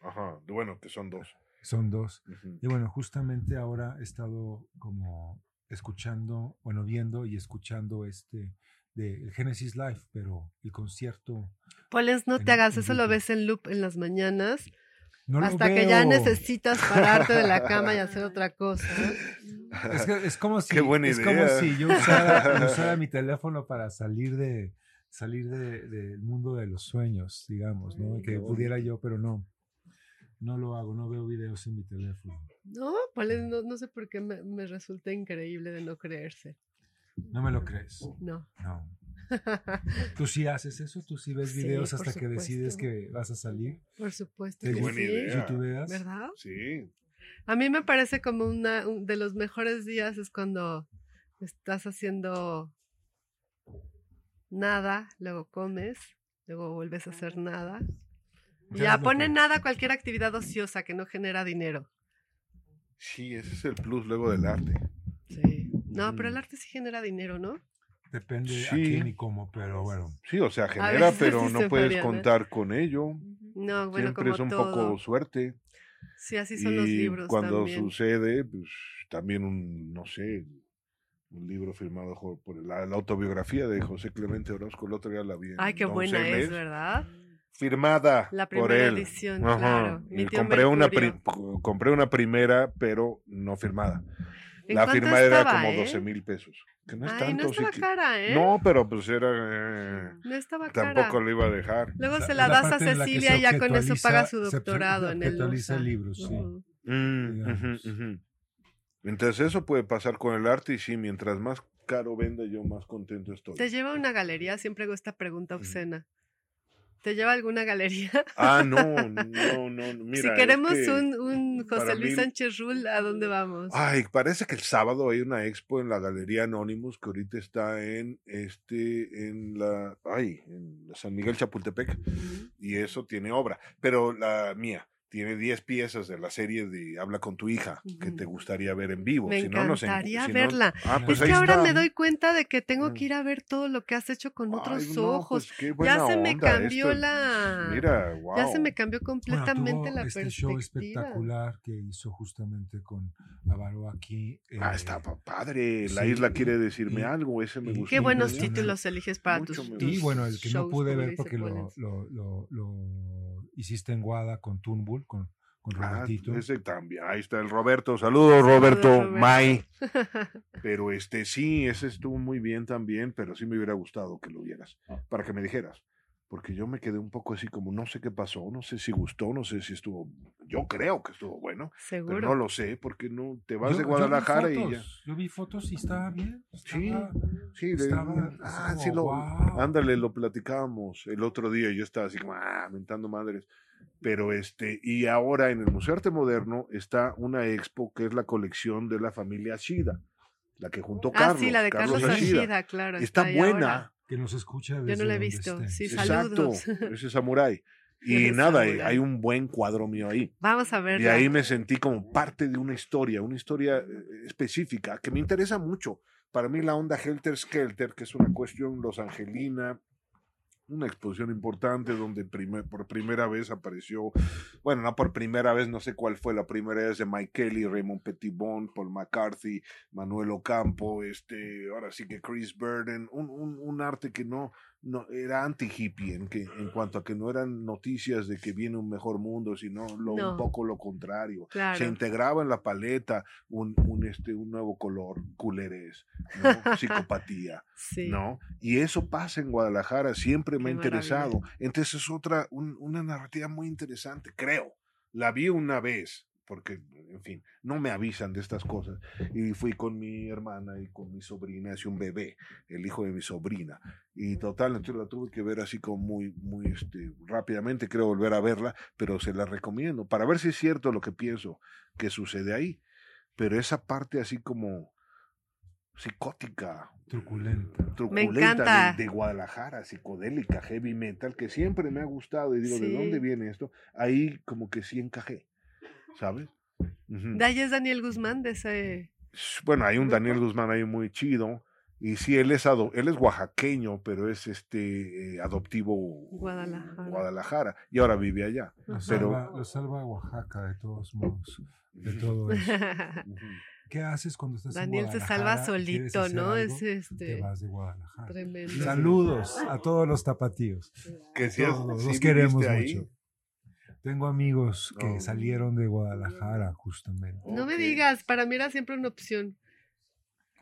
Ajá, bueno, que son dos. Son dos. Y bueno, justamente ahora he estado como escuchando, bueno, viendo y escuchando este de el Genesis Live, pero el concierto Polens, no En- te hagas, eso lo ves en loop en las mañanas, no lo hasta que ya necesitas pararte de la cama y hacer otra cosa. Es, que- es como si, Qué buena es como si yo usara, usara mi teléfono para salir de salir de- del mundo de los sueños, digamos, ¿no? Que pudiera yo, pero no. No lo hago, no veo videos en mi teléfono. No, no, no sé por qué me, me resulta increíble de no creerse. No me lo crees. No. No. ¿Tú sí haces eso? ¿Tú sí ves videos hasta que decides que vas a salir? Por supuesto ¿Te que buena sí. idea. ¿Youtubeas? ¿Verdad? Sí. A mí me parece como una un- de los mejores días es cuando estás haciendo nada, luego comes, luego vuelves a hacer nada. Ya pone que- nada cualquier actividad ociosa que no genera dinero. Sí, ese es el plus luego del arte. Sí. No, pero el Ujú. arte sí genera dinero, ¿no? Depende a Sí. quién y cómo, pero bueno. Sí, o sea, genera, pero sí no puedes contar con ello. No, bueno, Siempre como es un todo. poco suerte. Sí, así son los y libros cuando también. sucede, pues también un, no sé, un libro firmado por la, la autobiografía de José Clemente Orozco, el otro día la vi. en Ay, qué buena es, ¿verdad? Firmada La por primera él. edición, Ajá. claro. Y compré una, pri- compré una primera, pero no firmada. ¿En La firma era como eh? 12 mil pesos. Que no es Ay, tanto. no sí estaba que- cara, ¿eh? No, pero pues era... eh, No estaba cara. tampoco lo iba a dejar. Luego La- se la la das a Cecilia y ya con eso paga su se doctorado en el USA. libros, sí. Mm, ujú. Entonces eso puede pasar con el arte y sí, mientras más caro vende yo más contento estoy. ¿Te lleva a una galería? Siempre hago esta pregunta obscena. ¿Te lleva a alguna galería? Ah, no, no, no. Mira, si es queremos que un, José Luis mí- Sánchez Rull, ¿a dónde vamos? Ay, parece que el sábado hay una expo en la Galería Anonymous que ahorita está en este, en la, ay, en San Miguel Chapultepec y eso tiene obra, pero la mía tiene 10 piezas de la serie de Habla con tu hija que te gustaría ver en vivo. Me Si no, no encantaría si no- verla. Ah, pues es que ahora está. me doy cuenta de que tengo Mm. que ir a ver todo lo que has hecho con otros Ay, no, ojos. pues qué ya se me onda cambió esto. la. Mira, wow. Ya se me cambió Bueno, completamente tuvo la este perspectiva. show espectacular que hizo justamente con Avaro aquí. Ah, eh, está pa- padre. La sí, isla quiere decirme y- algo. Ese me gustó. Qué buenos títulos eliges para Mucho tus, me tus Y bueno, el que no pude ver porque lo, lo, lo, lo hiciste en Guada con Tunbull, con, con Ah, Robertito. ese también. Ahí está el Roberto. Saludos, Roberto. Roberto. May. Pero este sí, ese estuvo muy bien también, pero sí me hubiera gustado que lo vieras, para que me dijeras. Porque yo me quedé un poco así como, no sé qué pasó, no sé si gustó, no sé si estuvo, yo creo que estuvo bueno, Seguro. pero no lo sé, porque no te vas Yo- de yo vi Guadalajara y ya. fotos, Yo vi fotos y estaba bien. Sí, estaba- Sí, de- estaba ah, así sí como, lo, "Guau". ándale, lo platicábamos el otro día y yo estaba así como, ah, mentando madres. Pero este, y ahora en el Museo de Arte Moderno está una expo que es la colección de la familia Ashida, la que juntó ah, Carlos. sí, la de Carlos, Ashida. Ashida, claro. Está ahí buena. ahora. Que nos escucha Yo no la he visto. esté. Sí, Exacto, saludos. ese samurái. Y nada, hay un buen cuadro mío ahí. Vamos a Y verla. ahí me sentí como parte de una historia, una historia eh, específica que me interesa mucho. Para mí la onda Helter Skelter, que es una cuestión Los Angelina, una exposición importante donde por primera vez apareció, bueno, no por primera vez, no sé cuál fue la primera vez de Mike Kelly, Raymond Pettibon, Paul McCarthy, Manuel Ocampo, este, ahora sí que Chris Burden, un, un arte que no, no era anti-hippie en, que, en cuanto a que no eran noticias de que viene un mejor mundo, sino lo, No. un poco lo contrario. Claro. Se integraba en la paleta un, un, este, un nuevo color, culeres, ¿no? psicopatía. Sí. ¿no? Y eso pasa en Guadalajara, siempre me ha Qué interesado. Entonces es otra, un- una narrativa muy interesante, creo. La vi una vez, porque, en fin, no me avisan de estas cosas. Y fui con mi hermana y con mi sobrina, es un bebé, el hijo de mi sobrina. Y total, entonces la tuve que ver así como muy, muy este, rápidamente, creo volver a verla, pero se la recomiendo, para ver si es cierto lo que pienso que sucede ahí. Pero esa parte así como psicótica, Truculenta. truculenta encanta. De, de Guadalajara, psicodélica, heavy metal, que siempre me ha gustado y digo, ¿de Sí. dónde viene esto? Ahí como que sí encajé, ¿sabes? Ujú. De ahí es Daniel Guzmán, de ese. Bueno, hay un. Daniel Guzmán ahí muy chido. Y sí, él es, ado- él es oaxaqueño, pero es este eh, adoptivo Guadalajara. Guadalajara, y ahora vive allá. Lo Pero- salva, lo salva Oaxaca de todos modos, de todo eso. ¿Qué haces cuando estás Daniel en se Guadalajara salva solito, hacer ¿no? algo? Es Te este. vas de Guadalajara. Tremendo. Saludos a todos los tapatíos. Que sí, es- Todos, los queremos ahí. Tengo amigos que salieron de Guadalajara justamente. No me digas, para mí era siempre una opción.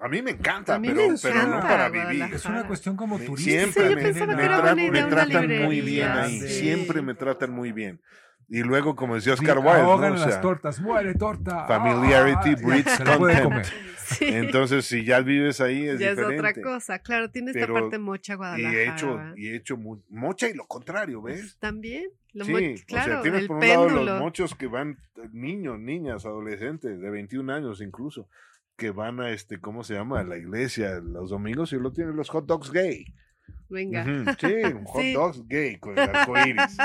A mí me encanta, A mí pero, me pero no encanta para vivir. Es una cuestión como turista. Siempre Sí, me, tra- tratan muy bien ahí. sí. Siempre me tratan muy bien. Y luego, como decía Sí, Oscar Wilde, ¿no? las tortas. ¡Muere torta! Familiarity ¡Ah! Breeds. Sí. entonces si ya vives ahí es ya es otra cosa. Claro, tiene esta parte mocha Y Guadalajara. he hecho, y he hecho mocha y lo contrario, ¿ves? También. Lo sí, mo- o claro, sea, tienes por un lado los mochos que van, eh, niños, niñas, adolescentes, de 21 años incluso, que van a este, ¿cómo se llama? A la iglesia los domingos y lo tienen los hot dogs gay. Venga. Ujú, Sí, un hot Sí. dogs gay con el arco iris.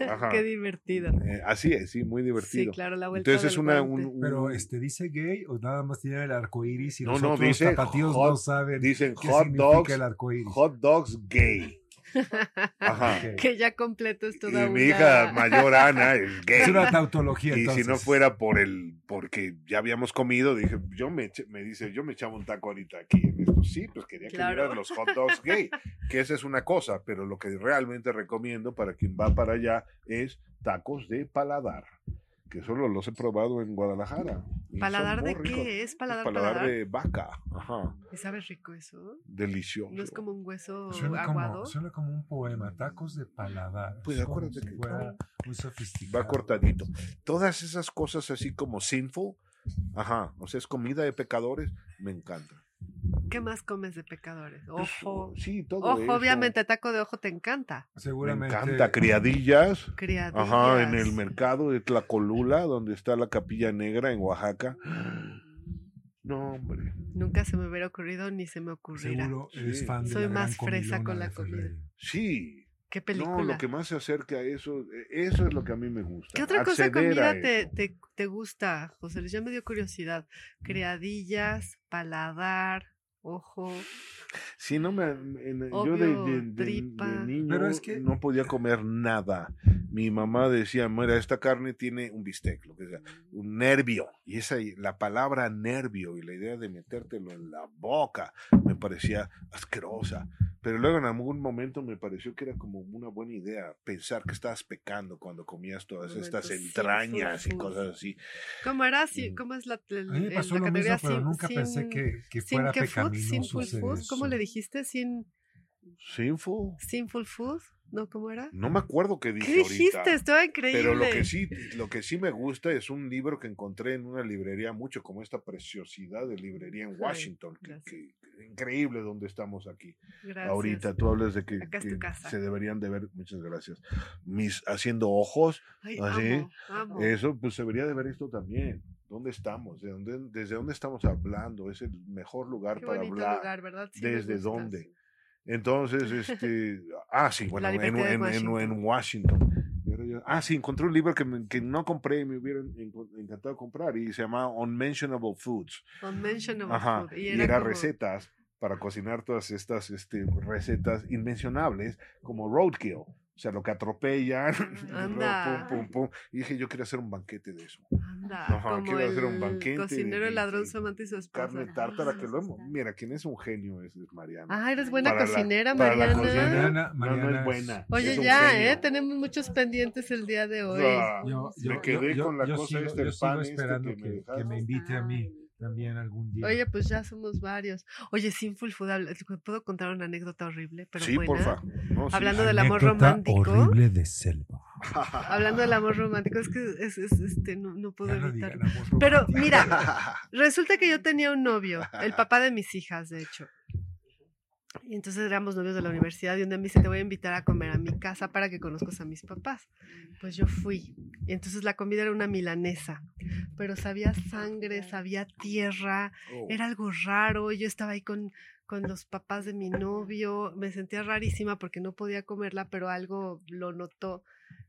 Ajá. Qué divertido. Eh, así es, sí, muy Sí, divertido. claro, la vuelta Entonces es una, guante. un- un- Pero este dice gay o nada más tiene el arco iris y No, los no, otros dice tapatíos hot- no saben dicen qué hot significa dogs, el arco iris. hot dogs gay. Ajá. Que ya completo es Y toda mi una... hija mayor Ana es gay. Es una tautología Y entonces. si no fuera por el, porque ya habíamos comido, dije, yo me, eche- me dice, yo me echaba un taco ahorita aquí en esto. Sí, pues quería que Claro. los hot dogs gay, que esa es una cosa, pero lo que realmente recomiendo para quien va para allá es tacos de paladar, que solo los he probado en Guadalajara. ¿Paladar de ricos. qué es? ¿Paladar, paladar paladar? de vaca, ajá, ¿Y ¿Sabe rico eso? delicioso. ¿No es como un hueso Suena aguado? como, suena como un poema, tacos de paladar. Pues acuérdate si que fuera muy sofisticado. va cortadito. Todas esas cosas así como sinful, ajá, o sea, es comida de pecadores, me encanta. ¿Qué más comes de pecadores? Pues, Ojo. sí, todo Ojo, eso. obviamente, taco de ojo te encanta. Me Seguramente. encanta criadillas. Criadillas. Ajá, en el mercado de Tlacolula, donde está la Capilla Negra en Oaxaca. No, hombre. Nunca se me hubiera ocurrido ni se me ocurrirá. Seguro eres Sí. fan de Soy la más gran fresa con la comida. Sí. ¿Qué No, película? lo que más se acerca a eso, eh, eso es lo que a mí me gusta. ¿Qué otra cosa comida te, te, te gusta, José Luis? Ya me dio curiosidad. Criadillas, paladar, ojo. Sí, no me, en- yo Obvio, de, de- de- tripa. de niño Pero es que- no podía comer nada. Mi mamá decía, mira, esta carne tiene un bistec, lo que sea, un nervio. Y esa, la palabra nervio y la idea de metértelo en la boca me parecía asquerosa. Pero luego en algún momento me pareció que era como una buena idea pensar que estabas pecando cuando comías todas Momento estas sinful entrañas y food. cosas así. ¿Cómo era? Sí. ¿Cómo es la, el- A mí me pasó la lo mismo, categoría pero sin- nunca pensé sin- que, que sin fuera food, pecaminoso sinful hacer food. ¿Cómo eso. le dijiste? Sin ¿Sinful? sinful food, ¿no? ¿Cómo era? No me acuerdo qué dije ¿Qué dijiste? ahorita. Estaba increíble. Pero lo que sí, lo que sí me gusta es un libro que encontré en una librería mucho como esta preciosidad de librería en Ay, Washington, que, que- increíble donde estamos aquí. Gracias. Ahorita tú hablas de que, se deberían de ver, muchas gracias, mis haciendo ojos, Ay, ¿Ah, sí? amo, amo. eso pues se debería de ver esto también. ¿Dónde estamos? ¿De dónde, ¿Desde dónde estamos hablando? Es el mejor lugar Qué para hablar. lugar, ¿verdad? Sí, me ¿Desde dónde? Entonces, este, ah, sí, bueno, en Washington. Y yo- ah, sí, encontré un libro que, me- que no compré y me hubiera encantado comprar y se llama Unmentionable Foods. Unmentionable Ajá, food. y era, era, como- recetas para cocinar todas estas este, recetas inmencionables como roadkill. O sea, lo que atropellan. Anda. pum, pum, pum. Y dije, yo quiero hacer un banquete de eso. Anda, Ajá, como quiero hacer un el banquete cocinero, de- el ladrón, de su amante y su esposa. Carne tártara, que lo hemos. Mira, quien es un genio es es Mariana. Ah, eres buena Para la- cocinera, para la Mariana. cocina, Mariana- no, no es buena. Oye, es ya, genio. ¿eh? Tenemos muchos pendientes el día de hoy. Ah, Yo, me yo- quedé yo- con la yo cosa sigo- esta, yo el sigo pan este esperando que me que, me invite a mí también algún día. Oye, pues ya somos varios. Oye, Sinful Food, habla- ¿puedo contar una anécdota horrible? Pero sí, buena? porfa. No, sí, Hablando del amor romántico. horrible de selva. Hablando del amor romántico, es que es, es- este, no, no puedo no evitarlo. Pero mira, resulta que yo tenía un novio, el papá de mis hijas, de hecho. Y entonces éramos novios de la universidad y un día me dice, te voy a invitar a comer a mi casa para que conozcas a mis papás. Pues yo fui. Y entonces la comida era una milanesa, pero sabía sangre, sabía tierra, Oh, era algo raro. Yo estaba ahí con, con los papás de mi novio, me sentía rarísima porque no podía comerla, pero algo lo notó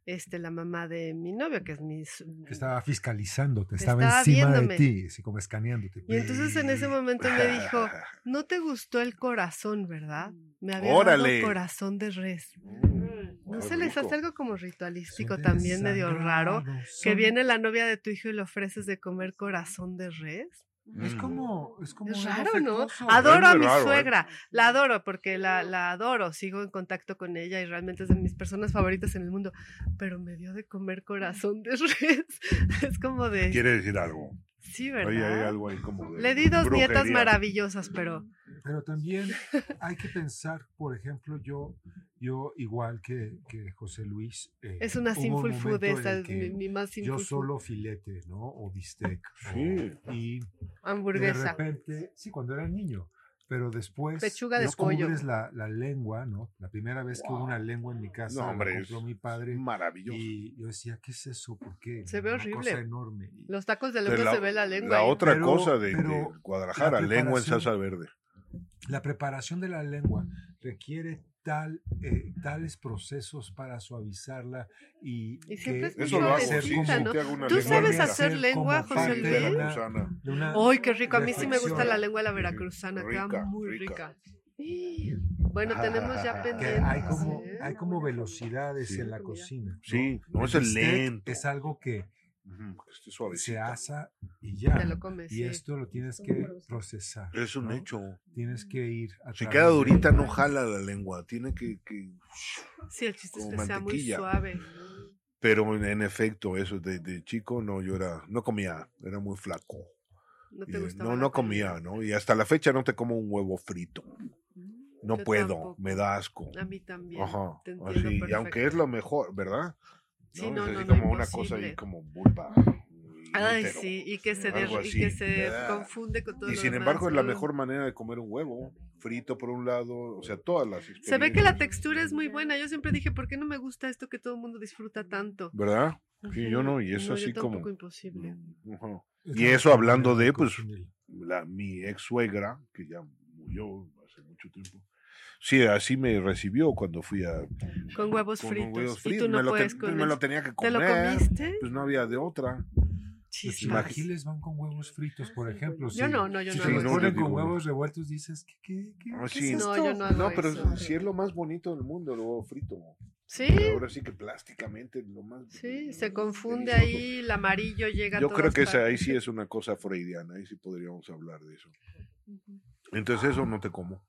este, la mamá de mi novio, que es mi... Que estaba fiscalizándote, estaba, estaba encima viéndome. de ti, así como escaneándote. Y entonces en ese momento me dijo, no te gustó el corazón, ¿verdad? Me había Órale. dado corazón de res. Mm, ¿No se les hace algo como ritualístico Son también medio raro? Que viene la novia de tu hijo y le ofreces de comer corazón de res. Es Mm. como, es como Es raro, ¿no? Adoro a mi raro, ¿eh? suegra, la adoro porque la, la adoro, sigo en contacto con ella y realmente es de mis personas favoritas en el mundo, pero me dio de comer corazón de res. Es como de... Quiere decir algo. Sí, Ahí hay ¿verdad? algo ahí como de Le di dos nietas brujería. maravillosas, pero... Pero también hay que pensar, por ejemplo, yo, yo igual que, que José Luis. eh, Es una hubo un sinful food, esa es mi, mi más sinful Yo solo filete, ¿no? O bistec. o- Sí. y de Hamburguesa. repente, sí, cuando era niño, pero después Pechuga de descubres pollo. la, la lengua, ¿no? La primera vez que hubo Wow. una lengua en mi casa, No, la hombre, compró es mi padre. Maravilloso. Y yo decía, ¿qué es eso? ¿Por qué? Se ve Una horrible. cosa enorme. Los tacos de lengua la- se ve la lengua. La ahí. otra Pero- cosa de, de Guadalajara, la lengua en salsa verde. La preparación de la lengua requiere tal, eh, tales procesos para suavizarla y, Y siempre que es Eso lo hago, suavecita, sí, ser sí, ¿no? te hago una ¿Tú lengua sabes hacer lengua, José Luis? ¡Ay, qué rico! A mí sí me gusta la lengua de la veracruzana, queda Rica, muy rica. rica. Bueno, tenemos ya pendientes. hay como, ¿eh? hay como velocidades Sí. en la cocina. ¿no? Sí, no, es el lento. Es algo que Este se suavecito. asa y ya. Te lo comes, y sí. esto lo tienes que procesar. Es un ¿no? hecho. Tienes que ir a Si queda durita, no jala la lengua. Tiene que. que- Sí, el chiste es como que sea muy mantequilla. suave. Pero en, en efecto, eso de, de chico, no, yo era. No comía, era muy flaco. No te eh, gustaba no, no comía, ¿no? Y hasta la fecha no te como un huevo frito. No Yo puedo, tampoco. me da asco. A mí también. Ajá. Te entiendo Así, y aunque es lo mejor, ¿verdad? Sí, ¿no? es así no, como una cosa ahí como vulva. y Ay, útero. sí, y que se, der- y que se Ah. confunde con todo Y lo sin demás. embargo es la Uh. mejor manera de comer un huevo, frito por un lado, o sea, todas las Se ve que la textura es muy buena. Yo siempre dije, ¿por qué no me gusta esto que todo el mundo disfruta tanto? ¿Verdad? Sí, yo no, y eso No, así yo como... imposible. Ujú. Es Y eso hablando de, pues. La, mi ex suegra, que ya murió hace mucho tiempo, sí, así me recibió cuando fui a... Con huevos con fritos. huevos Y fritos. tú no me, lo puedes te- con me lo tenía que ¿Te comer. lo comiste? Pues no había de otra. Los chilaquiles van con huevos fritos, por ejemplo. Yo si- no, no, yo si no te hago los ponen No, con huevos revueltos, dices, ¿qué, qué, qué, Ah, qué sí. es No, esto? yo no hago No, pero eso. sí es lo más bonito del mundo, el huevo frito. Sí, Pero ahora sí que plásticamente lo más... sí, se confunde delicioso. ahí, el amarillo llega a Yo creo que esa, ahí sí es una cosa freudiana, ahí sí podríamos hablar de eso. Entonces eso no te como.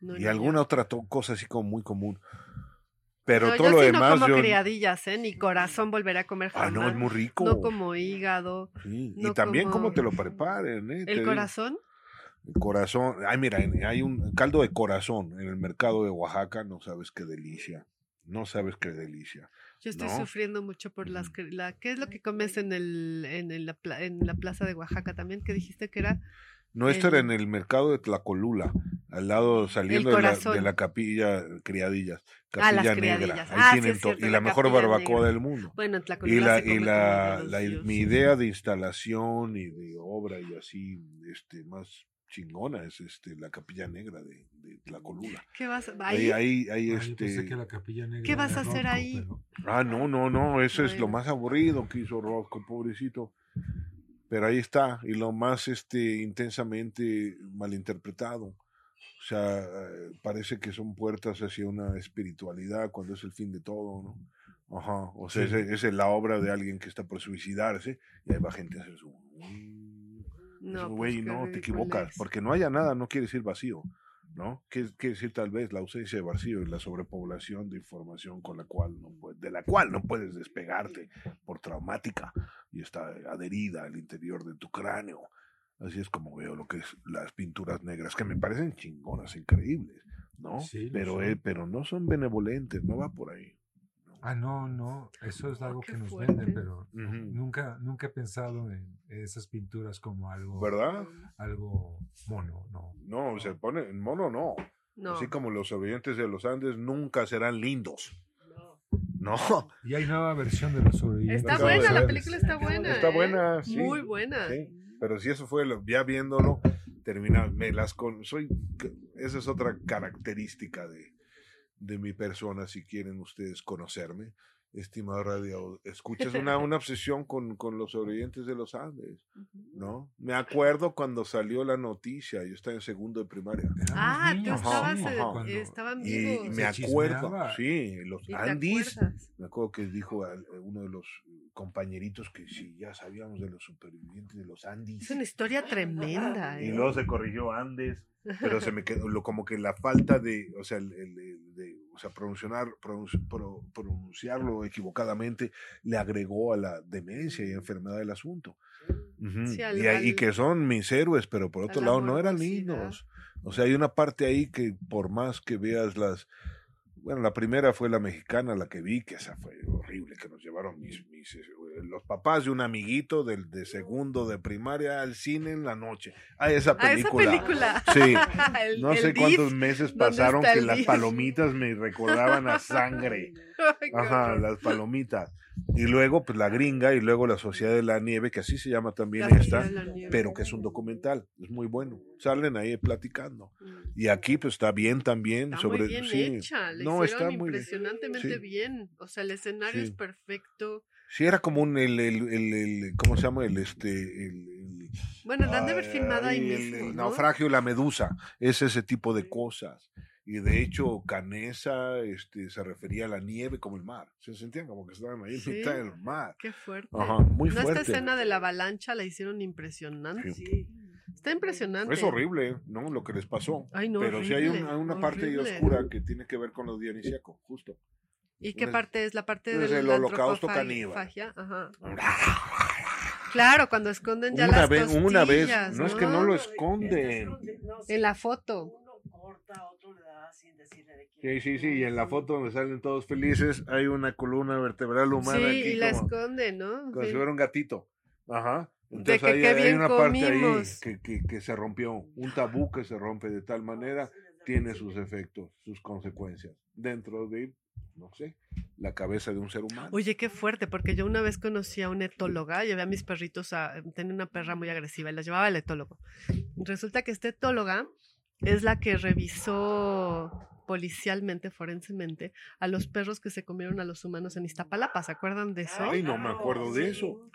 No, y no, alguna yo- otra cosa así como muy común. Pero No, todo yo lo sí demás no como yo... criadillas, ¿eh? Ni corazón volveré a comer Ah, jamás. no, es muy rico. No como hígado. Sí, y también como- cómo te lo preparen, ¿eh? ¿El corazón? el corazón. Ay, mira, en- hay un caldo de corazón en el mercado de Oaxaca, no sabes qué delicia. No sabes qué delicia. Yo estoy ¿no? sufriendo mucho por las... La, ¿Qué es lo que comes en, el, en, el- la, pla- en la plaza de Oaxaca también? que dijiste que era? No, esto era en el mercado de Tlacolula, al lado saliendo de la, corazón. de la capilla Criadillas, Ah, las Capilla Negra. Criadillas. Ahí Ah, sí, tienen cierto, y la la mejor barbacoa Negra. del mundo. Bueno, en Y Tlacolula la, se y la, mi idea de instalación y de obra y así, este, más chingona es este la capilla negra de, de Tlacolula. ¿Qué vas a... Ahí, ¿Ahí? ahí, ahí, Ah, yo pensé este. que la capilla negra ¿Qué vas a hacer ahí? pero- Ah, no, no, no, eso es lo más aburrido que hizo Rosco, pobrecito. Pero ahí está, y lo más este intensamente malinterpretado. O sea, eh, parece que son puertas hacia una espiritualidad cuando es el fin de todo, ¿no? Ajá, o sea, Sí. es, es la obra de alguien que está por suicidarse y ahí va gente a hacer su... No, pues, güey, qué no, te equivocas, porque no haya nada no quiere decir vacío, ¿no? Quiere, quiere decir tal vez la ausencia de vacío y la sobrepoblación de información con la cual no de la cual no puedes despegarte por traumática y está adherida al interior de tu cráneo. Así es como veo lo que es las pinturas negras, que me parecen chingonas, increíbles, ¿no? Sí, pero, eh, pero no son benevolentes, no va por ahí. Ah, no, no, eso es algo Qué que nos fuerte. venden, pero Ujú. nunca, nunca he pensado en esas pinturas como algo, ¿Verdad? algo mono, no. No, se pone en mono, no. No. Así como los sobrevivientes de los Andes nunca serán lindos. No, Y hay nueva versión de los sobrevivientes. Está buena, la película está buena. Está ¿eh? buena, sí. Muy buena. Sí, pero si eso fue lo- ya viéndolo, termina, me las con, soy, esa es otra característica de, de mi persona, si quieren ustedes conocerme, estimado radio, escuchas una, una obsesión con, con los sobrevivientes de los Andes, ¿no? Me acuerdo cuando salió la noticia, yo estaba en segundo de primaria, Ah, tú estabas, eh, cuando- estaban y vivos. me Se acuerdo, sí, los ¿Y Andes, me acuerdo que dijo a- a uno de los compañeritos que sí, ya sabíamos de los supervivientes de los Andes. Es una historia tremenda. Y ¿eh? luego se corrigió Andes, pero se me quedó lo, como que la falta de, o sea, el, el- el- de, sea, pronunciar, pronunci- pro- pronunciarlo equivocadamente le agregó a la demencia y enfermedad del asunto. Sí, al- y, que son mis héroes, pero por otro la lado no eran lindos. O sea, hay una parte ahí que por más que veas las... Bueno, la primera fue la mexicana, la que vi, que esa fue horrible, que nos llevaron mis, mis, eh, los papás de un amiguito del de segundo de primaria al cine en la noche. Ah, esa Ah, esa película. película. Sí, El- no el sé cuántos meses ¿Dónde pasaron que las palomitas me recordaban a sangre. Ajá, las palomitas. Y luego, pues la gringa y luego la Sociedad de la Nieve, que así se llama también La esta, la pero que es un documental, es muy bueno. Salen ahí platicando. Mm. Y aquí pues está bien también Está sobre muy bien sí. hecha, le No, está muy bien. impresionantemente Sí. bien. O sea, el escenario Sí. es perfecto. Sí, era como un el, el, el, el- ¿cómo se llama? El este el, Bueno, la han de haber filmado ahí el- mismo. el ¿no? naufragio y la medusa, es ese tipo de cosas. Y de hecho, Canesa este, se refería a la nieve como el mar. Se sentían como que estaban ahí en Sí. mitad del mar. Qué fuerte. Ajá, muy no, fuerte. esta escena de la avalancha la hicieron impresionante. Sí. Está impresionante. Es horrible, ¿no? Lo que les pasó. Ay, no, Pero sí hay un- horrible, una parte ahí horrible. oscura que tiene que ver con lo dionisíaco, justo. ¿Y qué parte es? La parte es del el holocausto caníbal. Ajá. Claro, cuando esconden ya Una las vez, una vez, no es que no lo esconden. En la foto. Uno corta, otro le da sin decirle de quién. Sí, sí, sí, y en la foto donde salen todos felices hay una columna vertebral humana Sí, aquí y la como, esconde, ¿no? como Sí. si fuera un gatito. Ajá. Entonces que hay, una parte ahí que, que, que se rompió, un tabú que se rompe de tal manera, tiene sus efectos, sus consecuencias, dentro de, no sé, la cabeza de un ser humano. Oye, qué fuerte, porque yo una vez conocí a una etóloga, llevé a mis perritos a, tenía una perra muy agresiva y la llevaba al etólogo. Resulta que esta etóloga es la que revisó policialmente, forensemente, a los perros que se comieron a los humanos en Iztapalapa, ¿se acuerdan de eso? Ay, no me acuerdo de eso.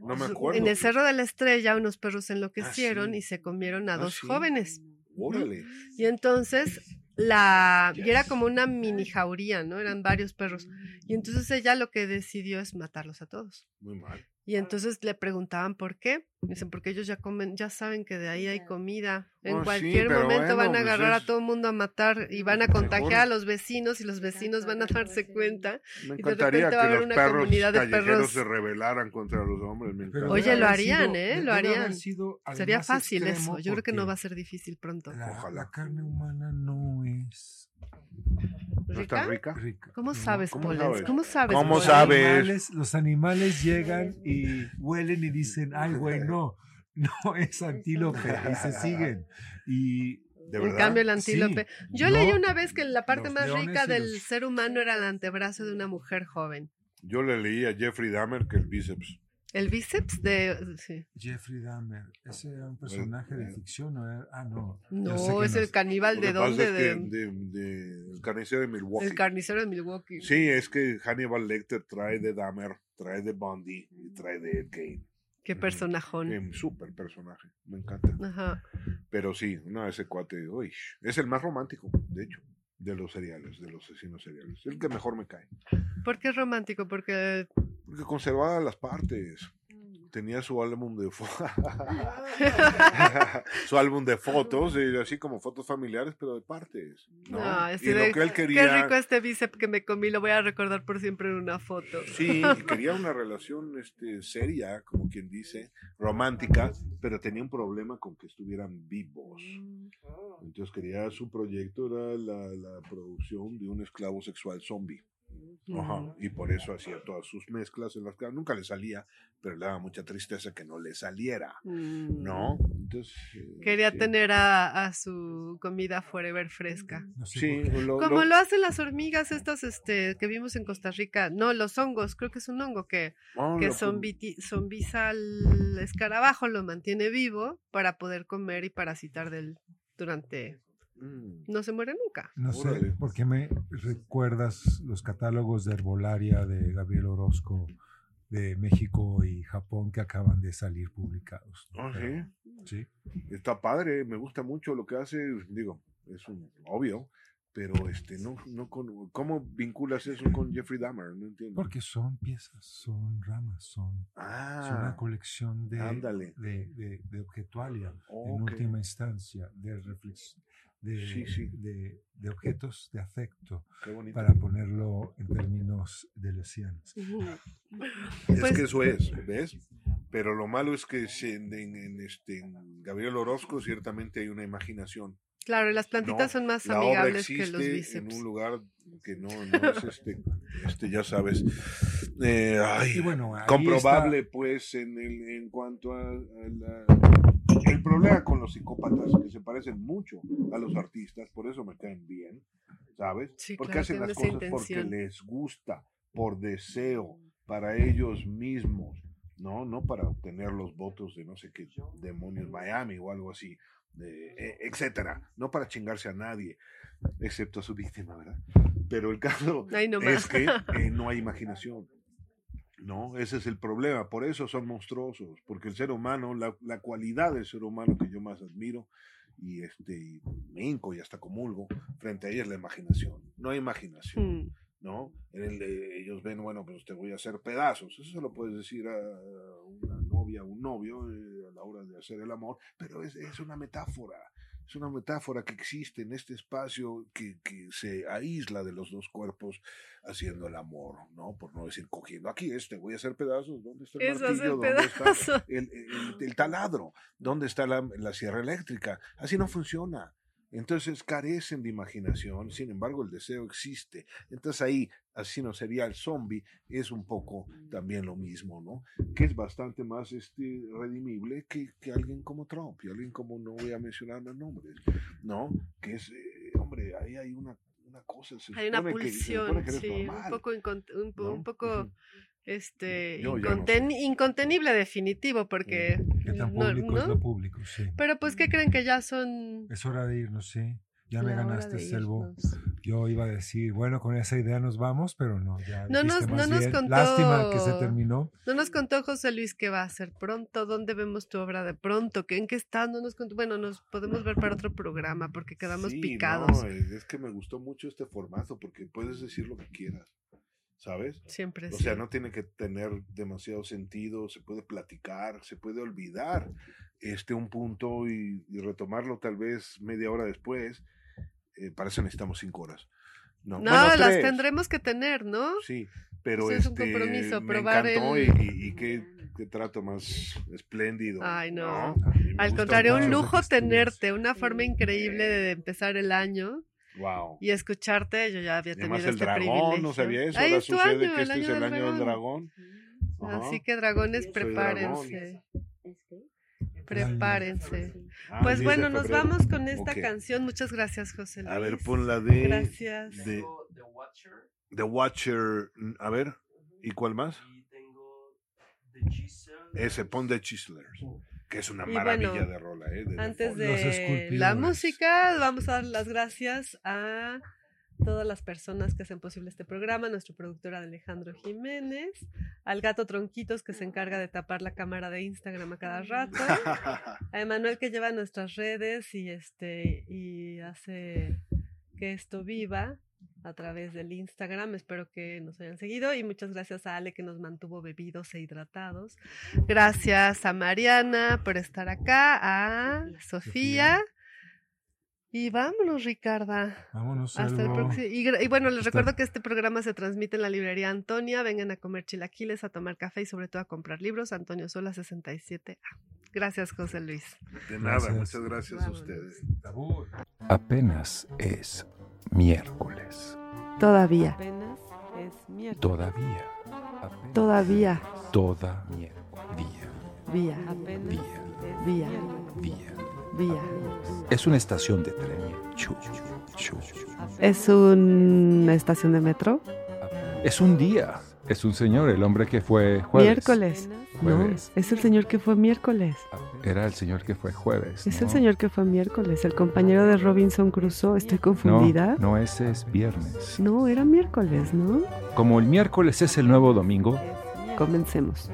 No me acuerdo. En el Cerro de la Estrella unos perros se enloquecieron sí. y se comieron a Ah, dos sí. jóvenes. Órale. Y entonces la y era como una mini jauría, ¿no? Eran varios perros. Y entonces ella lo que decidió es matarlos a todos. Muy mal. Y entonces le preguntaban por qué. Dicen, porque ellos ya comen, ya saben que de ahí hay comida. En Oh, cualquier momento bueno, van a pues agarrar es- a todo el mundo a matar y van a Mejor. contagiar a los vecinos y los vecinos van a darse cuenta. Me Y de encantaría repente va a que haber los una perros comunidad de perros. se rebelaran contra los hombres. Oye, lo harían, sido- ¿eh? Lo harían. Sería fácil eso. Yo creo que no va a ser difícil pronto. La, Ojalá. la carne humana no es ¿No está ¿Rica? rica? ¿Cómo sabes, ¿cómo Pollens? sabes? ¿Cómo sabes? ¿Cómo Los sabes? animales- los animales llegan y huelen y dicen, ay, güey, no, no es antílope, y se siguen. Y ¿De En cambio, el antílope. Sí, Yo no, leí una vez que la parte más rica del los- ser humano era el antebrazo de una mujer joven. Yo le leí a Jeffrey Dahmer que el bíceps. El bíceps de. Sí. Jeffrey Dahmer, ese era un personaje de eh, ficción, ¿no? era? Ah, no. No, es no el caníbal de dónde? es que De, de, de- el carnicero de Milwaukee. el carnicero de Milwaukee. Sí, es que Hannibal Lecter trae de Dahmer, trae de Bundy y trae de Ed Gein. Qué personajón. Un súper personaje, me encanta. Ajá. Pero sí, no, ese cuate, uy, es el más romántico, de hecho, de los seriales, de los asesinos seriales. El que mejor me cae. ¿Por qué es romántico? Porque. Porque conservaba las partes. Tenía su álbum de su álbum de fotos, y así como fotos familiares, pero de partes. ¿no? No, así y de, lo que él Qué rico este bíceps que me comí, lo voy a recordar por siempre en una foto. sí, y quería una relación este, seria, como quien dice, romántica, pero tenía un problema con que estuvieran vivos. Entonces quería su proyecto era la, la producción de un esclavo sexual zombie. Ajá, y por eso hacía todas sus mezclas en las que nunca le salía, pero le daba mucha tristeza que no le saliera, Mm. ¿no? Entonces, eh, Quería sí. tener a, a su comida forever fresca. Sí, lo, Como lo- lo hacen las hormigas estas este, que vimos en Costa Rica. No, los hongos, creo que es un hongo que, ah, que zombi- zombiza al escarabajo, lo mantiene vivo para poder comer y parasitar del durante... Mm, No se muere nunca. No sé por qué me recuerdas los catálogos de herbolaria de Gabriel Orozco de México y Japón que acaban de salir publicados. ¿no? ah, sí, sí. está padre, me gusta mucho lo que hace, digo, es un obvio, pero este, no, no con, ¿cómo vinculas eso con Jeffrey Dahmer? No entiendo. Porque son piezas, son ramas, son, es una Ah, colección de, ándale. de, de, de objetualia, en última instancia, de reflexión. De, Sí, sí. de, de objetos de afecto, qué bonito. para ponerlo en términos deleuzianos. Es Pues- que eso es, ¿ves? Pero lo malo es que en, en- en este, en Gabriel Orozco ciertamente hay una imaginación. Claro, y las plantitas No, son más La obra amigables que los existe en bíceps. un lugar que no, no es este, este, ya sabes, eh, ay, Y bueno, comprobable pues en, el, en cuanto a, a la- el problema con los psicópatas que se parecen mucho a los artistas, por eso me caen bien, ¿sabes? Sí, porque claro, hacen las cosas porque intención. les gusta, por deseo, para ellos mismos, ¿no? No para obtener los votos de no sé qué demonios Miami o algo así, de- e- etcétera, no para chingarse a nadie, excepto a su víctima, ¿verdad? Pero el caso Ay, no es que eh, no hay imaginación. No, ese es el problema. Por eso son monstruosos, porque el ser humano, la, la cualidad del ser humano que yo más admiro y este y me hinco y hasta comulgo frente a ella es la imaginación. No hay imaginación, Mm. ¿no? En el de- ellos ven, bueno, pues te voy a hacer pedazos. Eso se lo puedes decir a una novia, a un novio eh, a la hora de hacer el amor, pero es, es una metáfora. Es una metáfora que existe en este espacio que, que se aísla de los dos cuerpos haciendo el amor, ¿no? Por no decir cogiendo. Aquí es, te voy a hacer pedazos. ¿Dónde está el martillo? ¿Dónde está el, el- el taladro? ¿Dónde está la, la sierra eléctrica? Así no funciona. Entonces carecen de imaginación, sin embargo el deseo existe. Entonces ahí, así no sería el zombie, es un poco también lo mismo, ¿no? Que es bastante más este, redimible que, que alguien como Trump y alguien como, no voy a mencionar más nombres, ¿no? Que es, eh, hombre, ahí hay una, una cosa. se Hay una que- se pulsión, que sí, un poco, incon- un, po- ¿no? un poco Ujú. Este, no incontenible definitivo, porque... Que tan no- es público, sí. Pero pues, ¿qué creen que ya son... Es hora de irnos, sí. Ya me ganaste, Selvo. Yo iba a decir, bueno, con esa idea nos vamos, pero no, ya. No nos- no nos contó- Lástima que se terminó. No nos contó José Luis qué va a hacer pronto, dónde vemos tu obra de pronto, ¿Qué, en qué está, no nos contó. Bueno, nos podemos ver para otro programa porque quedamos Sí, picados. no, es que me gustó mucho este formato porque puedes decir lo que quieras, ¿sabes? Siempre O sí. sea, no tiene que tener demasiado sentido, se puede platicar, se puede olvidar este un punto y, y retomarlo tal vez media hora después. Eh, para eso necesitamos cinco horas. No, No, Bueno, las tres, tendremos que tener, ¿no? Sí, pero es un este, compromiso, me probar encantó el- y, qué, qué trato más espléndido. Ay, no. Me Al contrario, un lujo estuviste. tenerte, una forma increíble de empezar el año Wow. y escucharte. Yo ya había tenido además el este dragón, privilegio. no sabía eso. Ahora sucede año, que este es el año del dragón. Ajá. Así que dragones, prepárense. Prepárense. Ah, Pues 10 de bueno, nos vamos con esta canción. Muchas gracias, José Luis. A ver, pon la de Gracias. de The Watcher. A ver, ¿y cuál más? Ese, pon The Chiselers. Que es una Y maravilla bueno, de rola, ¿eh? de Antes de la música, vamos a dar las gracias a todas las personas que hacen posible este programa, nuestro productor Alejandro Jiménez, al gato Tronquitos que se encarga de tapar la cámara de Instagram a cada rato, a Emanuel que lleva nuestras redes y este y hace que esto viva a través del Instagram. Espero que nos hayan seguido y muchas gracias a Ale que nos mantuvo bebidos e hidratados. Gracias a Mariana por estar acá, a Sofía. Y vámonos, Ricarda. Vámonos, Hasta el próximo. Y, bueno, les Hasta- recuerdo que este programa se transmite en la librería Antonia. Vengan a comer chilaquiles, a tomar café y sobre todo a comprar libros. Antonio Sola 67A. Gracias, José Luis. De nada, Gracias. muchas gracias a ustedes. Apenas es miércoles. Todavía. Apenas es Todavía. Todavía. Todavía. Vía. Día. Vía. Día. Vía. Es una estación de tren. Chu, chu. ¿Es una estación de metro? Es un día. Es un señor, el hombre que fue jueves. Miércoles. No, es el señor que fue miércoles. Era el señor que fue jueves. Es ¿no? el señor que fue miércoles, el compañero de Robinson Crusoe. ¿Estoy No, confundida? no, ese es viernes. No, era miércoles, ¿no? Como el miércoles es el nuevo domingo, Comencemos.